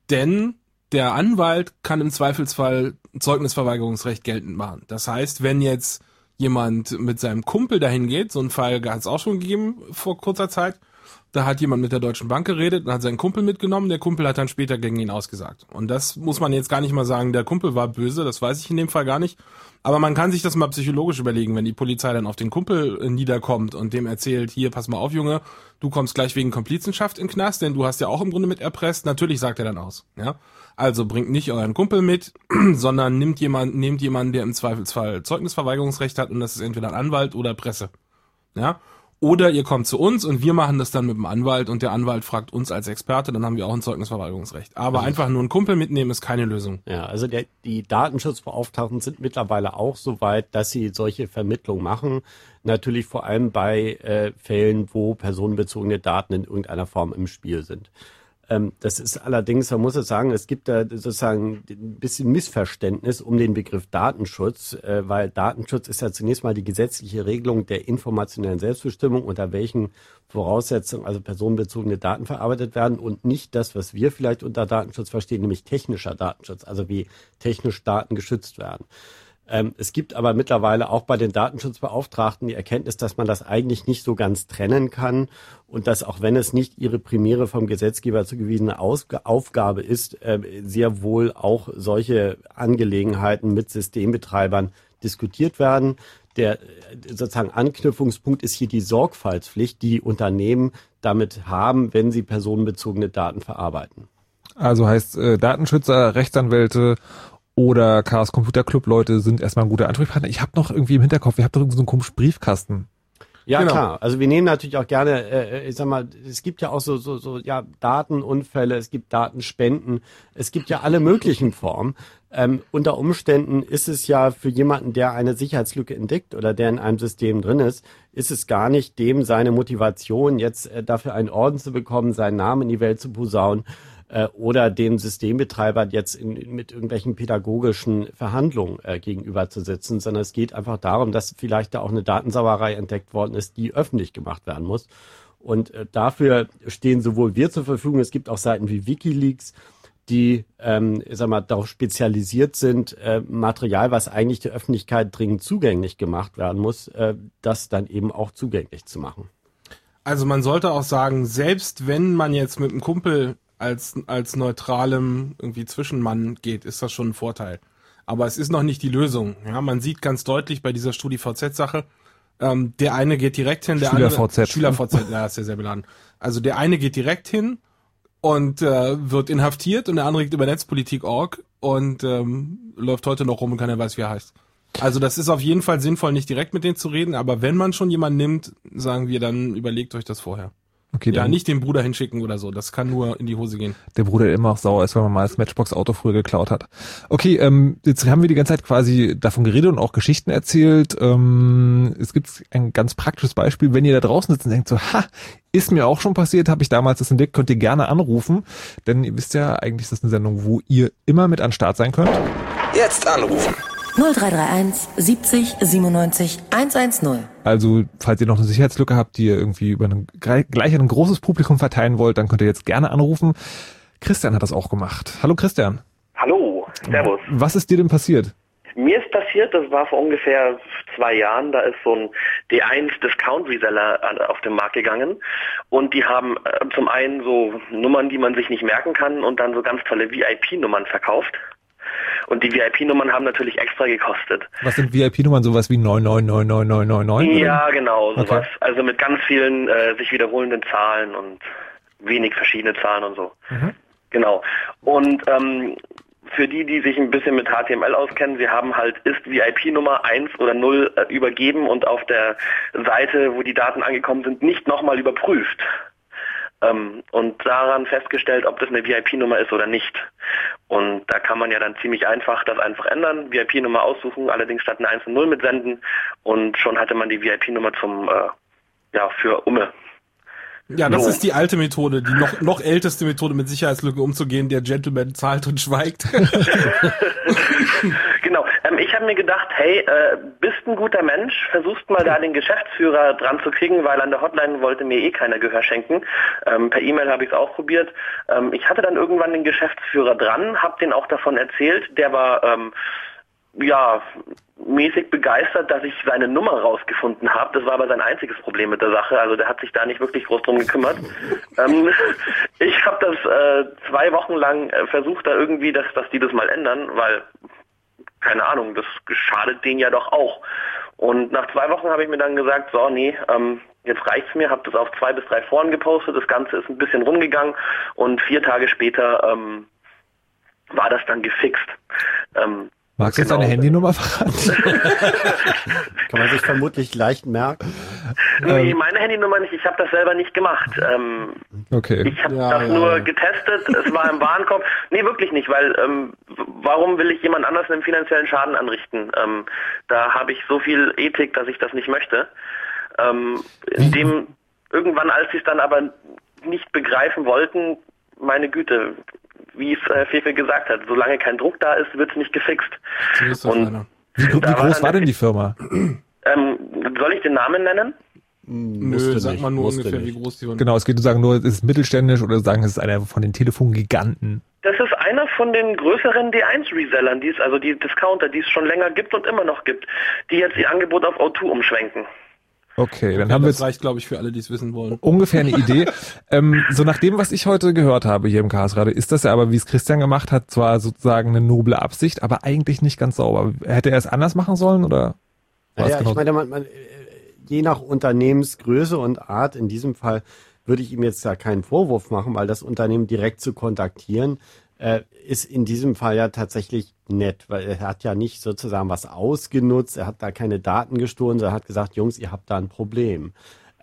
denn der Anwalt kann im Zweifelsfall Zeugnisverweigerungsrecht geltend machen. Das heißt, wenn jetzt jemand mit seinem Kumpel dahin geht, so einen Fall hat es auch schon gegeben vor kurzer Zeit, da hat jemand mit der Deutschen Bank geredet und hat seinen Kumpel mitgenommen, der Kumpel hat dann später gegen ihn ausgesagt. Und das muss man jetzt gar nicht mal sagen, der Kumpel war böse, das weiß ich in dem Fall gar nicht. Aber man kann sich das mal psychologisch überlegen, wenn die Polizei dann auf den Kumpel niederkommt und dem erzählt, hier, pass mal auf, Junge, du kommst gleich wegen Komplizenschaft in Knast, denn du hast ja auch im Grunde mit erpresst. Natürlich sagt er dann aus, ja. Also bringt nicht euren Kumpel mit, [clears throat] sondern nimmt jemand, nehmt jemanden, der im Zweifelsfall Zeugnisverweigerungsrecht hat und das ist entweder ein Anwalt oder Presse, ja. Oder ihr kommt zu uns und wir machen das dann mit dem Anwalt und der Anwalt fragt uns als Experte, dann haben wir auch ein Zeugnisverweigerungsrecht. Aber einfach nur einen Kumpel mitnehmen ist keine Lösung. Ja, also der, die Datenschutzbeauftragten sind mittlerweile auch so weit, dass sie solche Vermittlungen machen. Natürlich vor allem bei äh, Fällen, wo personenbezogene Daten in irgendeiner Form im Spiel sind. Ähm, das ist allerdings, man muss es sagen, es gibt da sozusagen ein bisschen Missverständnis um den Begriff Datenschutz, äh, weil Datenschutz ist ja zunächst mal die gesetzliche Regelung der informationellen Selbstbestimmung, unter welchen Voraussetzungen also personenbezogene Daten verarbeitet werden und nicht das, was wir vielleicht unter Datenschutz verstehen, nämlich technischer Datenschutz, also wie technisch Daten geschützt werden. Ähm, es gibt aber mittlerweile auch bei den Datenschutzbeauftragten die Erkenntnis, dass man das eigentlich nicht so ganz trennen kann und dass auch wenn es nicht ihre primäre vom Gesetzgeber zugewiesene Ausg Aufgabe ist, äh, sehr wohl auch solche Angelegenheiten mit Systembetreibern diskutiert werden. Der äh, sozusagen Anknüpfungspunkt ist hier die Sorgfaltspflicht, die Unternehmen damit haben, wenn sie personenbezogene Daten verarbeiten. Also heißt äh, Datenschützer, Rechtsanwälte oder Chaos Computer Club Leute sind erstmal ein guter Ansprechpartner. Ich habe noch irgendwie im Hinterkopf, ihr habt doch irgendwie so einen komischen Briefkasten. Ja, Genau. klar. Also wir nehmen natürlich auch gerne, äh, ich sag mal, es gibt ja auch so, so, so, ja, Datenunfälle, es gibt Datenspenden, es gibt ja alle möglichen Formen. Ähm, unter Umständen ist es ja für jemanden, der eine Sicherheitslücke entdeckt oder der in einem System drin ist, ist es gar nicht dem seine Motivation, jetzt äh, dafür einen Orden zu bekommen, seinen Namen in die Welt zu posaunen äh, oder dem Systembetreiber jetzt in, mit irgendwelchen pädagogischen Verhandlungen äh, gegenüberzusetzen, sondern es geht einfach darum, dass vielleicht da auch eine Datensauerei entdeckt worden ist, die öffentlich gemacht werden muss. Und äh, dafür stehen sowohl wir zur Verfügung, es gibt auch Seiten wie Wikileaks, die, ähm, sag mal, darauf spezialisiert sind, äh, Material, was eigentlich der Öffentlichkeit dringend zugänglich gemacht werden muss, äh, das dann eben auch zugänglich zu machen. Also man sollte auch sagen, selbst wenn man jetzt mit einem Kumpel als, als neutralem irgendwie Zwischenmann geht, ist das schon ein Vorteil. Aber es ist noch nicht die Lösung. Ja, man sieht ganz deutlich bei dieser StudiVZ-Sache, ähm, der eine geht direkt hin, der andere SchülerVZ. SchülerVZ, ja, ist ja sehr beladen. Also der eine geht direkt hin und äh, wird inhaftiert und der andere geht über Netzpolitik.org und ähm, läuft heute noch rum und keiner weiß, wie er heißt. Also das ist auf jeden Fall sinnvoll, nicht direkt mit denen zu reden, aber wenn man schon jemanden nimmt, sagen wir, dann überlegt euch das vorher. Okay, Ja, dann nicht den Bruder hinschicken oder so. Das kann nur in die Hose gehen. der Bruder der immer auch sauer ist, weil man mal das Matchbox-Auto früher geklaut hat. Okay, ähm, jetzt haben wir die ganze Zeit quasi davon geredet und auch Geschichten erzählt. Ähm, es gibt ein ganz praktisches Beispiel, wenn ihr da draußen sitzt und denkt so, ha, ist mir auch schon passiert, habe ich damals das entdeckt, könnt ihr gerne anrufen, denn ihr wisst ja, eigentlich ist das eine Sendung, wo ihr immer mit an Start sein könnt. Jetzt anrufen. 0331 70 97 110. Also, falls ihr noch eine Sicherheitslücke habt, die ihr irgendwie über ein, gleich an ein großes Publikum verteilen wollt, dann könnt ihr jetzt gerne anrufen. Christian hat das auch gemacht. Hallo Christian. Hallo, Servus. Was ist dir denn passiert? Mir ist passiert, das war vor ungefähr zwei Jahren, da ist so ein D1 Discount Reseller auf den Markt gegangen und die haben äh, zum einen so Nummern, die man sich nicht merken kann und dann so ganz tolle VIP-Nummern verkauft. Und die VIP-Nummern haben natürlich extra gekostet. Was sind VIP-Nummern? Sowas wie 999999? Ja, genau, sowas. Okay. Also mit ganz vielen äh, sich wiederholenden Zahlen und wenig verschiedene Zahlen und so. Mhm. Genau. Und ähm, für die, die sich ein bisschen mit HTML auskennen, wir haben halt ist VIP-Nummer 1 oder 0 äh, übergeben und auf der Seite, wo die Daten angekommen sind, nicht nochmal überprüft. Ähm, und daran festgestellt, ob das eine VIP-Nummer ist oder nicht. Und da kann man ja dann ziemlich einfach das einfach ändern, VIP-Nummer aussuchen, allerdings statt eine 1 und 0 mitsenden und schon hatte man die VIP-Nummer zum, äh, ja, für Umme. Ja, das So. ist die alte Methode, die noch, noch älteste Methode mit Sicherheitslücken umzugehen. Der Gentleman zahlt und schweigt. [laughs] Genau. Ähm, ich habe mir gedacht, hey, äh, bist ein guter Mensch, versuchst mal da den Geschäftsführer dran zu kriegen, weil an der Hotline wollte mir eh keiner Gehör schenken. Ähm, per E-Mail habe ich es auch probiert. Ähm, ich hatte dann irgendwann den Geschäftsführer dran, habe den auch davon erzählt. Der war ähm, ja mäßig begeistert, dass ich seine Nummer rausgefunden habe. Das war aber sein einziges Problem mit der Sache. Also der hat sich da nicht wirklich groß drum gekümmert. [laughs] ähm, ich habe das äh, zwei Wochen lang äh, versucht, da irgendwie, dass, dass die das mal ändern, weil keine Ahnung, das schadet denen ja doch auch. Und nach zwei Wochen habe ich mir dann gesagt, so, nee, ähm, jetzt reicht's mir, habe das auf zwei bis drei Foren gepostet, das Ganze ist ein bisschen rumgegangen und vier Tage später ähm, war das dann gefixt. Ähm, Magst du jetzt genau. deine Handynummer verraten? [laughs] Kann man sich vermutlich leicht merken. Nee, meine Handynummer nicht, ich habe das selber nicht gemacht. Ähm, Okay. Ich habe Ja, das ja, nur ja. getestet, es war im Warenkorb. Nee, wirklich nicht, weil ähm, warum will ich jemand anders einen finanziellen Schaden anrichten? Ähm, da habe ich so viel Ethik, dass ich das nicht möchte. Ähm, indem irgendwann, als sie es dann aber nicht begreifen wollten, meine Güte, wie es äh, Fefe gesagt hat, solange kein Druck da ist, wird es nicht gefixt. So ist das Und-. Wie, wie groß war denn die Firma? Ähm, soll ich den Namen nennen? Nö, sag mal nur ungefähr, nicht. wie groß die waren. Genau, es geht, du sagen nur, es ist mittelständisch oder sagen, es ist einer von den Telefongiganten. Das ist einer von den größeren D1-Resellern, die es, also die Discounter, die es schon länger gibt und immer noch gibt, die jetzt ihr Angebot auf O2 umschwenken. Okay, dann Ja, haben wir das jetzt reicht, glaube ich, für alle, die es wissen wollen. ungefähr eine Idee. [laughs] ähm, so nach dem, was ich heute gehört habe hier im Chaosradio, ist das ja aber, wie es Christian gemacht hat, zwar sozusagen eine noble Absicht, aber eigentlich nicht ganz sauber. Hätte er es anders machen sollen oder? Naja, genau ich meine, man, man, äh, je nach Unternehmensgröße und Art, in diesem Fall würde ich ihm jetzt da keinen Vorwurf machen, weil das Unternehmen direkt zu kontaktieren, äh, ist in diesem Fall ja tatsächlich nett, weil er hat ja nicht sozusagen was ausgenutzt, er hat da keine Daten gestohlen, sondern hat gesagt, Jungs, ihr habt da ein Problem.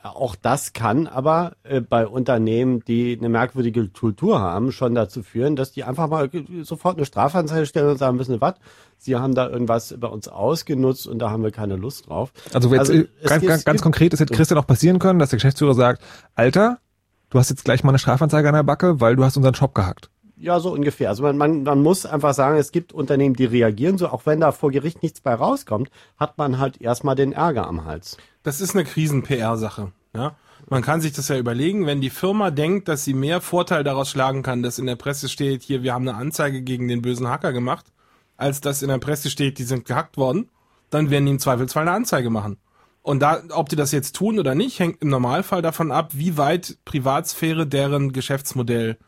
Äh, Auch das kann aber äh, bei Unternehmen, die eine merkwürdige Kultur haben, schon dazu führen, dass die einfach mal äh, sofort eine Strafanzeige stellen und sagen, wissen Sie was, Sie haben da irgendwas bei uns ausgenutzt und da haben wir keine Lust drauf. Also, jetzt, äh, es ganz, gibt- ganz, ganz konkret, es hätte Christian auch passieren können, dass der Geschäftsführer sagt, Alter, du hast jetzt gleich mal eine Strafanzeige an der Backe, weil du hast unseren Shop gehackt. Ja, so ungefähr. Also man, man, man muss einfach sagen, es gibt Unternehmen, die reagieren so, auch wenn da vor Gericht nichts bei rauskommt, hat man halt erstmal den Ärger am Hals. Das ist eine Kriesen-PR-Sache. Ja? Man kann sich das ja überlegen, wenn die Firma denkt, dass sie mehr Vorteil daraus schlagen kann, dass in der Presse steht, hier, wir haben eine Anzeige gegen den bösen Hacker gemacht, als dass in der Presse steht, die sind gehackt worden, dann werden die im Zweifelsfall eine Anzeige machen. Und da, ob die das jetzt tun oder nicht, hängt im Normalfall davon ab, wie weit Privatsphäre deren Geschäftsmodell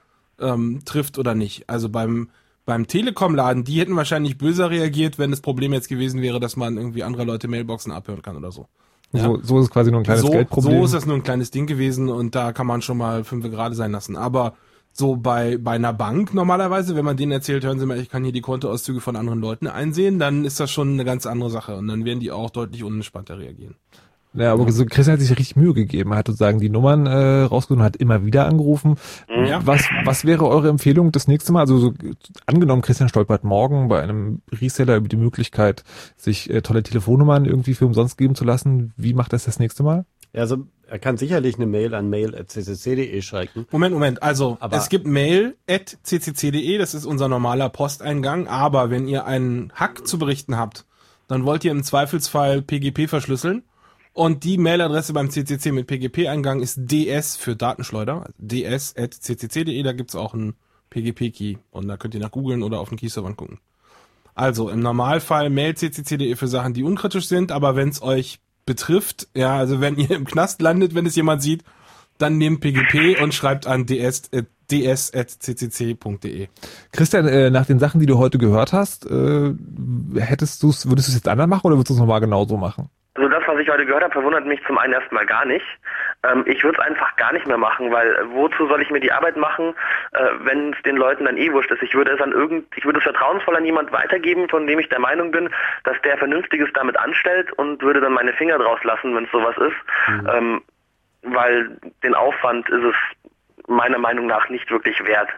ähm, trifft oder nicht. Also beim beim Telekom-Laden, die hätten wahrscheinlich böser reagiert, wenn das Problem jetzt gewesen wäre, dass man irgendwie andere Leute Mailboxen abhören kann oder so. Ja. So, so ist es quasi nur ein kleines so, Geldproblem. so ist das nur ein kleines Ding gewesen und da kann man schon mal fünf gerade sein lassen. Aber so bei, bei einer Bank normalerweise, wenn man denen erzählt, hören Sie mal, ich kann hier die Kontoauszüge von anderen Leuten einsehen, dann ist das schon eine ganz andere Sache und dann werden die auch deutlich unentspannter reagieren. Ja, aber so Christian hat sich richtig Mühe gegeben. Er hat sozusagen die Nummern äh, rausgesucht und hat immer wieder angerufen. Ja. Was, was wäre eure Empfehlung das nächste Mal? Also so, angenommen, Christian stolpert morgen bei einem Reseller über die Möglichkeit, sich äh, tolle Telefonnummern irgendwie für umsonst geben zu lassen. Wie macht das das nächste Mal? Ja, Also er kann sicherlich eine Mail an mail.ccc.de schreiben. Moment, Moment. Also Aber- es gibt mail at ccc.de, das ist unser normaler Posteingang. Aber wenn ihr einen Hack zu berichten habt, dann wollt ihr im Zweifelsfall PGP verschlüsseln. Und die Mailadresse beim CCC mit PGP-Eingang ist ds für Datenschleuder, also ds at ccc.de, da gibt's auch einen PGP-Key. Und da könnt ihr nach googeln oder auf den Keyservern gucken. Also im Normalfall mail ccc.de für Sachen, die unkritisch sind, aber wenn es euch betrifft, ja, also wenn ihr im Knast landet, wenn es jemand sieht, dann nehmt PGP und schreibt an ds at ds.ccc.de. Christian, äh, nach den Sachen, die du heute gehört hast, äh, hättest du's, würdest du es jetzt anders machen oder würdest du es nochmal genauso machen? Was ich heute gehört habe, verwundert mich zum einen erstmal gar nicht. Ähm, ich würde es einfach gar nicht mehr machen, weil äh, wozu soll ich mir die Arbeit machen, äh, wenn es den Leuten dann eh wurscht ist? Ich würde es an irgend, ich würde es vertrauensvoll an jemand weitergeben, von dem ich der Meinung bin, dass der Vernünftiges damit anstellt und würde dann meine Finger draus lassen, wenn es sowas ist. Mhm. Ähm, weil den Aufwand ist es meiner Meinung nach nicht wirklich wert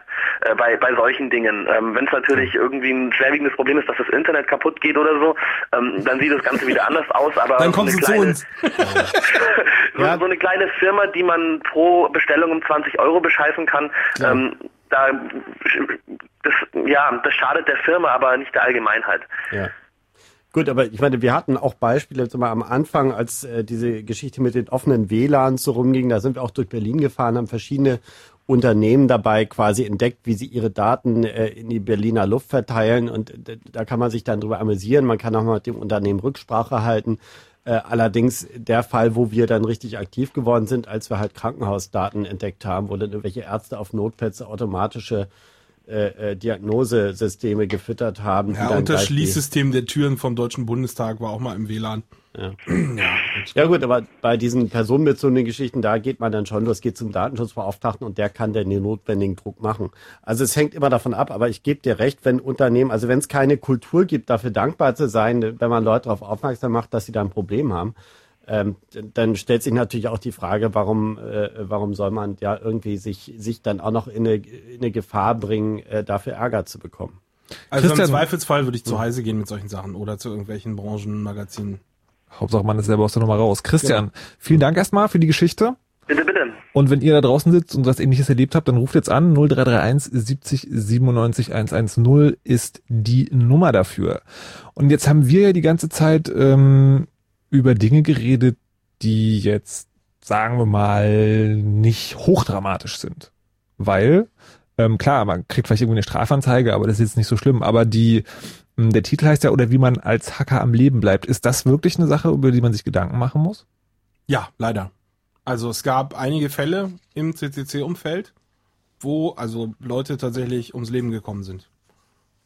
äh, bei, bei solchen Dingen. Ähm, Wenn es natürlich irgendwie ein schwerwiegendes Problem ist, dass das Internet kaputt geht oder so, ähm, dann sieht das Ganze wieder anders aus. Aber Dann kommst so eine du zu kleine, uns. [laughs] so, so eine kleine Firma, die man pro Bestellung um 20 Euro bescheißen kann, ähm, da das, ja, das schadet der Firma, aber nicht der Allgemeinheit. Ja. Gut, aber ich meine, wir hatten auch Beispiele, jetzt mal am Anfang, als äh, diese Geschichte mit den offenen WLANs so rumging, da sind wir auch durch Berlin gefahren, haben verschiedene Unternehmen dabei quasi entdeckt, wie sie ihre Daten äh, in die Berliner Luft verteilen. Und äh, da kann man sich dann drüber amüsieren, man kann auch mal mit dem Unternehmen Rücksprache halten. Äh, allerdings der Fall, wo wir dann richtig aktiv geworden sind, als wir halt Krankenhausdaten entdeckt haben, wo dann irgendwelche Ärzte auf Notplätze automatische äh, äh, Diagnosesysteme gefüttert haben. Ja, und das Schließsystem der Türen vom Deutschen Bundestag war auch mal im WLAN. Ja. ja gut, aber bei diesen personenbezogenen Geschichten, da geht man dann schon, das geht zum Datenschutzbeauftragten und der kann dann den notwendigen Druck machen. Also es hängt immer davon ab, aber ich gebe dir recht, wenn Unternehmen, also wenn es keine Kultur gibt, dafür dankbar zu sein, wenn man Leute darauf aufmerksam macht, dass sie da ein Problem haben, ähm, dann stellt sich natürlich auch die Frage, warum, äh, warum soll man ja irgendwie sich, sich dann auch noch in eine, in eine Gefahr bringen, äh, dafür Ärger zu bekommen. Also Christian- im Zweifelsfall würde ich zu Heise gehen mit solchen Sachen oder zu irgendwelchen Branchenmagazinen. Hauptsache man ist selber aus der Nummer raus. Christian, vielen Dank erstmal für die Geschichte. Bitte, bitte. Und wenn ihr da draußen sitzt und was ähnliches erlebt habt, dann ruft jetzt an. 0331 70 97 110 ist die Nummer dafür. Und jetzt haben wir ja die ganze Zeit ähm, über Dinge geredet, die jetzt, sagen wir mal, nicht hochdramatisch sind. Weil, ähm, klar, man kriegt vielleicht irgendwie eine Strafanzeige, aber das ist jetzt nicht so schlimm. Aber die, ähm, der Titel heißt ja, oder wie man als Hacker am Leben bleibt. Ist das wirklich eine Sache, über die man sich Gedanken machen muss? Ja, leider. Also es gab einige Fälle im CCC-Umfeld, wo also Leute tatsächlich ums Leben gekommen sind.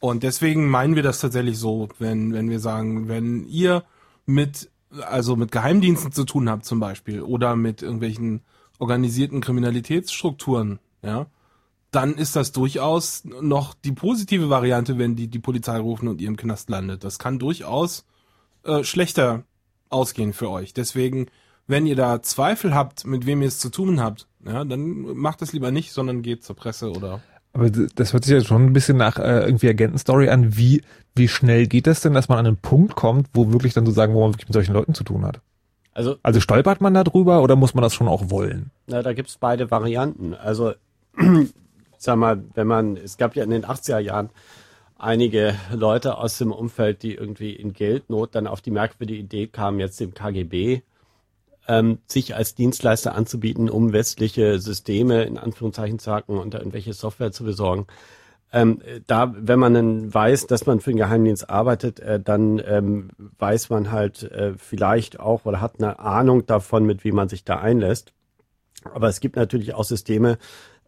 Und deswegen meinen wir das tatsächlich so, wenn, wenn wir sagen, wenn ihr mit, also mit Geheimdiensten zu tun habt zum Beispiel oder mit irgendwelchen organisierten Kriminalitätsstrukturen, ja, dann ist das durchaus noch die positive Variante, wenn die die Polizei rufen und ihr im Knast landet. Das kann durchaus äh, schlechter ausgehen für euch. Deswegen, wenn ihr da Zweifel habt, mit wem ihr es zu tun habt, ja, dann macht es lieber nicht, sondern geht zur Presse oder Aber das hört sich ja schon ein bisschen nach äh, irgendwie Agentenstory an. Wie, wie schnell geht das denn, dass man an einen Punkt kommt, wo wirklich dann so sagen, wo man wirklich mit solchen Leuten zu tun hat? Also Also stolpert man da drüber oder muss man das schon auch wollen? Na, da gibt's beide Varianten. Also, [clears throat] sag mal, wenn man, es gab ja in den 80er Jahren einige Leute aus dem Umfeld, die irgendwie in Geldnot dann auf die merkwürdige Idee kamen, jetzt dem KGB ähm, sich als Dienstleister anzubieten, um westliche Systeme in Anführungszeichen zu hacken und irgendwelche Software zu besorgen. Ähm, da, wenn man dann weiß, dass man für den Geheimdienst arbeitet, äh, dann ähm, weiß man halt äh, vielleicht auch oder hat eine Ahnung davon, mit wie man sich da einlässt. Aber es gibt natürlich auch Systeme.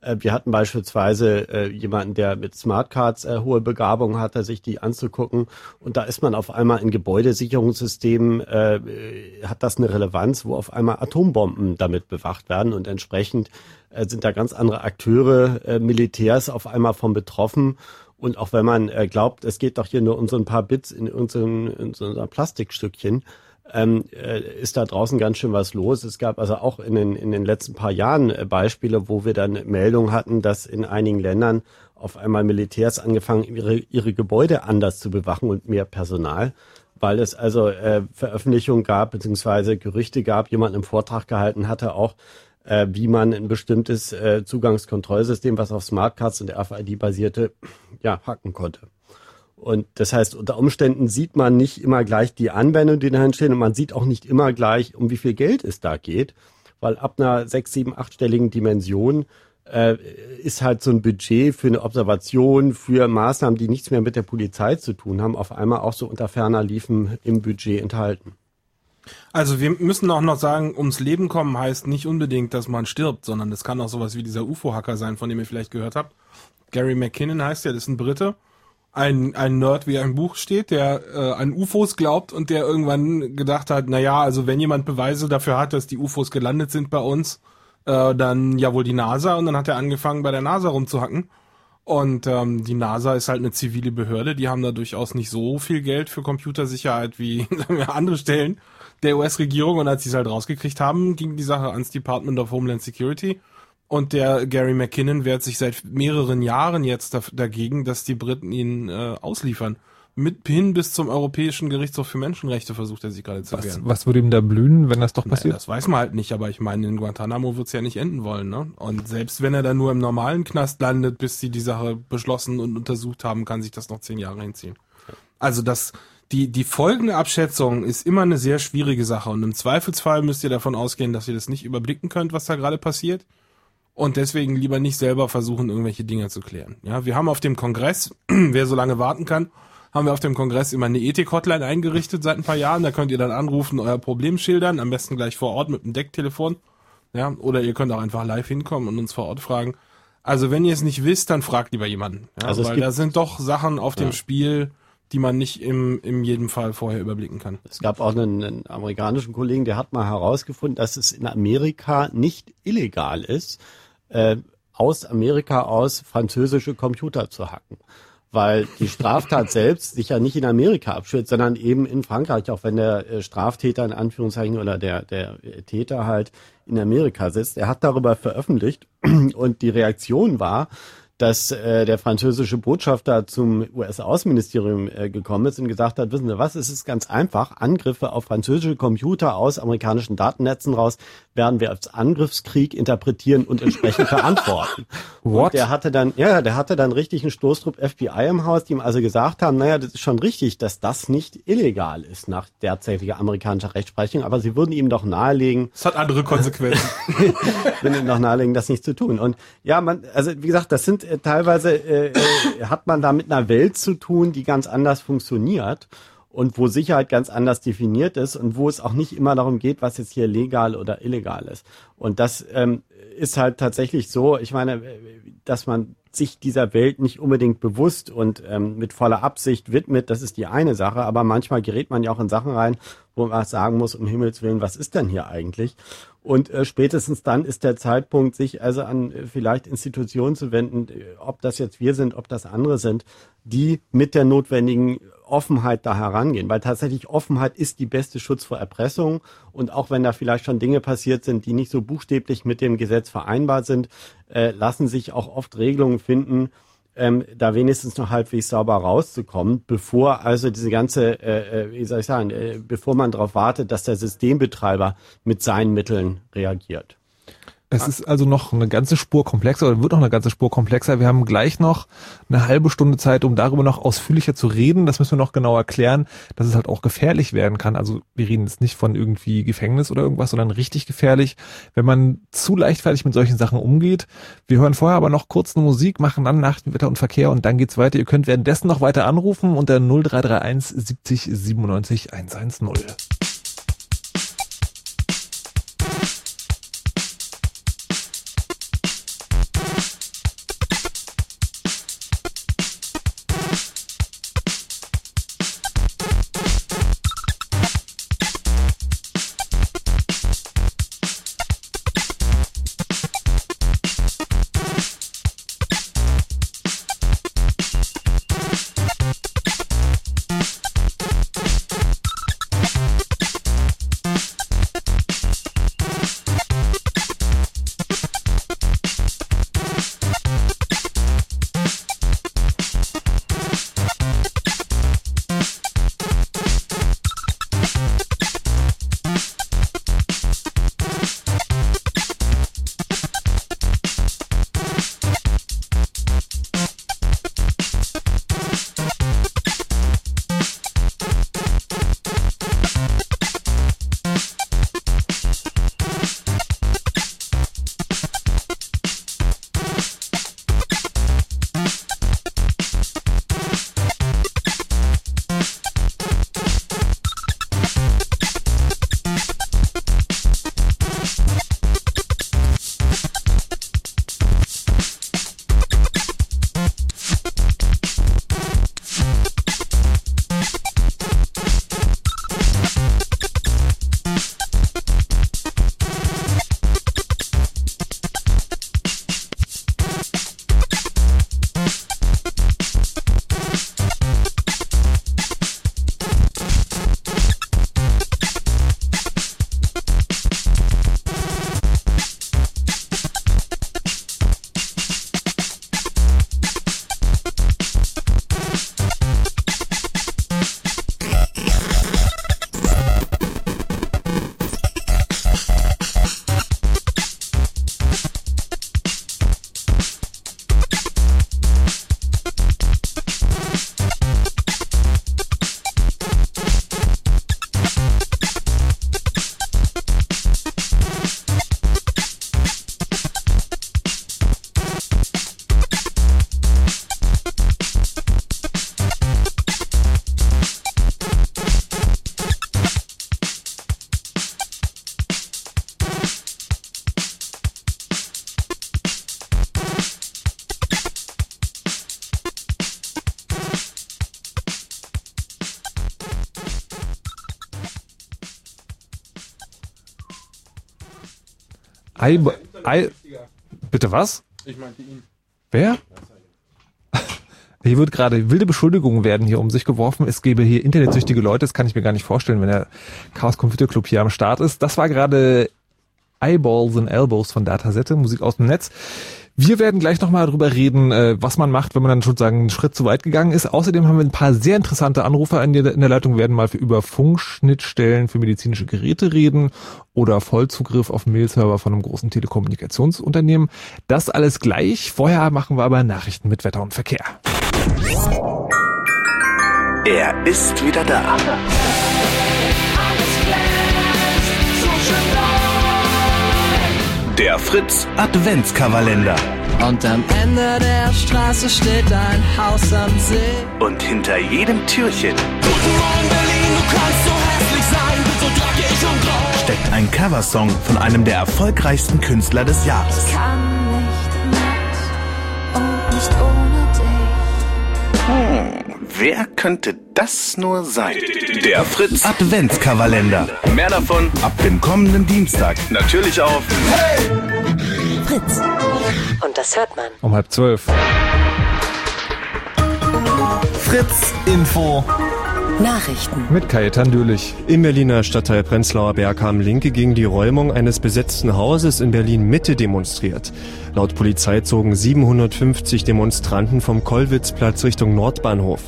Äh, Wir hatten beispielsweise äh, jemanden, der mit Smartcards äh, hohe Begabung hatte, sich die anzugucken. Und da ist man auf einmal in Gebäudesicherungssystemen, äh, hat das eine Relevanz, wo auf einmal Atombomben damit bewacht werden. Und entsprechend äh, sind da ganz andere Akteure, äh, Militärs auf einmal von betroffen. Und auch wenn man äh, glaubt, es geht doch hier nur um so ein paar Bits in, irgendein, in so ein Plastikstückchen, ähm, äh, ist da draußen ganz schön was los. Es gab also auch in den, in den letzten paar Jahren äh, Beispiele, wo wir dann Meldungen hatten, dass in einigen Ländern auf einmal Militärs angefangen, ihre, ihre Gebäude anders zu bewachen und mehr Personal, weil es also äh, Veröffentlichungen gab, beziehungsweise Gerüchte gab, jemand im Vortrag gehalten hatte auch, äh, wie man ein bestimmtes äh, Zugangskontrollsystem, was auf Smartcards und RFID basierte, ja, hacken konnte. Und das heißt, unter Umständen sieht man nicht immer gleich die Anwendung, die dahin stehen, und man sieht auch nicht immer gleich, um wie viel Geld es da geht, weil ab einer sechs, sieben, achtstelligen Dimension äh, ist halt so ein Budget für eine Observation, für Maßnahmen, die nichts mehr mit der Polizei zu tun haben, auf einmal auch so unter ferner Liefen im Budget enthalten. Also wir müssen auch noch sagen, ums Leben kommen heißt nicht unbedingt, dass man stirbt, sondern das kann auch sowas wie dieser UFO-Hacker sein, von dem ihr vielleicht gehört habt. Gary McKinnon heißt ja, das ist ein Brite. Ein, ein Nerd, wie er im Buch steht, der äh, an UFOs glaubt und der irgendwann gedacht hat, na ja, also wenn jemand Beweise dafür hat, dass die UFOs gelandet sind bei uns, äh, dann ja wohl die NASA und dann hat er angefangen bei der NASA rumzuhacken. Und ähm, die NASA ist halt eine zivile Behörde, die haben da durchaus nicht so viel Geld für Computersicherheit wie [laughs] andere Stellen der US-Regierung. Und als sie es halt rausgekriegt haben, ging die Sache ans Department of Homeland Security. Und der Gary McKinnon wehrt sich seit mehreren Jahren jetzt da, dagegen, dass die Briten ihn äh, ausliefern. Mit hin bis zum Europäischen Gerichtshof für Menschenrechte versucht er sich gerade zu Was, wehren. was würde ihm da blühen, wenn das doch Naja, passiert? das weiß man halt nicht, aber ich meine, in Guantanamo wird's ja nicht enden wollen, ne? Und selbst wenn er dann nur im normalen Knast landet, bis sie die Sache beschlossen und untersucht haben, kann sich das noch zehn Jahre hinziehen. Also das, die, die folgende Abschätzung ist immer eine sehr schwierige Sache und im Zweifelsfall müsst ihr davon ausgehen, dass ihr das nicht überblicken könnt, was da gerade passiert und deswegen lieber nicht selber versuchen, irgendwelche Dinge zu klären. Ja, wir haben auf dem Kongress, [clears throat] wer so lange warten kann, haben wir auf dem Kongress immer eine Ethik-Hotline eingerichtet seit ein paar Jahren. Da könnt ihr dann anrufen, euer Problem schildern, am besten gleich vor Ort mit dem Decktelefon. Ja, oder ihr könnt auch einfach live hinkommen und uns vor Ort fragen. Also wenn ihr es nicht wisst, dann fragt lieber jemanden. Ja, Also weil da sind doch Sachen auf dem Ja. Spiel, die man nicht im, in jedem Fall vorher überblicken kann. Es gab auch einen, einen amerikanischen Kollegen, der hat mal herausgefunden, dass es in Amerika nicht illegal ist, äh, aus Amerika aus französische Computer zu hacken. Weil die Straftat [laughs] selbst sich ja nicht in Amerika abspielt, sondern eben in Frankreich, auch wenn der äh, Straftäter in Anführungszeichen oder der, der äh, Täter halt in Amerika sitzt. Er hat darüber veröffentlicht [clears throat] und die Reaktion war, dass äh, der französische Botschafter zum US-Außenministerium äh, gekommen ist und gesagt hat, wissen Sie was, es ist ganz einfach, Angriffe auf französische Computer aus amerikanischen Datennetzen raus werden wir als Angriffskrieg interpretieren und entsprechend [laughs] verantworten. What? Und der hatte dann, ja, der hatte dann richtig einen Stoßtrupp FBI im Haus, die ihm also gesagt haben, naja, das ist schon richtig, dass das nicht illegal ist nach derzeitiger amerikanischer Rechtsprechung, aber sie würden ihm doch nahelegen, Es hat andere Konsequenzen. [laughs] wenn ihnen noch nahelegen, das nicht zu tun. Und ja, man, also wie gesagt, das sind äh, teilweise äh, äh, hat man da mit einer Welt zu tun, die ganz anders funktioniert und wo Sicherheit ganz anders definiert ist und wo es auch nicht immer darum geht, was jetzt hier legal oder illegal ist. Und das ähm, ist halt tatsächlich so, ich meine, äh, dass man sich dieser Welt nicht unbedingt bewusst und ähm, mit voller Absicht widmet, das ist die eine Sache, aber manchmal gerät man ja auch in Sachen rein, wo man sagen muss, um Himmels Willen, was ist denn hier eigentlich? Und äh, spätestens dann ist der Zeitpunkt, sich also an äh, vielleicht Institutionen zu wenden, äh, ob das jetzt wir sind, ob das andere sind, die mit der notwendigen Offenheit da herangehen. Weil tatsächlich Offenheit ist die beste Schutz vor Erpressung. Und auch wenn da vielleicht schon Dinge passiert sind, die nicht so buchstäblich mit dem Gesetz vereinbart sind, äh, lassen sich auch oft Regelungen finden, ähm, da wenigstens noch halbwegs sauber rauszukommen, bevor also diese ganze, äh, äh, wie soll ich sagen, äh, bevor man darauf wartet, dass der Systembetreiber mit seinen Mitteln reagiert. Es ist also noch eine ganze Spur komplexer oder wird noch eine ganze Spur komplexer. Wir haben gleich noch eine halbe Stunde Zeit, um darüber noch ausführlicher zu reden. Das müssen wir noch genau erklären, dass es halt auch gefährlich werden kann. Also wir reden jetzt nicht von irgendwie Gefängnis oder irgendwas, sondern richtig gefährlich, wenn man zu leichtfertig mit solchen Sachen umgeht. Wir hören vorher aber noch kurz eine Musik, machen dann Nachrichtenwetter und Verkehr und dann geht's weiter. Ihr könnt währenddessen noch weiter anrufen unter 0331 70 97 110. I, I, bitte was? Ich meinte ihn. Wer? [laughs] Hier wird gerade wilde Beschuldigungen werden hier um sich geworfen. Es gäbe hier internetsüchtige Leute. Das kann ich mir gar nicht vorstellen, wenn der Chaos Computer Club hier am Start ist. Das war gerade Eyeballs and Elbows von Datasette, Musik aus dem Netz. Wir werden gleich nochmal darüber reden, äh, was man macht, wenn man dann schon sagen einen Schritt zu weit gegangen ist. Außerdem haben wir ein paar sehr interessante Anrufer in der, Leitung, werden mal über Funkschnittstellen für medizinische Geräte reden oder Vollzugriff auf Mailserver von einem großen Telekommunikationsunternehmen. Das alles gleich. Vorher machen wir aber Nachrichten mit Wetter und Verkehr. Er ist wieder da. Der Fritz Adventskalender. Und am Ende der Straße steht ein Haus am See. Und hinter jedem Türchen Guten Morgen Berlin, du kannst so hässlich sein, bin so dreckig und grau. steckt ein Coversong von einem der erfolgreichsten Künstler des Jahres. kann nicht mit und nicht ohne dich. Wer könnte das nur sein? Der Fritz Adventskalender. Mehr davon ab dem kommenden Dienstag. Natürlich auf Fritz. Und das hört man. Um halb zwölf. Fritz Info. Nachrichten. Mit Kajetan Dürlich. Im Berliner Stadtteil Prenzlauer Berg haben Linke gegen die Räumung eines besetzten Hauses in Berlin Mitte demonstriert. Laut Polizei zogen 750 Demonstranten vom Kollwitzplatz Richtung Nordbahnhof.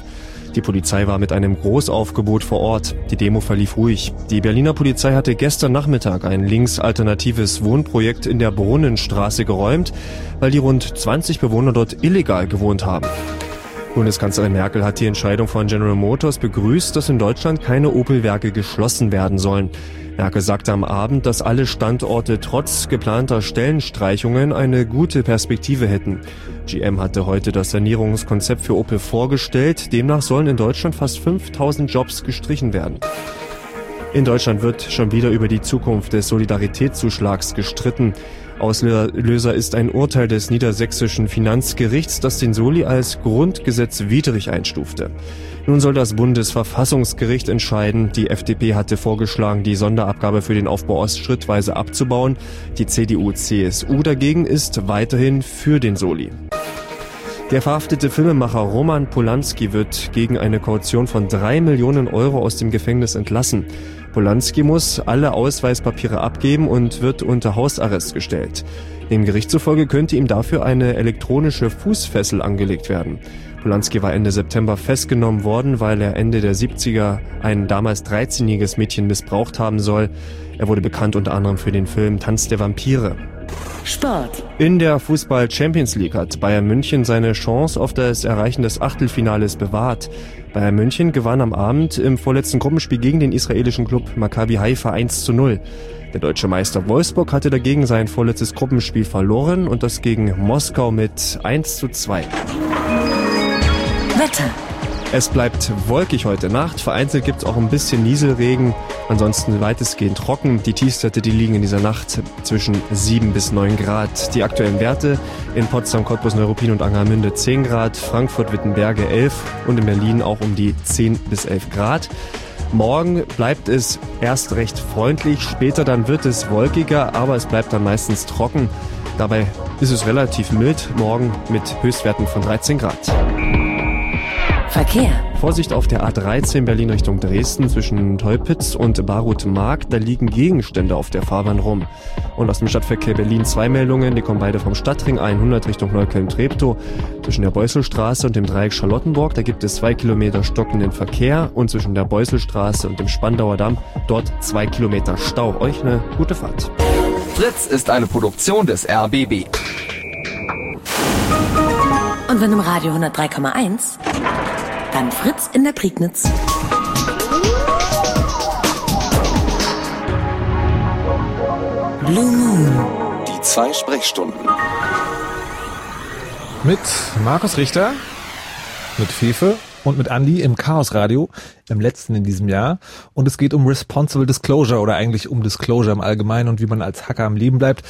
Die Polizei war mit einem Großaufgebot vor Ort. Die Demo verlief ruhig. Die Berliner Polizei hatte gestern Nachmittag ein linksalternatives Wohnprojekt in der Brunnenstraße geräumt, weil die rund 20 Bewohner dort illegal gewohnt haben. Bundeskanzlerin Merkel hat die Entscheidung von General Motors begrüßt, dass in Deutschland keine Opel-Werke geschlossen werden sollen. Merkel sagte am Abend, dass alle Standorte trotz geplanter Stellenstreichungen eine gute Perspektive hätten. GM hatte heute das Sanierungskonzept für Opel vorgestellt. Demnach sollen in Deutschland fast 5000 Jobs gestrichen werden. In Deutschland wird schon wieder über die Zukunft des Solidaritätszuschlags gestritten. Auslöser ist ein Urteil des niedersächsischen Finanzgerichts, das den Soli als grundgesetzwidrig einstufte. Nun soll das Bundesverfassungsgericht entscheiden. Die FDP hatte vorgeschlagen, die Sonderabgabe für den Aufbau Ost schrittweise abzubauen. Die CDU-CSU dagegen ist weiterhin für den Soli. Der verhaftete Filmemacher Roman Polanski wird gegen eine Kaution von drei Millionen Euro aus dem Gefängnis entlassen. Polanski muss alle Ausweispapiere abgeben und wird unter Hausarrest gestellt. Dem Gericht zufolge könnte ihm dafür eine elektronische Fußfessel angelegt werden. Polanski war Ende September festgenommen worden, weil er Ende der 70er ein damals 13-jähriges Mädchen missbraucht haben soll. Er wurde bekannt unter anderem für den Film Tanz der Vampire. Sport. In der Fußball Champions League hat Bayern München seine Chance auf das Erreichen des Achtelfinales bewahrt. Bayern München gewann am Abend im vorletzten Gruppenspiel gegen den israelischen Club Maccabi Haifa 1 zu 0. Der deutsche Meister Wolfsburg hatte dagegen sein vorletztes Gruppenspiel verloren und das gegen Moskau mit 1 zu 2. Wetter. Es bleibt wolkig heute Nacht. Vereinzelt gibt es auch ein bisschen Nieselregen. Ansonsten weitestgehend trocken. Die Tiefstwerte, die liegen in dieser Nacht zwischen 7 bis 9 Grad. Die aktuellen Werte in Potsdam, Cottbus, Neuruppin und Angermünde 10 Grad, Frankfurt, Wittenberge 11 und in Berlin auch um die 10 bis 11 Grad. Morgen bleibt es erst recht freundlich, später dann wird es wolkiger, aber es bleibt dann meistens trocken. Dabei ist es relativ mild, morgen mit Höchstwerten von 13 Grad. Verkehr. Vorsicht auf der A13 Berlin Richtung Dresden zwischen Teupitz und Barut-Mark. Da liegen Gegenstände auf der Fahrbahn rum. Und aus dem Stadtverkehr Berlin zwei Meldungen. Die kommen beide vom Stadtring 100 Richtung Neukölln-Treptow. Zwischen der Beusselstraße und dem Dreieck Charlottenburg. Da gibt es zwei Kilometer stockenden Verkehr. Und zwischen der Beusselstraße und dem Spandauer Damm dort zwei Kilometer Stau. Euch eine gute Fahrt. Fritz ist eine Produktion des RBB. Und wenn im Radio 103,1, dann Fritz in der Prignitz. Blue Moon. Die zwei Sprechstunden. Mit Markus Richter, mit Fefe und mit Andy im Chaos Radio, im letzten in diesem Jahr. Und es geht um Responsible Disclosure oder eigentlich um Disclosure im Allgemeinen und wie man als Hacker am Leben bleibt.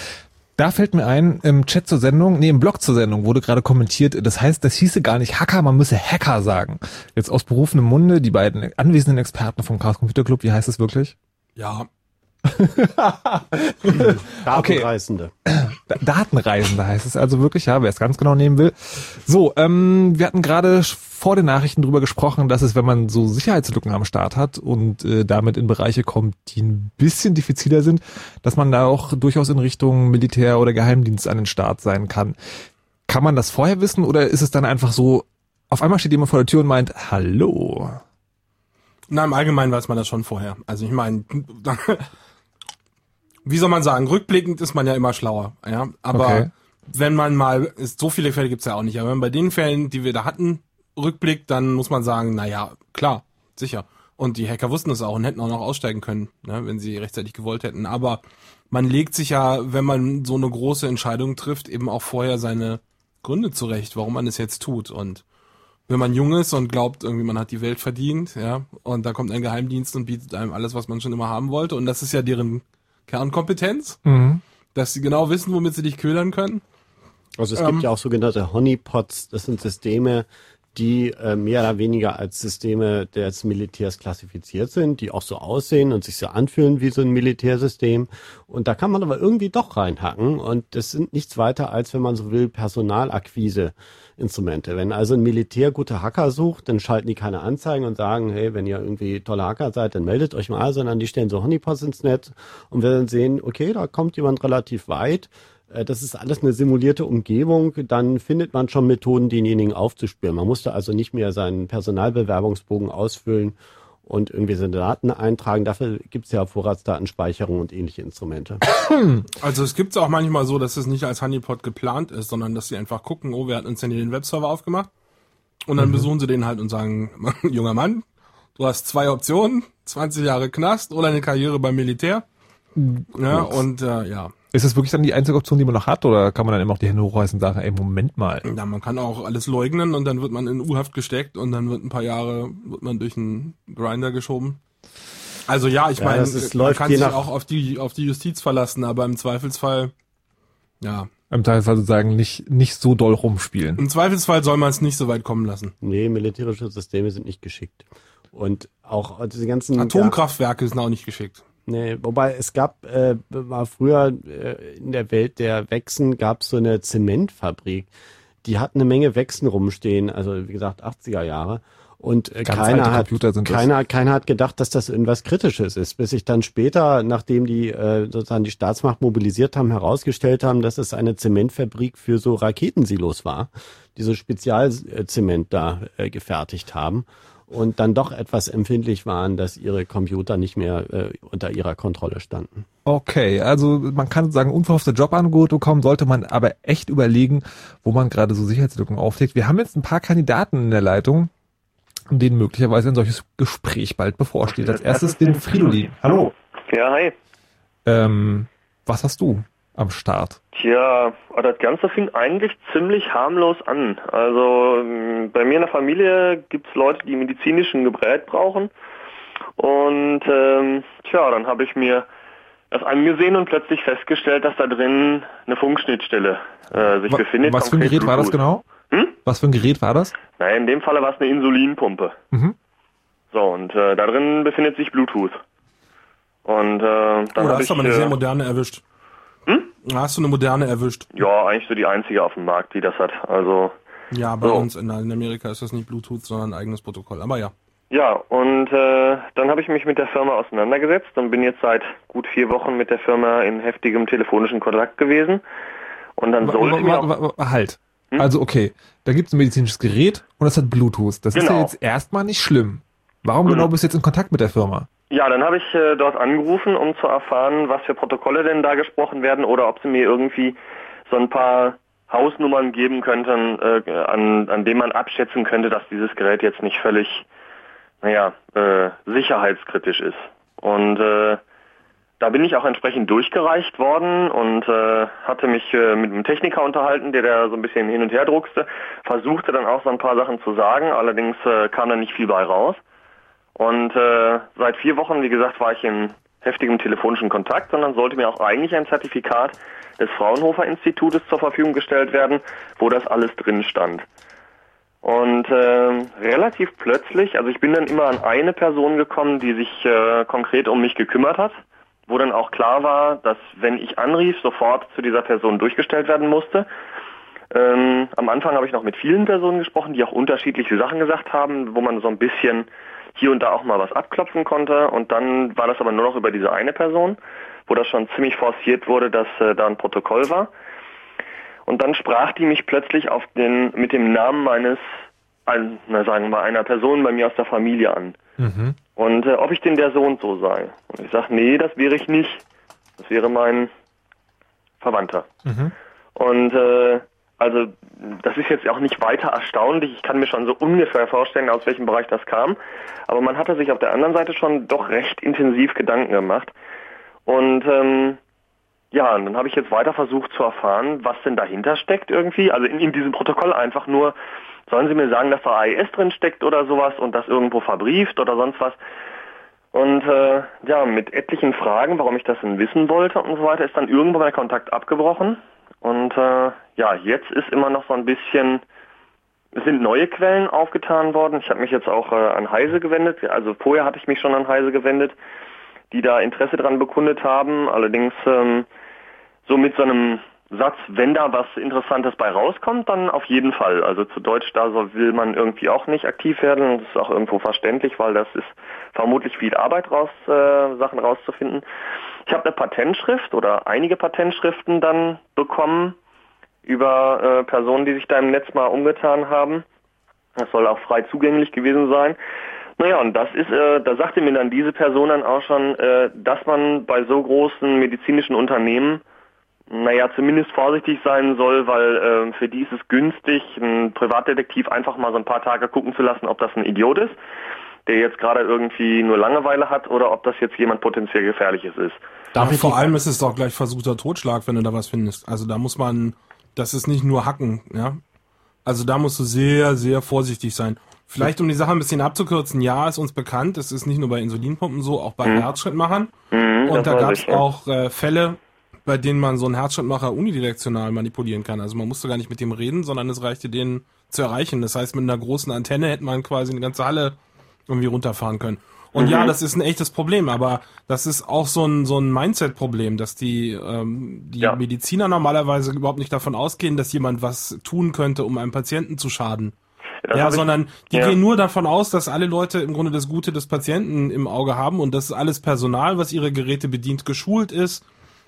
Da fällt mir ein, im Chat zur Sendung, nee, im Blog zur Sendung wurde gerade kommentiert, das heißt, das hieße gar nicht Hacker, man müsse Hacker sagen. Jetzt aus berufenem Munde, die beiden anwesenden Experten vom Chaos Computer Club, wie heißt es wirklich? Ja, [laughs] Datenreisende. Da- Datenreisende heißt es also wirklich, ja, wer es ganz genau nehmen will. So, ähm, wir hatten gerade vor den Nachrichten drüber gesprochen, dass es, wenn man so Sicherheitslücken am Start hat und äh, damit in Bereiche kommt, die ein bisschen diffiziler sind, dass man da auch durchaus in Richtung Militär oder Geheimdienst an den Start sein kann. Kann man das vorher wissen oder ist es dann einfach so, auf einmal steht jemand vor der Tür und meint, hallo? Na, im Allgemeinen weiß man das schon vorher. Also ich meine, [laughs] wie soll man sagen, rückblickend ist man ja immer schlauer, ja. Aber Okay. wenn man mal, ist, so viele Fälle gibt's ja auch nicht, aber wenn man bei den Fällen, die wir da hatten, rückblickt, dann muss man sagen, na ja, klar, sicher. Und die Hacker wussten es auch und hätten auch noch aussteigen können, ne, wenn sie rechtzeitig gewollt hätten. Aber man legt sich ja, wenn man so eine große Entscheidung trifft, eben auch vorher seine Gründe zurecht, warum man es jetzt tut. Und wenn man jung ist und glaubt, irgendwie man hat die Welt verdient, ja, und da kommt ein Geheimdienst und bietet einem alles, was man schon immer haben wollte, und das ist ja deren Kernkompetenz, Mhm. dass sie genau wissen, womit sie dich ködern können. Also es Ähm, gibt ja auch sogenannte Honeypots. Das sind Systeme, die äh, mehr oder weniger als Systeme des Militärs klassifiziert sind, die auch so aussehen und sich so anfühlen wie so ein Militärsystem. Und da kann man aber irgendwie doch reinhacken. Und das sind nichts weiter als, wenn man so will, Personalakquise-Instrumente. Wenn also ein Militär gute Hacker sucht, dann schalten die keine Anzeigen und sagen, hey, wenn ihr irgendwie tolle Hacker seid, dann meldet euch mal, sondern die stellen so Honeypots ins Netz und wir sehen, okay, da kommt jemand relativ weit. Äh, Das ist alles eine simulierte Umgebung. Dann findet man schon Methoden, denjenigen aufzuspüren. Man musste also nicht mehr seinen Personalbewerbungsbogen ausfüllen und irgendwie seine Daten eintragen. Dafür gibt es ja Vorratsdatenspeicherung und ähnliche Instrumente. [clears throat] Also es gibt's auch manchmal so, dass es nicht als Honeypot geplant ist, sondern dass sie einfach gucken, oh, wer hat uns denn hier den Webserver aufgemacht? Und dann Mhm. besuchen sie den halt und sagen, [laughs] junger Mann, du hast zwei Optionen, 20 Jahre Knast oder eine Karriere beim Militär. Ja, und äh, ja. Ist es wirklich dann die einzige Option, die man noch hat, oder kann man dann immer auch die Hände hochreißen und sagen, ey, Moment mal. Ja, man kann auch alles leugnen und dann wird man in U-Haft gesteckt und dann wird ein paar Jahre wird man durch einen Grinder geschoben. Also ja, ich Ja, meine, das man läuft kann sich auch auf die auf die Justiz verlassen, aber im Zweifelsfall ja, Im Teilfall sozusagen nicht, nicht so doll rumspielen. im Zweifelsfall soll man es nicht so weit kommen lassen. Nee, militärische Systeme sind nicht geschickt. Und auch diese ganzen Atomkraftwerke sind auch nicht geschickt. Nee, wobei es gab, äh, war früher äh, in der Welt der Wechsen gab es so eine Zementfabrik. Die hat eine Menge Wechsen rumstehen, also wie gesagt 80er Jahre. Und äh, keiner hat, keiner, keiner hat gedacht, dass das irgendwas Kritisches ist, bis sich dann später, nachdem die äh, sozusagen die Staatsmacht mobilisiert haben, herausgestellt haben, dass es eine Zementfabrik für so Raketensilos war, die so Spezialzement da äh, gefertigt haben und dann doch etwas empfindlich waren, dass ihre Computer nicht mehr äh, unter ihrer Kontrolle standen. Okay, also man kann sagen, unverhoffte Jobangebote bekommen, sollte man aber echt überlegen, wo man gerade so Sicherheitslücken auflegt. Wir haben jetzt ein paar Kandidaten in der Leitung, denen möglicherweise ein solches Gespräch bald bevorsteht. Als erstes den Fridolin. Hallo. Ja, hi. Ähm, was hast du am Start? Tja, das Ganze fing eigentlich ziemlich harmlos an. Also ähm, bei mir in der Familie gibt's Leute, die medizinischen Gerät brauchen. Und ähm, tja, dann habe ich mir das angesehen und plötzlich festgestellt, dass da drin eine Funkschnittstelle äh, sich Wa- befindet. Was für ein Gerät war das Bluetooth. genau? Was für ein Gerät war das? Naja, in dem Falle war es eine Insulinpumpe. Mhm. So, und äh, da drin befindet sich Bluetooth. Und äh, dann Oh, da habe hast ich... du aber eine äh, sehr moderne erwischt. Hm? Hast du eine moderne erwischt. ja, eigentlich so die einzige auf dem Markt, die das hat. Also Ja, bei So. uns in, in Amerika ist das nicht Bluetooth, sondern ein eigenes Protokoll. Aber ja. Ja, und äh, dann habe ich mich mit der Firma auseinandergesetzt und bin jetzt seit gut vier Wochen mit der Firma in heftigem telefonischen Kontakt gewesen. Und dann sollte mir wa- Halt. Also okay, da gibt es ein medizinisches Gerät und das hat Bluetooth. Das ist ja Genau. jetzt erstmal nicht schlimm. Warum genau bist du jetzt in Kontakt mit der Firma? Ja, dann habe ich äh, dort angerufen, um zu erfahren, was für Protokolle denn da gesprochen werden oder ob sie mir irgendwie so ein paar Hausnummern geben könnten, äh, an, an denen man abschätzen könnte, dass dieses Gerät jetzt nicht völlig, naja, äh, sicherheitskritisch ist. Und äh, da bin ich auch entsprechend durchgereicht worden und äh, hatte mich äh, mit einem Techniker unterhalten, der da so ein bisschen hin und her druckste, versuchte dann auch so ein paar Sachen zu sagen, allerdings kam da nicht viel bei raus. Und äh, seit vier Wochen, wie gesagt, war ich in heftigem telefonischen Kontakt dann sollte mir auch eigentlich ein Zertifikat des Fraunhofer Institutes zur Verfügung gestellt werden, wo das alles drin stand. Und ähm, relativ plötzlich, also ich bin dann immer an eine Person gekommen, die sich äh, konkret um mich gekümmert hat, wo dann auch klar war, dass wenn ich anrief, sofort zu dieser Person durchgestellt werden musste. Ähm, am Anfang habe ich noch mit vielen Personen gesprochen, die auch unterschiedliche Sachen gesagt haben, wo man so ein bisschen hier und da auch mal was abklopfen konnte. Und dann war das aber nur noch über diese eine Person, wo das schon ziemlich forciert wurde, dass äh, da ein Protokoll war. Und dann sprach die mich plötzlich auf den, mit dem Namen meines, ein, na sagen wir einer Person bei mir aus der Familie an. Mhm. Und äh, ob ich denn der Sohn so sei. Und ich sage, nee, das wäre ich nicht. Das wäre mein Verwandter. Mhm. Und äh, also das ist jetzt auch nicht weiter erstaunlich. Ich kann mir schon so ungefähr vorstellen, aus welchem Bereich das kam. Aber man hatte sich auf der anderen Seite schon doch recht intensiv Gedanken gemacht. Und ähm, ja, und dann habe ich jetzt weiter versucht zu erfahren, was denn dahinter steckt irgendwie. Also in, in diesem Protokoll einfach nur, sollen Sie mir sagen, dass da AES drin steckt oder sowas und das irgendwo verbrieft oder sonst was. Und äh, ja, mit etlichen Fragen, warum ich das denn wissen wollte und so weiter, ist dann irgendwann der Kontakt abgebrochen. Und äh, ja, jetzt ist immer noch so ein bisschen, es sind neue Quellen aufgetan worden. Ich habe mich jetzt auch äh, an Heise gewendet. Also vorher hatte ich mich schon an Heise gewendet, die da Interesse dran bekundet haben. Allerdings ähm, so mit so einem Satz, wenn da was Interessantes bei rauskommt, dann auf jeden Fall. Also zu Deutsch, da will man irgendwie auch nicht aktiv werden. Das ist auch irgendwo verständlich, weil das ist vermutlich viel Arbeit raus, äh, Sachen rauszufinden. Ich habe eine Patentschrift oder einige Patentschriften dann bekommen über äh, Personen, die sich da im Netz mal umgetan haben. Das soll auch frei zugänglich gewesen sein. Naja, und das ist, äh, da sagte mir dann diese Person dann auch schon, äh, dass man bei so großen medizinischen Unternehmen naja, zumindest vorsichtig sein soll, weil äh, für die ist es günstig, einen Privatdetektiv einfach mal so ein paar Tage gucken zu lassen, ob das ein Idiot ist, der jetzt gerade irgendwie nur Langeweile hat oder ob das jetzt jemand potenziell gefährliches ist. Ja, vor allem ist es doch gleich versuchter Totschlag, wenn du da was findest. Also da muss man, das ist nicht nur hacken, ja. Also da musst du sehr, sehr vorsichtig sein. Vielleicht um die Sache ein bisschen abzukürzen, ja, ist uns bekannt, es ist nicht nur bei Insulinpumpen so, auch bei Mhm. Herzschrittmachern. Mhm, Und da gab es ich, auch äh, Fälle, bei denen man so einen Herzschrittmacher unidirektional manipulieren kann. Also man musste gar nicht mit dem reden, sondern es reichte den zu erreichen. Das heißt, mit einer großen Antenne hätte man quasi eine ganze Halle irgendwie runterfahren können. Und Mhm. ja, das ist ein echtes Problem, aber das ist auch so ein, so ein Mindset-Problem, dass die, ähm, die Mediziner normalerweise überhaupt nicht davon ausgehen, dass jemand was tun könnte, um einem Patienten zu schaden. Das ja, sondern die ja. gehen nur davon aus, dass alle Leute im Grunde das Gute des Patienten im Auge haben und dass alles Personal, was ihre Geräte bedient, geschult ist.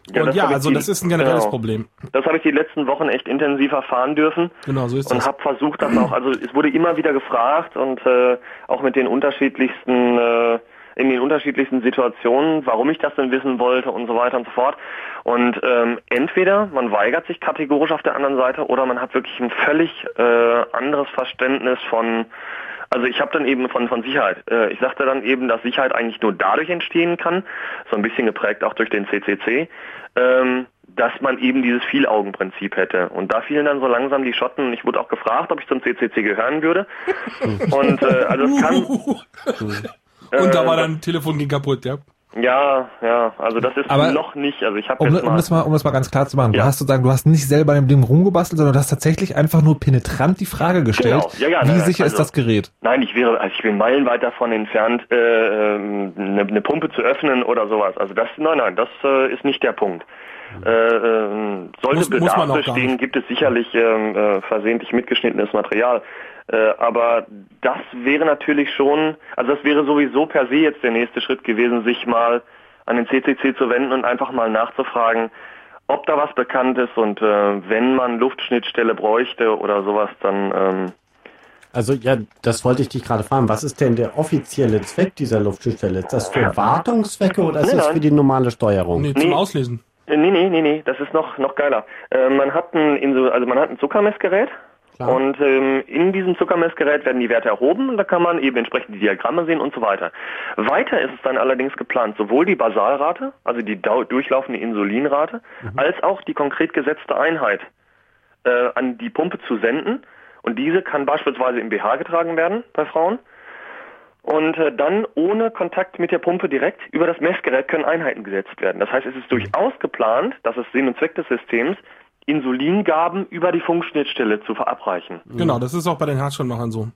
Und ja, hab ich also die- das ist ein generelles genau. Problem. Das habe ich die letzten Wochen echt intensiv erfahren dürfen. Genau, so ist und das. habe versucht, das auch, also es wurde immer wieder gefragt und äh, auch mit den unterschiedlichsten, äh, in den unterschiedlichsten Situationen, warum ich das denn wissen wollte und so weiter und so fort. Und ähm, entweder man weigert sich kategorisch auf der anderen Seite oder man hat wirklich ein völlig äh, anderes Verständnis von also ich habe dann eben von, von Sicherheit, äh, ich sagte dann eben, dass Sicherheit eigentlich nur dadurch entstehen kann, so ein bisschen geprägt auch durch den CCC, ähm, dass man eben dieses Vielaugenprinzip hätte. Und da fielen dann so langsam die Schotten und ich wurde auch gefragt, ob ich zum CCC gehören würde. [laughs] und äh, also es kann... [laughs] Und da äh, war dann Telefon ging kaputt, ja. Ja, ja, also das ist Aber- noch nicht, also ich habe Um, jetzt um, mal... das mal, um das mal ganz klar zu machen, Ja. du hast sozusagen, du hast nicht selber an dem Ding rumgebastelt, sondern du hast tatsächlich einfach nur penetrant die Frage gestellt, Genau. Ja, ja, wie nein, sicher ist also- das Gerät? Nein, ich wäre, also ich bin meilenweit davon entfernt, äh, ähm, eine, eine Pumpe zu öffnen oder sowas. Also das, nein, nein, das äh, ist nicht der Punkt. Äh, ähm, sollte Muss- muss Bedarf gar bestehen, gibt es sicherlich ähm, äh, versehentlich mitgeschnittenes Material. Äh, aber das wäre natürlich schon, also das wäre sowieso per se jetzt der nächste Schritt gewesen, sich mal an den CCC zu wenden und einfach mal nachzufragen, ob da was bekannt ist und äh, wenn man Luftschnittstelle bräuchte oder sowas, dann ähm, Also ja, das wollte ich dich gerade fragen. Was ist denn der offizielle Zweck dieser Luftschnittstelle? Ist das für Wartungszwecke oder ist Nein, das für die normale Steuerung? Nee, zum Nee. Auslesen. Äh, Nee, nee, nee, nee, das ist noch, noch geiler. Äh, man hat ein, also man hat ein Zuckermessgerät Klar. und ähm, in diesem Zuckermessgerät werden die Werte erhoben und da kann man eben entsprechend die Diagramme sehen und so weiter. Weiter ist es dann allerdings geplant, sowohl die Basalrate, also die durchlaufende Insulinrate, als auch die konkret gesetzte Einheit äh, an die Pumpe zu senden und diese kann beispielsweise im BH getragen werden bei Frauen. Und äh, dann ohne Kontakt mit der Pumpe direkt über das Messgerät können Einheiten gesetzt werden. Das heißt, es ist durchaus geplant, das ist Sinn und Zweck des Systems, Insulingaben über die Funkschnittstelle zu verabreichen. Genau, das ist auch bei den Herzschrittmachern so.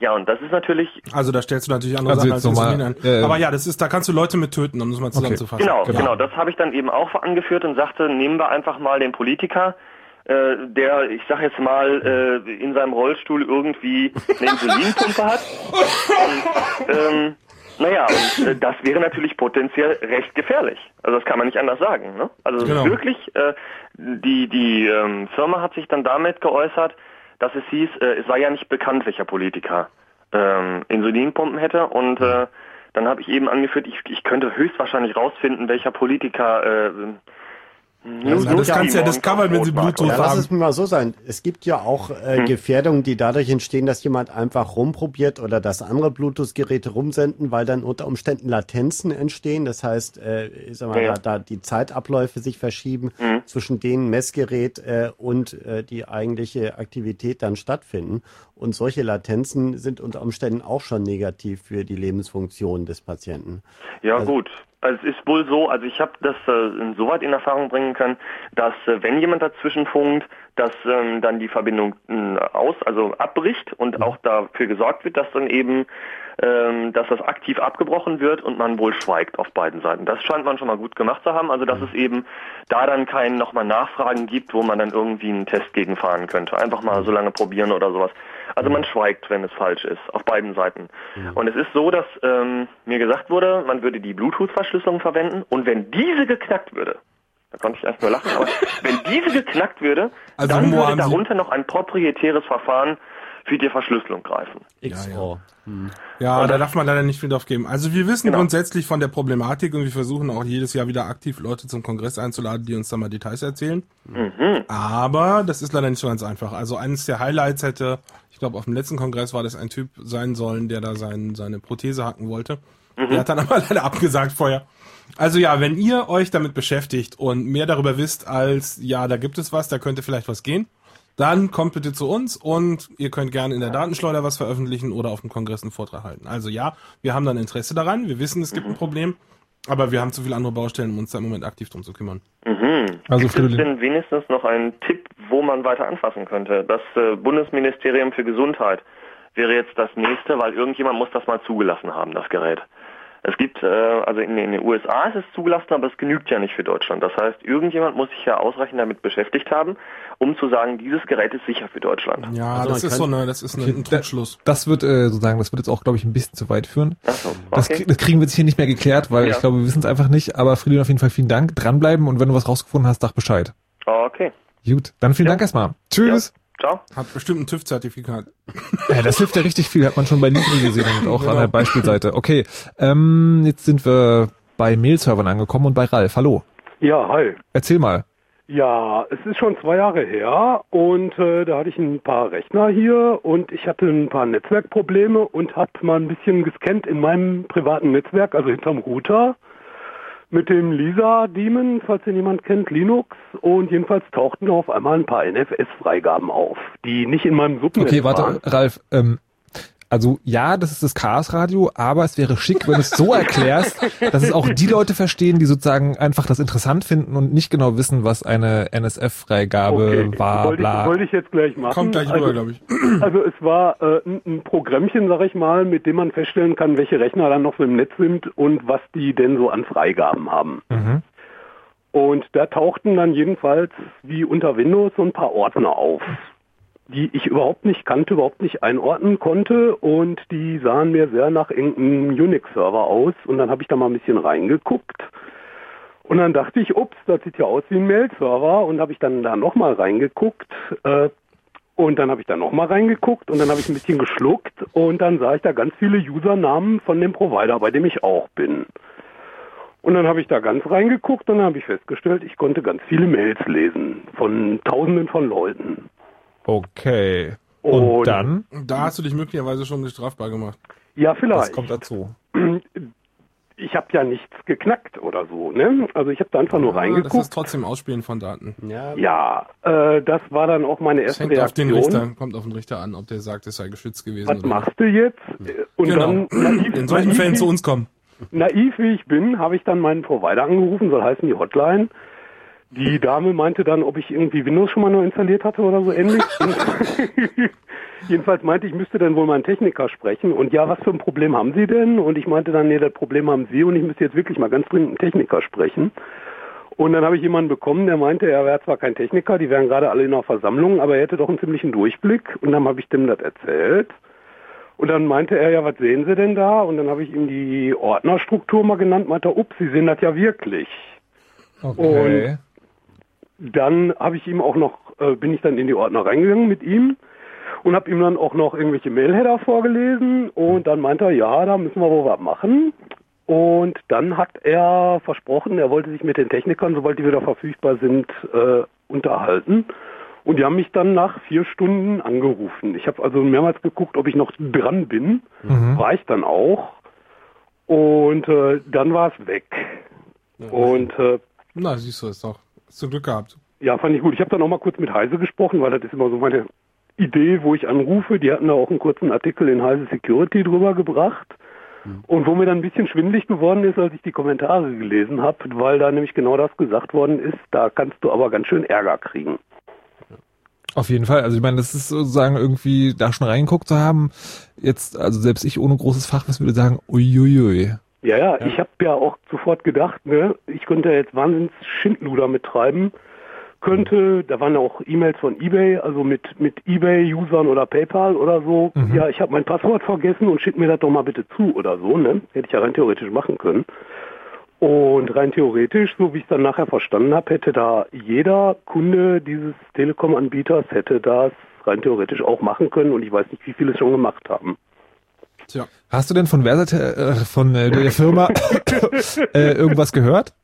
Ja, und das ist natürlich. Also da stellst du natürlich andere Also Sachen als Insulin ein. äh, Aber ja, das ist, da kannst du Leute mit töten, um das mal zusammenzufassen. Genau, Ja. genau. Das habe ich dann eben auch angeführt und sagte, nehmen wir einfach mal den Politiker, äh, der, ich sag jetzt mal, äh, in seinem Rollstuhl irgendwie eine [laughs] Insulinpumpe hat. Und, ähm, naja, und äh, das wäre natürlich potenziell recht gefährlich. Also das kann man nicht anders sagen. Ne? Also Genau. wirklich, äh, die, die ähm, Firma hat sich dann damit geäußert, dass es hieß, äh, es sei ja nicht bekannt, welcher Politiker ähm, Insulinpumpen hätte und äh, dann habe ich eben angeführt, ich, ich könnte höchstwahrscheinlich rausfinden, welcher Politiker äh, Ja, das kannst du ja discovern, wenn sie Bluetooth Ja, lass haben. es mir mal so sein. Es gibt ja auch äh, Hm. Gefährdungen, die dadurch entstehen, dass jemand einfach rumprobiert oder dass andere Bluetooth-Geräte rumsenden, weil dann unter Umständen Latenzen entstehen. Das heißt, äh, ich sag mal, Ja. da, da die Zeitabläufe sich verschieben Mhm. zwischen dem Messgerät äh, und äh, die eigentliche Aktivität dann stattfinden. Und solche Latenzen sind unter Umständen auch schon negativ für die Lebensfunktion des Patienten. Ja Also- gut. Also es ist wohl so, also ich habe das äh, insoweit in Erfahrung bringen können, dass äh, wenn jemand dazwischen funkt, dass ähm, dann die Verbindung äh, aus, also abbricht und auch dafür gesorgt wird, dass dann eben, ähm, dass das aktiv abgebrochen wird und man wohl schweigt auf beiden Seiten. Das scheint man schon mal gut gemacht zu haben, also dass es eben da dann kein nochmal Nachfragen gibt, wo man dann irgendwie einen Test gegenfahren könnte. Einfach mal so lange probieren oder sowas. Also man schweigt, wenn es falsch ist, auf beiden Seiten. Und es ist so, dass ähm, mir gesagt wurde, man würde die Bluetooth-Verschlüsselung verwenden und wenn diese geknackt würde, da konnte ich erst nur lachen, aber [laughs] wenn diese geknackt würde, Also, dann würde darunter noch ein proprietäres Verfahren für die Verschlüsselung greifen. XOR. Hm. Ja, da darf man leider nicht viel drauf geben. Also wir wissen Genau. grundsätzlich von der Problematik und wir versuchen auch jedes Jahr wieder aktiv Leute zum Kongress einzuladen, die uns da mal Details erzählen. Mhm. Aber das ist leider nicht so ganz einfach. Also eines der Highlights hätte, ich glaube auf dem letzten Kongress war das ein Typ sein sollen, der da sein, seine Prothese hacken wollte. Mhm. Der hat dann [laughs] aber leider abgesagt vorher. Also ja, wenn ihr euch damit beschäftigt und mehr darüber wisst als, ja, da gibt es was, da könnte vielleicht was gehen, dann kommt bitte zu uns und ihr könnt gerne in der Datenschleuder was veröffentlichen oder auf dem Kongress einen Vortrag halten. Also ja, wir haben dann Interesse daran, wir wissen, es gibt ein Problem, aber wir haben zu viele andere Baustellen, um uns da im Moment aktiv drum zu kümmern. Mhm. Also Gibt es denn wenigstens noch einen Tipp, wo man weiter anfassen könnte? Das äh, Bundesministerium für Gesundheit wäre jetzt das nächste, weil irgendjemand muss das mal zugelassen haben, das Gerät. Es gibt, äh, also in, in den USA ist es zugelassen, aber es genügt ja nicht für Deutschland. Das heißt, irgendjemand muss sich ja ausreichend damit beschäftigt haben, um zu sagen, dieses Gerät ist sicher für Deutschland. Ja, Also das ist so eine, das ist eine, ein Trugschluss. Das wird äh, sozusagen, das wird jetzt auch, glaube ich, ein bisschen zu weit führen. Ach so, Das, okay. krie- das kriegen wir jetzt hier nicht mehr geklärt, weil Ja. ich glaube, wir wissen es einfach nicht. Aber Friedrich, auf jeden Fall vielen Dank. Dranbleiben und wenn du was rausgefunden hast, sag Bescheid. Okay, Gut, dann vielen Ja. Dank erstmal. Tschüss. Ciao. Hat bestimmt ein TÜV-Zertifikat. Ja, das hilft ja richtig viel, hat man schon bei Nitri gesehen und auch an Genau. der Beispielseite. Okay, ähm, jetzt sind wir bei Mail-Servern angekommen und bei Ralf. Hallo, Ja, hi. erzähl mal. Ja, es ist schon zwei Jahre her und äh, da hatte ich ein paar Rechner hier und ich hatte ein paar Netzwerkprobleme und habe mal ein bisschen gescannt in meinem privaten Netzwerk, also hinterm Router mit dem Lisa Daemon, falls den jemand kennt, Linux und jedenfalls tauchten auf einmal ein paar NFS-Freigaben auf, die nicht in meinem Subnetz Okay, warte, waren. Ralf, ähm, also ja, das ist das Chaos-Radio, aber es wäre schick, wenn du es so erklärst, dass es auch die Leute verstehen, die sozusagen einfach das interessant finden und nicht genau wissen, was eine NSF-Freigabe Okay, war, wollte, bla. ich, wollte ich jetzt gleich machen. Kommt gleich also, rüber, glaube ich. [clears throat] Also es war äh, ein, ein Programmchen, sag ich mal, mit dem man feststellen kann, welche Rechner dann noch so im Netz sind und was die denn so an Freigaben haben. Mhm. Und da tauchten dann jedenfalls wie unter Windows so ein paar Ordner auf, die ich überhaupt nicht kannte, überhaupt nicht einordnen konnte. Und die sahen mir sehr nach irgendeinem Unix-Server aus. Und dann habe ich da mal ein bisschen reingeguckt. Und dann dachte ich, ups, das sieht ja aus wie ein Mail-Server. Und habe ich dann da nochmal reingeguckt. Äh, und dann habe ich da nochmal reingeguckt. Und dann habe ich ein bisschen geschluckt. Und dann sah ich da ganz viele Usernamen von dem Provider, bei dem ich auch bin. Und dann habe ich da ganz reingeguckt. Und dann habe ich festgestellt, ich konnte ganz viele Mails lesen von Tausenden von Leuten. Okay. Und, Und- dann? Da hast du dich möglicherweise schon strafbar gemacht. Ja, Was vielleicht. kommt dazu? Ich habe ja nichts geknackt oder so, ne? Also ich habe da einfach nur Ja, das reingeguckt. ist trotzdem Ausspielen von Daten. Ja, Ja, äh, das war dann auch meine Das erste hängt auf den Reaktion. Richter, kommt auf den Richter an, ob der sagt, es sei geschützt gewesen Was oder machst du jetzt? Und Genau. dann naiv, In solchen naiv, Fällen zu uns kommen. naiv wie ich bin, habe ich dann meinen Provider angerufen, soll heißen die Hotline. Die Dame meinte dann, ob ich irgendwie Windows schon mal nur installiert hatte oder so ähnlich. [laughs] [laughs] Jedenfalls meinte ich, müsste dann wohl mal einen Techniker sprechen. Und ja, was für ein Problem haben Sie denn? Und ich meinte dann, nee, das Problem haben Sie und ich müsste jetzt wirklich mal ganz dringend einen Techniker sprechen. Und dann habe ich jemanden bekommen, der meinte, er wäre zwar kein Techniker, die wären gerade alle in einer Versammlung, aber er hätte doch einen ziemlichen Durchblick. Und dann habe ich dem das erzählt. Und dann meinte er, ja, was sehen Sie denn da? Und dann habe ich ihm die Ordnerstruktur mal genannt, meinte, er, ups, Sie sehen das ja wirklich. Okay. Dann habe ich ihm auch noch, äh, bin ich dann in die Ordner reingegangen mit ihm und habe ihm dann auch noch irgendwelche Mailheader vorgelesen und dann meinte er, ja, da müssen wir wohl was machen. Und dann hat er versprochen, er wollte sich mit den Technikern, sobald die wieder verfügbar sind, äh, unterhalten. Und die haben mich dann nach vier Stunden angerufen. Ich habe also mehrmals geguckt, ob ich noch dran bin. Mhm. War ich dann auch. Und äh, dann war es weg. Und äh, Na, siehst du, ist doch. Hast du Glück gehabt. ja, fand ich gut. Ich habe dann auch mal kurz mit Heise gesprochen, weil das ist immer so meine Idee, wo ich anrufe. Die hatten da auch einen kurzen Artikel in Heise Security drüber gebracht. Und wo mir dann ein bisschen schwindlig geworden ist, als ich die Kommentare gelesen habe, weil da nämlich genau das gesagt worden ist, da kannst du aber ganz schön Ärger kriegen. Auf jeden Fall. Also ich meine, das ist sozusagen irgendwie da schon reingeguckt zu haben. Jetzt, also selbst ich ohne großes Fachwissen würde sagen, uiuiui. Ja, ja, ich habe ja auch sofort gedacht, ne, ich könnte jetzt wahnsinns Schindluder mittreiben. Könnte, da waren auch E-Mails von eBay, also mit, mit eBay-Usern oder PayPal oder so. Mhm. Ja, ich habe mein Passwort vergessen und schick mir das doch mal bitte zu oder so, ne? Hätte ich ja rein theoretisch machen können. Und rein theoretisch, so wie ich es dann nachher verstanden habe, hätte da jeder Kunde dieses Telekom-Anbieters hätte das rein theoretisch auch machen können und ich weiß nicht, wie viele es schon gemacht haben. Tja. Hast du denn von Versate, äh, von äh, der Firma [laughs] [laughs] äh, irgendwas gehört?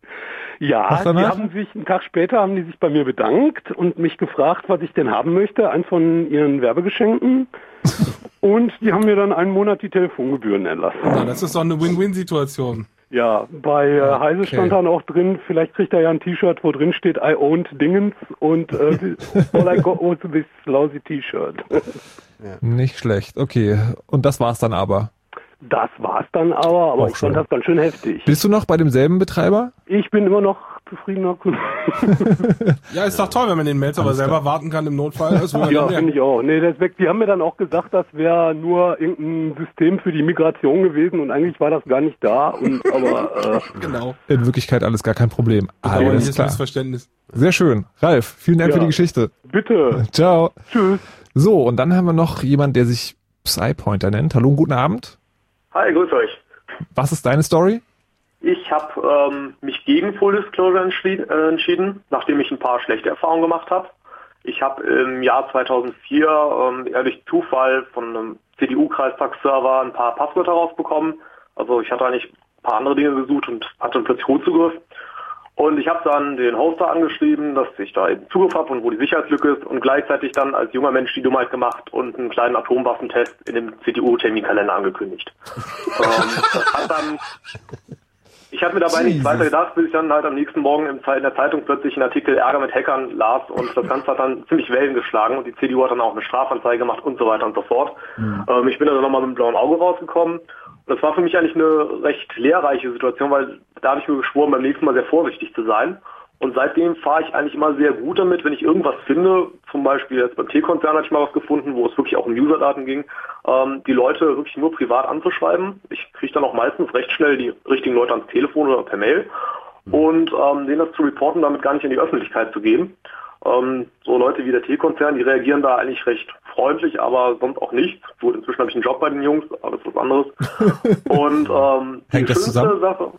Ja, die haben sich einen Tag später haben die sich bei mir bedankt und mich gefragt, was ich denn haben möchte, eins von ihren Werbegeschenken. [laughs] und die haben mir dann einen Monat die Telefongebühren erlassen. Na, das ist doch eine Win-Win-Situation. Ja, bei äh, Heise stand dann auch drin, vielleicht kriegt er ja ein T-Shirt, wo drin steht I owned Dingens und äh, all I got was this lousy T-Shirt. Nicht schlecht. Okay. Und das war's dann aber. Das war's dann aber, aber Auch ich fand schon. das ganz schön heftig. Bist du noch bei demselben Betreiber? Ich bin immer noch zufriedener Kunde. [laughs] Ja, ist doch toll, wenn man den Mails aber selber warten kann im Notfall. Man [laughs] Ja, finde ich auch. Nee, das weg. Die haben mir dann auch gesagt, das wäre nur irgendein System für die Migration gewesen und eigentlich war das gar nicht da. Und [laughs] aber äh, Genau. In Wirklichkeit alles gar kein Problem. Alles Bedauerliches klar. Missverständnis. Sehr schön. Ralf, vielen Dank Ja. für die Geschichte. bitte. Ciao. Tschüss. So, und dann haben wir noch jemand, der sich Psypointer nennt. Hallo, guten Abend. Hi, grüß euch. Was ist deine Story? Ich habe ähm, mich gegen Full Disclosure entschieden, äh, entschieden, nachdem ich ein paar schlechte Erfahrungen gemacht habe. Ich habe im Jahr 2004 ähm, eher durch Zufall von einem CDU-Kreistagsserver ein paar Passwörter rausbekommen. Also ich hatte eigentlich ein paar andere Dinge gesucht und hatte dann plötzlich Rotzugriff. Und ich habe dann den Hoster angeschrieben, dass ich da eben Zugriff habe und wo die Sicherheitslücke ist und gleichzeitig dann als junger Mensch die Dummheit gemacht und einen kleinen Atomwaffentest in dem CDU-Terminkalender angekündigt. [laughs] ähm, das hat dann ich habe mir dabei nichts weiter gedacht, bis ich dann halt am nächsten Morgen in der Zeitung plötzlich einen Artikel Ärger mit Hackern las und das Ganze hat dann ziemlich Wellen geschlagen und die CDU hat dann auch eine Strafanzeige gemacht und so weiter und so fort. Ähm, ich bin also nochmal mit einem blauen Auge rausgekommen. Das war für mich eigentlich eine recht lehrreiche Situation, weil da habe ich mir geschworen, beim nächsten Mal sehr vorsichtig zu sein. Und seitdem fahre ich eigentlich immer sehr gut damit, wenn ich irgendwas finde, zum Beispiel jetzt beim T-Konzern hatte ich mal was gefunden, wo es wirklich auch um Userdaten ging, ähm, die Leute wirklich nur privat anzuschreiben. Ich kriege dann auch meistens recht schnell die richtigen Leute ans Telefon oder per Mail und ähm, denen das zu reporten, damit gar nicht in die Öffentlichkeit zu gehen. Ähm, so Leute wie der T-Konzern, die reagieren da eigentlich recht freundlich, aber sonst auch nicht. Gut, inzwischen habe ich einen Job bei den Jungs, aber das ist was anderes. [laughs] Und ähm, die Hängt das schönste zusammen? Sache,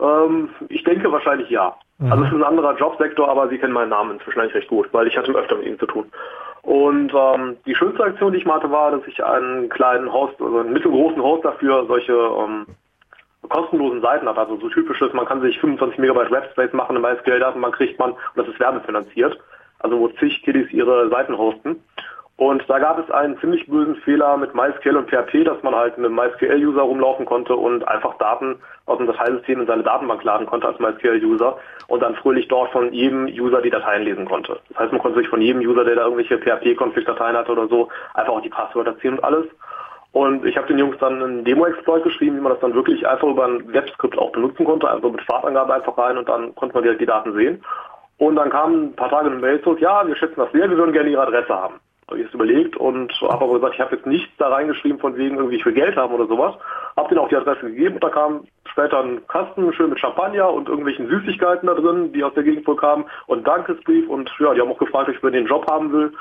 ähm, ich denke wahrscheinlich ja. Mhm. Also es ist ein anderer Jobsektor, aber sie kennen meinen Namen inzwischen eigentlich recht gut, weil ich hatte öfter mit ihnen zu tun. Und ähm, die schönste Aktion, die ich mal hatte, war, dass ich einen kleinen Host, also einen mittelgroßen Host dafür solche ähm, kostenlosen Seiten hatte. Also so typisches, man kann sich 25 Megabyte Webspace machen, eine MySQL-Datenbank kriegt man und das ist werbefinanziert. Also wo zig Kiddies ihre Seiten hosten. Und da gab es einen ziemlich bösen Fehler mit MySQL und PHP, dass man halt mit einem MySQL-User rumlaufen konnte und einfach Daten aus dem Dateisystem in seine Datenbank laden konnte als MySQL-User und dann fröhlich dort von jedem User die Dateien lesen konnte. Das heißt, man konnte sich von jedem User, der da irgendwelche PHP-Config-Dateien hatte oder so, einfach auch die Passwörter ziehen und alles. Und ich habe den Jungs dann einen Demo-Exploit geschrieben, wie man das dann wirklich einfach über ein Webskript auch benutzen konnte, also mit Fahrtangabe einfach rein und dann konnte man direkt die Daten sehen. Und dann kam ein paar Tage eine Mail zurück, ja, wir schätzen das sehr, wir würden gerne Ihre Adresse haben. Habe ich es überlegt und habe aber gesagt, ich habe jetzt nichts da reingeschrieben von wegen irgendwie, ich will Geld haben oder sowas. Habe denen auch die Adresse gegeben und da kam später ein Kasten schön mit Champagner und irgendwelchen Süßigkeiten da drin, die aus der Gegend wohl kamen und Dankesbrief und ja, die haben auch gefragt, ob ich für den Job haben will.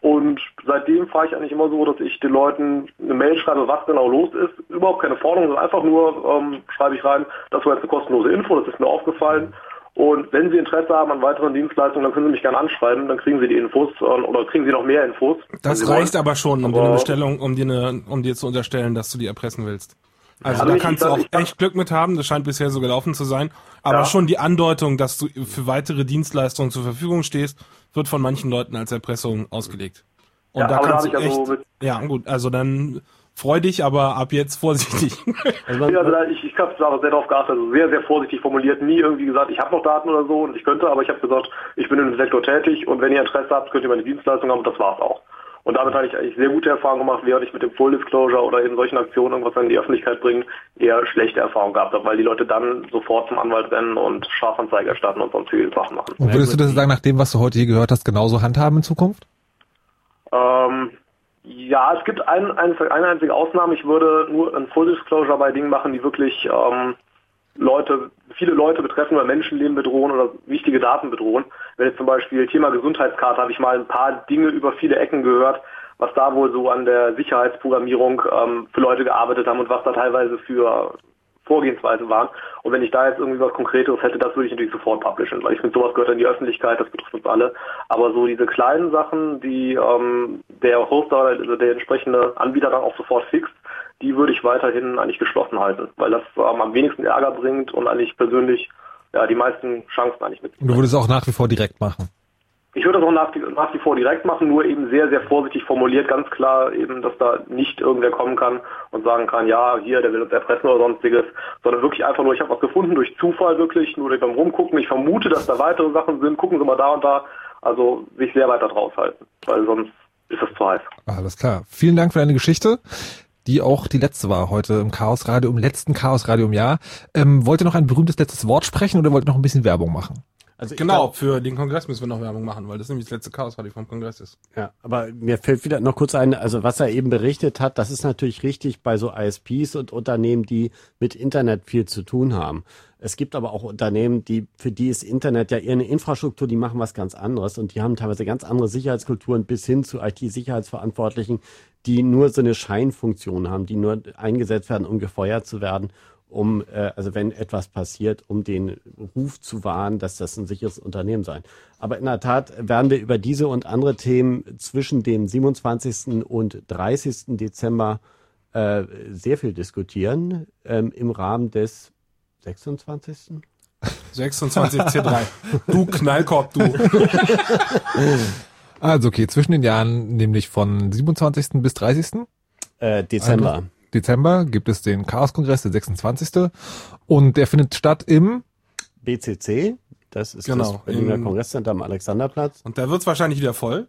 Und seitdem fahre ich eigentlich immer so, dass ich den Leuten eine Mail schreibe, was genau los ist. Überhaupt keine Forderung, sondern einfach nur ähm, schreibe ich rein, das war jetzt eine kostenlose Info, das ist mir aufgefallen. Und wenn Sie Interesse haben an weiteren Dienstleistungen, dann können Sie mich gerne anschreiben, dann kriegen Sie die Infos äh, oder kriegen Sie noch mehr Infos. Das reicht wollen. aber schon, um dir Aber- eine Bestellung, um dir eine, um dir zu unterstellen, dass du die erpressen willst. Also Ja, da kannst du auch echt Glück mit haben, das scheint bisher so gelaufen zu sein. Aber Ja. schon die Andeutung, dass du für weitere Dienstleistungen zur Verfügung stehst, wird von manchen Leuten als Erpressung ausgelegt. Und Ja, da kannst du also echt, mit- ja gut, also dann freu dich, aber ab jetzt vorsichtig. [laughs] Ja, also ich, ich habe da sehr darauf geachtet, also sehr, sehr vorsichtig formuliert, nie irgendwie gesagt, ich habe noch Daten oder so und ich könnte, aber ich habe gesagt, ich bin im Sektor tätig und wenn ihr Interesse habt, könnt ihr meine Dienstleistung haben und das war's auch. Und damit habe ich eigentlich sehr gute Erfahrungen gemacht, während ich mit dem Full Disclosure oder in solchen Aktionen irgendwas in die Öffentlichkeit bringen, eher schlechte Erfahrungen gehabt habe, weil die Leute dann sofort zum Anwalt rennen und Strafanzeige erstatten und sonstige Sachen machen. Und würdest du das sagen, nach dem, was du heute hier gehört hast, genauso handhaben in Zukunft? Ähm, ja, es gibt ein, ein, eine einzige Ausnahme. Ich würde nur ein Full Disclosure bei Dingen machen, die wirklich ähm, Leute, viele Leute betreffen oder Menschenleben bedrohen oder wichtige Daten bedrohen. Wenn jetzt zum Beispiel Thema Gesundheitskarte, habe ich mal ein paar Dinge über viele Ecken gehört, was da wohl so an der Sicherheitsprogrammierung ähm, für Leute gearbeitet haben und was da teilweise für Vorgehensweise waren. Und wenn ich da jetzt irgendwie was Konkreteres hätte, das würde ich natürlich sofort publishen, weil ich finde, sowas gehört in die Öffentlichkeit, das betrifft uns alle. Aber so diese kleinen Sachen, die ähm, der Hoster also der entsprechende Anbieter dann auch sofort fixt, die würde ich weiterhin eigentlich geschlossen halten, weil das ähm, am wenigsten Ärger bringt und eigentlich persönlich ja die meisten Chancen eigentlich mit. Und du würdest es auch nach wie vor direkt machen. Ich würde das auch nach, nach wie vor direkt machen, nur eben sehr, sehr vorsichtig formuliert, ganz klar eben, dass da nicht irgendwer kommen kann und sagen kann, ja, hier, der will uns erpressen oder sonstiges, sondern wirklich einfach nur, ich habe was gefunden durch Zufall wirklich, nur beim Rumgucken, ich vermute, dass da weitere Sachen sind, gucken Sie mal da und da, also sich sehr weit da draus halten, weil sonst ist das zu heiß. Alles klar. Vielen Dank für deine Geschichte, die auch die letzte war heute im Chaos Radio, im letzten Chaos Radio im Jahr. Ähm, wollt ihr noch ein berühmtes letztes Wort sprechen oder wollt ihr noch ein bisschen Werbung machen? Also genau, glaub- für den Kongress müssen wir noch Werbung machen, weil das nämlich das letzte Chaos Radio vom Kongress ist. Ja, aber mir fällt wieder noch kurz ein, also was er eben berichtet hat, das ist natürlich richtig bei so ISPs und Unternehmen, die mit Internet viel zu tun haben. Es gibt aber auch Unternehmen, die, für die ist Internet ja eher eine Infrastruktur, die machen was ganz anderes und die haben teilweise ganz andere Sicherheitskulturen bis hin zu IT-Sicherheitsverantwortlichen, die nur so eine Scheinfunktion haben, die nur eingesetzt werden, um gefeuert zu werden um, äh, also wenn etwas passiert, um den Ruf zu wahren, dass das ein sicheres Unternehmen sein. Aber in der Tat werden wir über diese und andere Themen zwischen dem 27. und 30. Dezember äh, sehr viel diskutieren ähm, im Rahmen des 26. 26 C3. Du Knallkorb, du. Also okay, zwischen den Jahren, nämlich von 27. bis 30. Äh, Dezember. Dezember gibt es den Chaos-Kongress, der 26. Und der findet statt im BCC. Das ist Genau, das Berliner in- Kongresscenter am Alexanderplatz. Und da wird's wahrscheinlich wieder voll.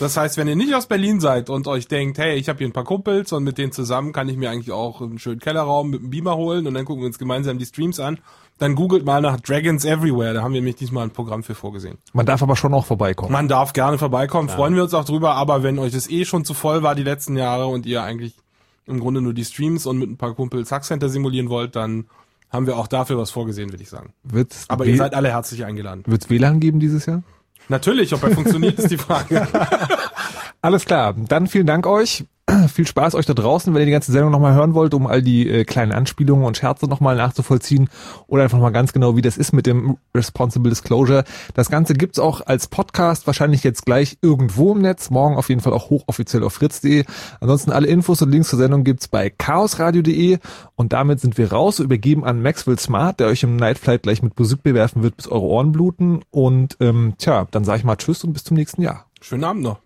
Das heißt, wenn ihr nicht aus Berlin seid und euch denkt, hey, ich habe hier ein paar Kumpels und mit denen zusammen kann ich mir eigentlich auch einen schönen Kellerraum mit einem Beamer holen und dann gucken wir uns gemeinsam die Streams an, dann googelt mal nach Dragons Everywhere. Da haben wir nämlich diesmal ein Programm für vorgesehen. Man darf aber schon auch vorbeikommen. Man darf gerne vorbeikommen, freuen wir uns auch drüber, aber wenn euch das eh schon zu voll war die letzten Jahre und ihr eigentlich im Grunde nur die Streams und mit ein paar Kumpels Hack Center simulieren wollt, dann haben wir auch dafür was vorgesehen, würde ich sagen. Wird's Aber W- ihr seid alle herzlich eingeladen. Wird's WLAN geben dieses Jahr? Natürlich, ob er funktioniert, ist die Frage. [laughs] Alles klar. Dann vielen Dank euch. [clears throat] Viel Spaß euch da draußen, wenn ihr die ganze Sendung nochmal hören wollt, um all die äh, kleinen Anspielungen und Scherze nochmal nachzuvollziehen oder einfach mal ganz genau, wie das ist mit dem Responsible Disclosure. Das Ganze gibt's auch als Podcast, wahrscheinlich jetzt gleich irgendwo im Netz, morgen auf jeden Fall auch hochoffiziell auf fritz.de. Ansonsten alle Infos und Links zur Sendung gibt's bei chaosradio.de und damit sind wir raus, übergeben an Maxwell Smart, der euch im Nightflight gleich mit Musik bewerfen wird, bis eure Ohren bluten und ähm, tja, dann sage ich mal Tschüss und bis zum nächsten Jahr. Schönen Abend noch.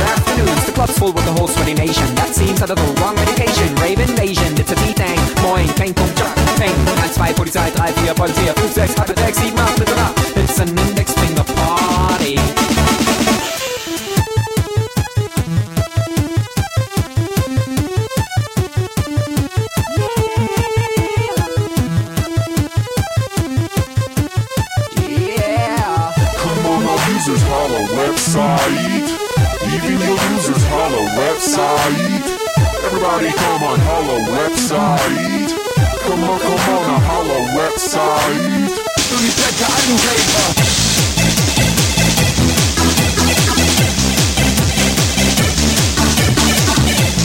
afternoons. The club's full with the whole sweaty nation. That seems out of the wrong medication. Rave invasion, it's a D-Thing. Moin, kein Punkt, Job, Peng. 1, 2, Polizei, 3, 4, Polizei, 5, 6, halbe 6, 7, 8, bitte nach. It's an index finger party. Yeah. Come on, our users holla website. Even your users holla website. Everybody come on, holla website. Come on, come on, now holla website. Unitecke Angeber.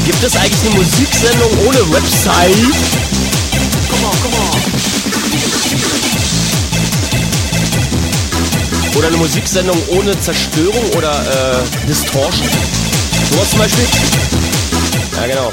Gibt es eigentlich eine Musiksendung ohne Website? Oder eine Musiksendung ohne Zerstörung oder äh, Distortion? Sowas zum Beispiel? Ja, genau.